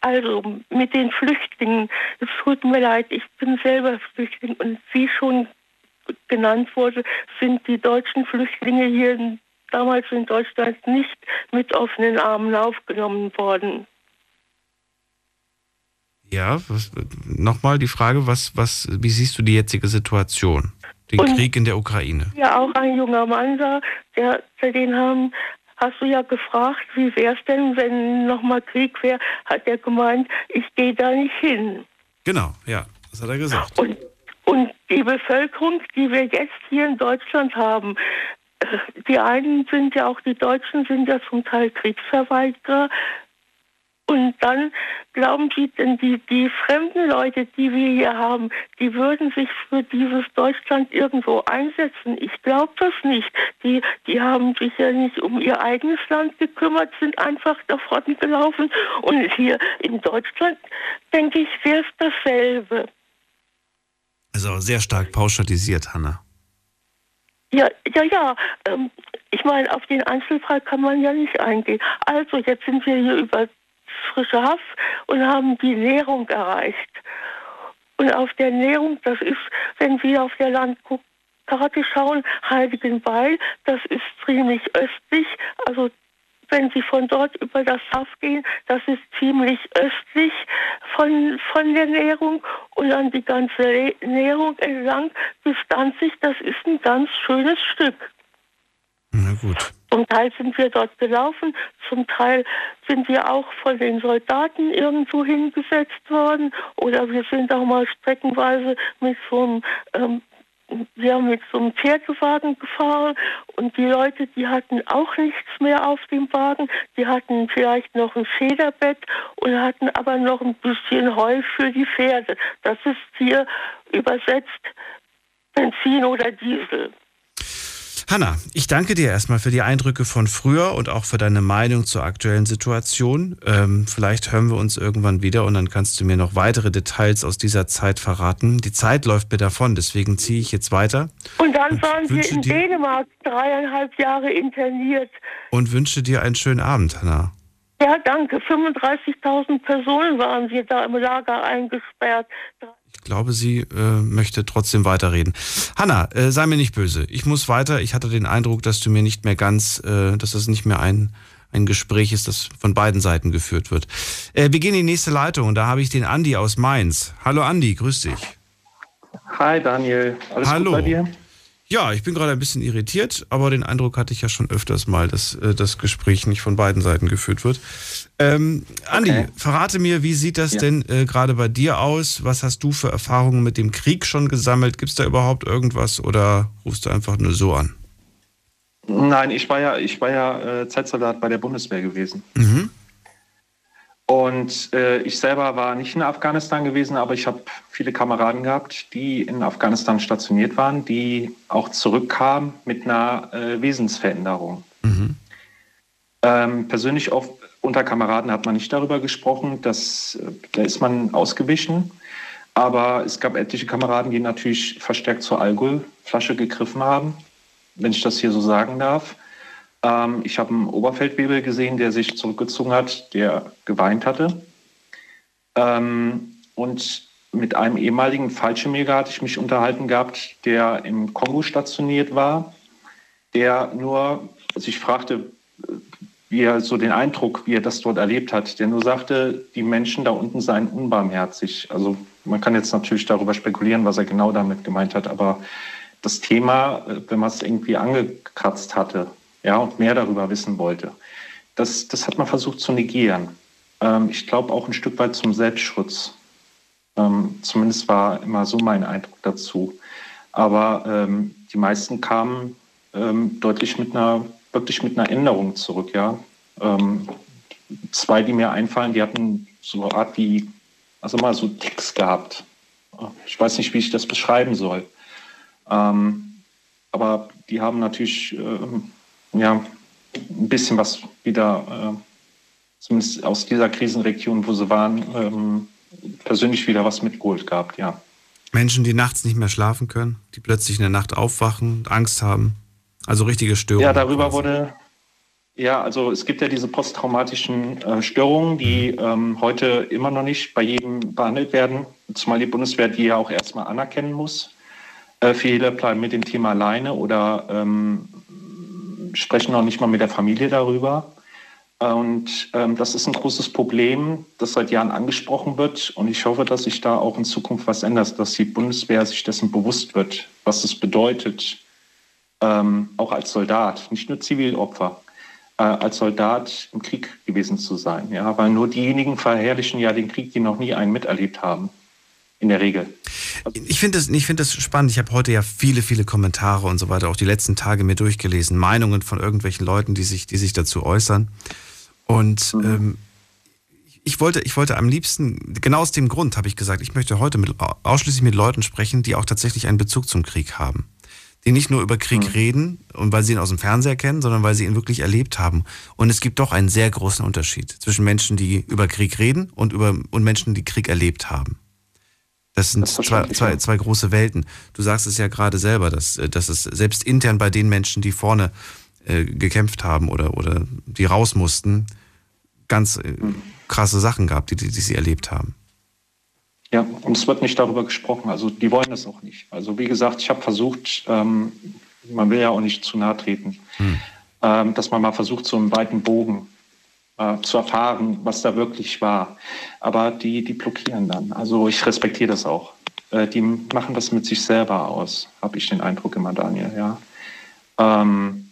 also mit den Flüchtlingen. Es tut mir leid, ich bin selber Flüchtling und wie schon genannt wurde, sind die deutschen Flüchtlinge hier damals in Deutschland nicht mit offenen Armen aufgenommen worden. Ja, nochmal die Frage, was, was, wie siehst du die jetzige Situation? Den Und- Krieg in der Ukraine. Ja, auch ein junger Mann da, der, den haben, hast du ja gefragt, wie wär's denn, wenn nochmal Krieg wäre, hat er gemeint, ich gehe da nicht hin. Genau, ja, das hat er gesagt. Und, und die Bevölkerung, die wir jetzt hier in Deutschland haben, äh, die einen sind ja auch, die Deutschen sind ja zum Teil Kriegsverweigerer. Und dann glauben Sie denn, die, die fremden Leute, die wir hier haben, die würden sich für dieses Deutschland irgendwo einsetzen? Ich glaube das nicht. Die, die haben sich ja nicht um ihr eigenes Land gekümmert, sind einfach davon gelaufen. Und hier in Deutschland, denke ich, wäre es dasselbe. Also sehr stark pauschalisiert, Hanna. Ja, ja, ja. Ähm, ich meine, auf den Einzelfall kann man ja nicht eingehen. Also, jetzt sind wir hier über frische Haft und haben die Nährung erreicht. Und auf der Nährung, das ist, wenn wir auf der Landkarte schauen, Heiligenbeil, das ist ziemlich östlich. Also wenn Sie von dort über das Haff gehen, das ist ziemlich östlich von, von der Nährung und dann die ganze Nährung entlang bis Danzig, das ist ein ganz schönes Stück. Na gut. Zum Teil sind wir dort gelaufen, zum Teil sind wir auch von den Soldaten irgendwo hingesetzt worden oder wir sind auch mal streckenweise mit so einem ähm, ja, mit so einem Pferdewagen gefahren und die Leute, die hatten auch nichts mehr auf dem Wagen. Die hatten vielleicht noch ein Federbett und hatten aber noch ein bisschen Heu für die Pferde. Das ist hier übersetzt Benzin oder Diesel. Hanna, ich danke dir erstmal für die Eindrücke von früher und auch für deine Meinung zur aktuellen Situation. Ähm, vielleicht hören wir uns irgendwann wieder und dann kannst du mir noch weitere Details aus dieser Zeit verraten. Die Zeit läuft mir davon, deswegen ziehe ich jetzt weiter Und dann waren wir in Dänemark dreieinhalb Jahre interniert. und wünsche dir einen schönen Abend, Hanna. Ja, danke. 35.000 Personen waren wir da im Lager eingesperrt. Ich glaube, sie äh, möchte trotzdem weiterreden. Hanna, äh, sei mir nicht böse. Ich muss weiter. Ich hatte den Eindruck, dass du mir nicht mehr ganz, äh, dass das nicht mehr ein, ein Gespräch ist, das von beiden Seiten geführt wird. Äh, wir gehen in die nächste Leitung und da habe ich den Andi aus Mainz. Hallo Andi, grüß dich. Hi Daniel, alles Hallo. gut bei dir? Ja, ich bin gerade ein bisschen irritiert, aber den Eindruck hatte ich ja schon öfters mal, dass äh, das Gespräch nicht von beiden Seiten geführt wird. Ähm, Andi, Okay. verrate mir, wie sieht das Ja. denn äh, gerade bei dir aus? Was hast du für Erfahrungen mit dem Krieg schon gesammelt? Gibt es da überhaupt irgendwas oder rufst du einfach nur so an? Nein, ich war ja, ich war ja äh, Zeitsoldat bei der Bundeswehr gewesen. Mhm. Und äh, ich selber war nicht in Afghanistan gewesen, aber ich habe viele Kameraden gehabt, die in Afghanistan stationiert waren, die auch zurückkamen mit einer äh, Wesensveränderung. Ähm, persönlich oft unter Kameraden hat man nicht darüber gesprochen, dass, äh, da ist man ausgewichen. Aber es gab etliche Kameraden, die natürlich verstärkt zur Alkoholflasche gegriffen haben, wenn ich das hier so sagen darf. Ähm, ich habe einen Oberfeldwebel gesehen, der sich zurückgezogen hat, der geweint hatte. Ähm, und mit einem ehemaligen Fallschirmjäger hatte ich mich unterhalten gehabt, der im Kongo stationiert war, der nur sich fragte, wie er so den Eindruck, wie er das dort erlebt hat, der nur sagte, die Menschen da unten seien unbarmherzig. Also man kann jetzt natürlich darüber spekulieren, was er genau damit gemeint hat, aber das Thema, äh, wenn man es irgendwie angekratzt hatte, ja, und mehr darüber wissen wollte, das, das hat man versucht zu negieren. Ähm, ich glaube auch ein Stück weit zum Selbstschutz. Ähm, zumindest war immer so mein Eindruck dazu. Aber ähm, die meisten kamen ähm, deutlich mit einer, wirklich mit einer Änderung zurück, ja. Ähm, zwei, die mir einfallen, die hatten so eine Art wie, also mal so Ticks gehabt. Ich weiß nicht, wie ich das beschreiben soll. Ähm, aber die haben natürlich ähm, ja, ein bisschen was wieder, äh, zumindest aus dieser Krisenregion, wo sie waren, ähm, persönlich wieder was mitgeholt gehabt, ja. Menschen, die nachts nicht mehr schlafen können, die plötzlich in der Nacht aufwachen, Angst haben. Also richtige Störungen. Ja, darüber wurde, ja, also es gibt ja diese posttraumatischen äh, Störungen, die ähm, heute immer noch nicht bei jedem behandelt werden, zumal die Bundeswehr die ja auch erstmal anerkennen muss. Äh, viele bleiben mit dem Thema alleine oder ähm, sprechen noch nicht mal mit der Familie darüber. Und ähm, das ist ein großes Problem, das seit Jahren angesprochen wird. Und ich hoffe, dass sich da auch in Zukunft was ändert, dass die Bundeswehr sich dessen bewusst wird, was es bedeutet, ähm, auch als Soldat, nicht nur Zivilopfer, äh, als Soldat im Krieg gewesen zu sein. Ja, weil nur diejenigen verherrlichen ja den Krieg, die noch nie einen miterlebt haben. In der Regel. Ich finde das, ich finde das spannend. Ich habe heute ja viele, viele Kommentare und so weiter, auch die letzten Tage mir durchgelesen, Meinungen von irgendwelchen Leuten, die sich, die sich dazu äußern. Und ähm, ich wollte, ich wollte am liebsten, genau aus dem Grund habe ich gesagt, ich möchte heute mit, ausschließlich mit Leuten sprechen, die auch tatsächlich einen Bezug zum Krieg haben. Die nicht nur über Krieg reden und weil sie ihn aus dem Fernseher kennen, sondern weil sie ihn wirklich erlebt haben. Und es gibt doch einen sehr großen Unterschied zwischen Menschen, die über Krieg reden und, über, und Menschen, die Krieg erlebt haben. Das sind zwei, zwei, zwei große Welten. Du sagst es ja gerade selber, dass, äh, dass es selbst intern bei den Menschen, die vorne äh, gekämpft haben oder, oder die raus mussten, ganz äh, krasse Sachen gab, die, die, die sie erlebt haben. Ja, und es wird nicht darüber gesprochen. Also die wollen das auch nicht. Also wie gesagt, ich habe versucht, ähm, man will ja auch nicht zu nahe treten, ähm, dass man mal versucht, so einen weiten Bogen äh, zu erfahren, was da wirklich war. Aber die, die blockieren dann. Also ich respektiere das auch. Äh, die machen das mit sich selber aus, habe ich den Eindruck immer, Daniel. Ja. Ähm,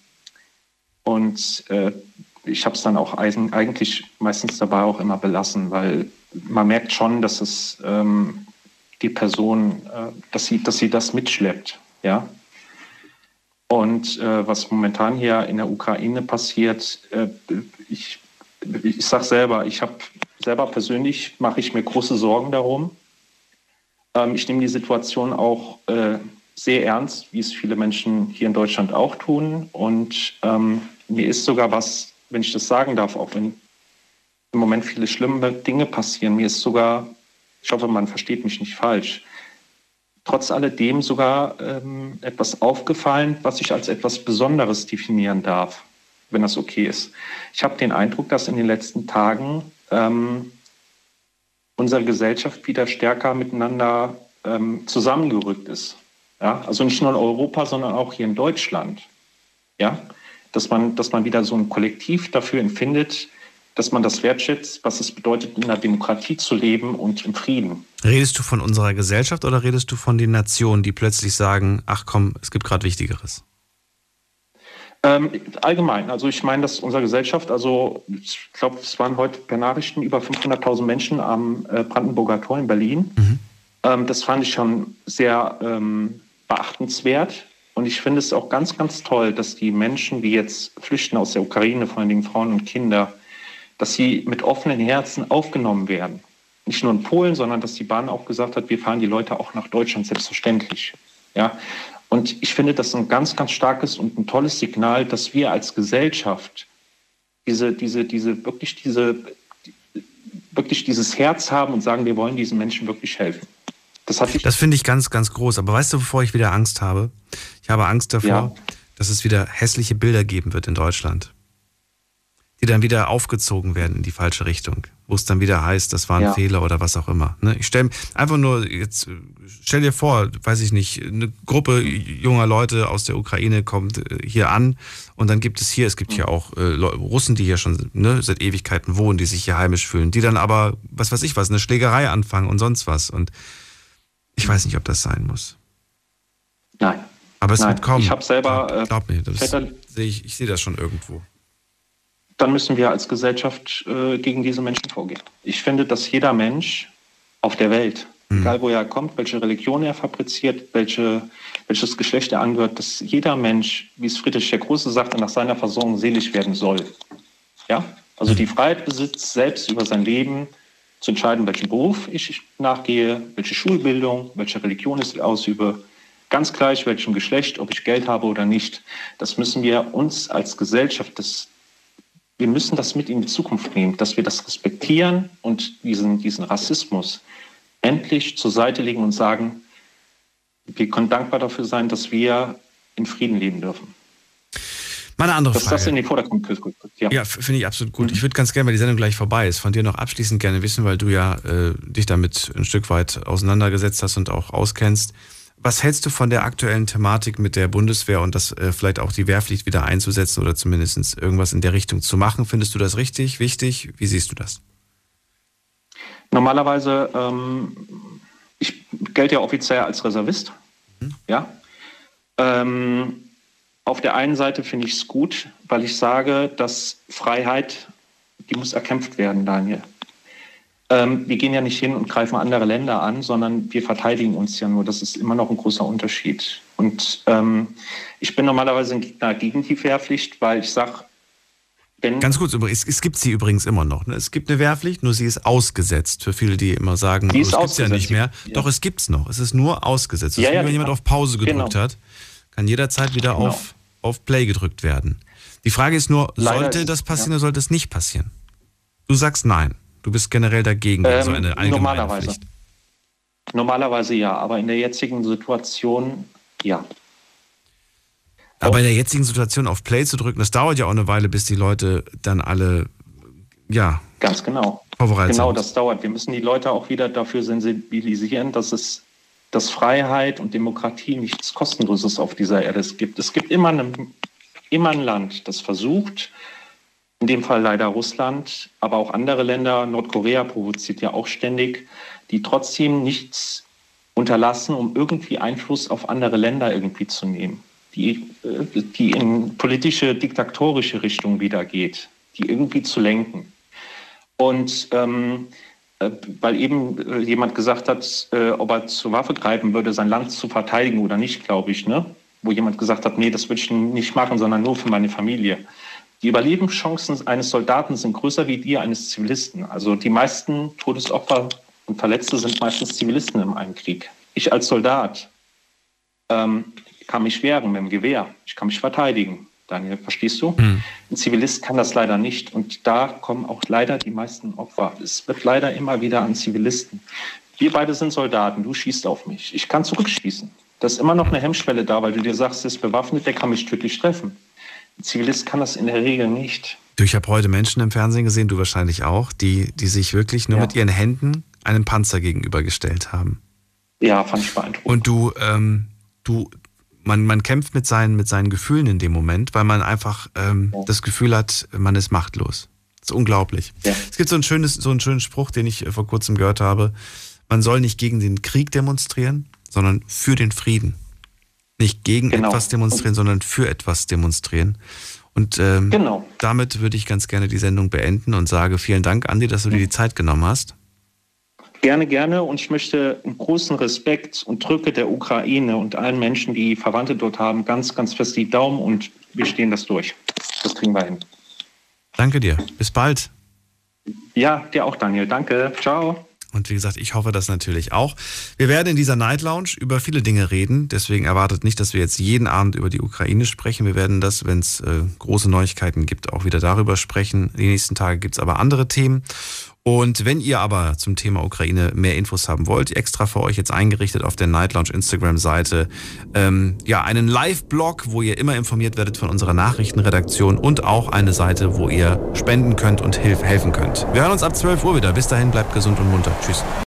und äh, ich habe es dann auch eigentlich meistens dabei auch immer belassen, weil man merkt schon, dass es ähm, die Person, äh, dass, sie, dass sie das mitschleppt. Ja. Und äh, was momentan hier in der Ukraine passiert, äh, ich, ich sage selber, ich habe selber persönlich mache ich mir große Sorgen darum. Ähm, ich nehme die Situation auch äh, sehr ernst, wie es viele Menschen hier in Deutschland auch tun. Und ähm, mir ist sogar was, wenn ich das sagen darf, auch wenn im Moment viele schlimme Dinge passieren, mir ist sogar, ich hoffe, man versteht mich nicht falsch, trotz alledem sogar ähm, etwas aufgefallen, was ich als etwas Besonderes definieren darf, wenn das okay ist. Ich habe den Eindruck, dass in den letzten Tagen ähm, unsere Gesellschaft wieder stärker miteinander ähm, zusammengerückt ist. Ja? Also nicht nur in Europa, sondern auch hier in Deutschland. Ja? dass man, dass man wieder so ein Kollektiv dafür empfindet, dass man das wertschätzt, was es bedeutet, in einer Demokratie zu leben und im Frieden. Redest du von unserer Gesellschaft oder redest du von den Nationen, die plötzlich sagen, ach komm, es gibt gerade Wichtigeres? Ähm, allgemein, also ich meine, dass unsere Gesellschaft, also ich glaube, es waren heute per Nachrichten über 500.000 Menschen am äh, Brandenburger Tor in Berlin. Mhm. Ähm, das fand ich schon sehr ähm, beachtenswert. Und ich finde es auch ganz, ganz toll, dass die Menschen, die jetzt flüchten aus der Ukraine, vor allen Dingen Frauen und Kinder, dass sie mit offenen Herzen aufgenommen werden. Nicht nur in Polen, sondern dass die Bahn auch gesagt hat, wir fahren die Leute auch nach Deutschland selbstverständlich. Ja? Und ich finde das ein ganz, ganz starkes und ein tolles Signal, dass wir als Gesellschaft diese, diese, diese, wirklich diese, wirklich dieses Herz haben und sagen, wir wollen diesen Menschen wirklich helfen. Das, das finde ich ganz, ganz groß. Aber weißt du, bevor ich wieder Angst habe? Ich habe Angst davor, ja. dass es wieder hässliche Bilder geben wird in Deutschland die dann wieder aufgezogen werden in die falsche Richtung, wo es dann wieder heißt, das war ein ja. Fehler oder was auch immer. Ne? Ich stelle einfach nur jetzt, stell dir vor, weiß ich nicht, eine Gruppe junger Leute aus der Ukraine kommt äh, hier an und dann gibt es hier, es gibt hier auch äh, Russen, die hier schon ne, seit Ewigkeiten wohnen, die sich hier heimisch fühlen, die dann aber, was weiß ich was, eine Schlägerei anfangen und sonst was. Und ich weiß nicht, ob das sein muss. Nein. Aber es Nein. wird kommen. Ich habe selber. Glaub, glaub mir, das sehe ich, ich sehe das schon irgendwo dann müssen wir als Gesellschaft äh, gegen diese Menschen vorgehen. Ich finde, dass jeder Mensch auf der Welt, mhm. egal wo er kommt, welche Religion er fabriziert, welche, welches Geschlecht er angehört, dass jeder Mensch, wie es Friedrich der Große sagte, nach seiner Versorgung selig werden soll. Ja? Also die Freiheit besitzt, selbst über sein Leben zu entscheiden, welchen Beruf ich nachgehe, welche Schulbildung, welche Religion ich ausübe, ganz gleich welchem Geschlecht, ob ich Geld habe oder nicht. Das müssen wir uns als Gesellschaft, das wir müssen das mit in die Zukunft nehmen, dass wir das respektieren und diesen, diesen Rassismus endlich zur Seite legen und sagen, wir können dankbar dafür sein, dass wir in Frieden leben dürfen. Meine andere dass Frage. Dass das in den Vordergrund gerückt Ja, ja finde ich absolut gut. Mhm. Ich würde ganz gerne, weil die Sendung gleich vorbei ist, von dir noch abschließend gerne wissen, weil du ja äh, dich damit ein Stück weit auseinandergesetzt hast und auch auskennst. Was hältst du von der aktuellen Thematik mit der Bundeswehr und das äh, vielleicht auch die Wehrpflicht wieder einzusetzen oder zumindest irgendwas in der Richtung zu machen? Findest du das richtig, wichtig? Wie siehst du das? Normalerweise, ähm, ich gelte ja offiziell als Reservist. Mhm. Ja. Ähm, auf der einen Seite finde ich es gut, weil ich sage, dass Freiheit, die muss erkämpft werden, Daniel. Ähm, wir gehen ja nicht hin und greifen andere Länder an, sondern wir verteidigen uns ja nur. Das ist immer noch ein großer Unterschied. Und ähm, ich bin normalerweise ein Gegner gegen die Wehrpflicht, weil ich sage, wenn. Ganz kurz, es, es gibt sie übrigens immer noch. Ne? Es gibt eine Wehrpflicht, nur sie ist ausgesetzt. Für viele, die immer sagen, die ist oh, es gibt ja nicht mehr. Ja. Doch, es gibt es noch. Es ist nur ausgesetzt. Ja, ja, wenn jemand auf Pause gedrückt genau. hat, kann jederzeit wieder genau. auf, auf Play gedrückt werden. Die Frage ist nur, Leider sollte ist, das passieren oder sollte es nicht passieren? Du sagst nein. Du bist generell dagegen, ähm, so eine allgemeine normalerweise. Pflicht. Normalerweise ja, aber in der jetzigen Situation ja. Aber in der jetzigen Situation auf Play zu drücken, das dauert ja auch eine Weile, bis die Leute dann alle, ja. Ganz genau. Vorbereitet genau, das dauert. Wir müssen die Leute auch wieder dafür sensibilisieren, dass es, dass Freiheit und Demokratie nichts Kostenloses auf dieser Erde gibt. Es gibt immer, eine, immer ein Land, das versucht, in dem Fall leider Russland, aber auch andere Länder, Nordkorea provoziert ja auch ständig, die trotzdem nichts unterlassen, um irgendwie Einfluss auf andere Länder irgendwie zu nehmen, die, äh, die in politische, diktatorische Richtung wieder geht, die irgendwie zu lenken. Und ähm, äh, weil eben äh, jemand gesagt hat, äh, ob er zur Waffe greifen würde, sein Land zu verteidigen oder nicht, glaube ich, ne? wo jemand gesagt hat, nee, das würde ich nicht machen, sondern nur für meine Familie. Die Überlebenschancen eines Soldaten sind größer wie die eines Zivilisten. Also die meisten Todesopfer und Verletzte sind meistens Zivilisten in einem Krieg. Ich als Soldat ähm, kann mich wehren mit dem Gewehr. Ich kann mich verteidigen. Daniel, verstehst du? Mhm. Ein Zivilist kann das leider nicht. Und da kommen auch leider die meisten Opfer. Es wird leider immer wieder an Zivilisten. Wir beide sind Soldaten. Du schießt auf mich. Ich kann zurückschießen. Da ist immer noch eine Hemmschwelle da, weil du dir sagst, er ist bewaffnet, der kann mich tödlich treffen. Zivilist kann das in der Regel nicht. Du, ich habe heute Menschen im Fernsehen gesehen, du wahrscheinlich auch, die, die sich wirklich nur ja. mit ihren Händen einem Panzer gegenübergestellt haben. Ja, fand ich beeindruckend. Und du, ähm, du man, man kämpft mit seinen, mit seinen Gefühlen in dem Moment, weil man einfach ähm, ja. das Gefühl hat, man ist machtlos. Das ist unglaublich. Ja. Es gibt so, ein schönes, so einen schönen Spruch, den ich äh, vor kurzem gehört habe. Man soll nicht gegen den Krieg demonstrieren, sondern für den Frieden. Nicht gegen genau. etwas demonstrieren, sondern für etwas demonstrieren. Und ähm, genau. damit würde ich ganz gerne die Sendung beenden und sage vielen Dank, Andi, dass du dir die Zeit genommen hast. Gerne, gerne. Und ich möchte einen großen Respekt und drücke der Ukraine und allen Menschen, die Verwandte dort haben, ganz, ganz fest die Daumen und wir stehen das durch. Das kriegen wir hin. Danke dir. Bis bald. Ja, dir auch, Daniel. Danke. Ciao. Und wie gesagt, ich hoffe das natürlich auch. Wir werden in dieser Night Lounge über viele Dinge reden. Deswegen erwartet nicht, dass wir jetzt jeden Abend über die Ukraine sprechen. Wir werden das, wenn es äh, große Neuigkeiten gibt, auch wieder darüber sprechen. Die nächsten Tage gibt es aber andere Themen. Und wenn ihr aber zum Thema Ukraine mehr Infos haben wollt, extra für euch jetzt eingerichtet auf der Night Lounge Instagram-Seite, ähm, ja, einen Live-Blog, wo ihr immer informiert werdet von unserer Nachrichtenredaktion und auch eine Seite, wo ihr spenden könnt und helfen könnt. Wir hören uns ab 12 Uhr wieder. Bis dahin, bleibt gesund und munter. Tschüss.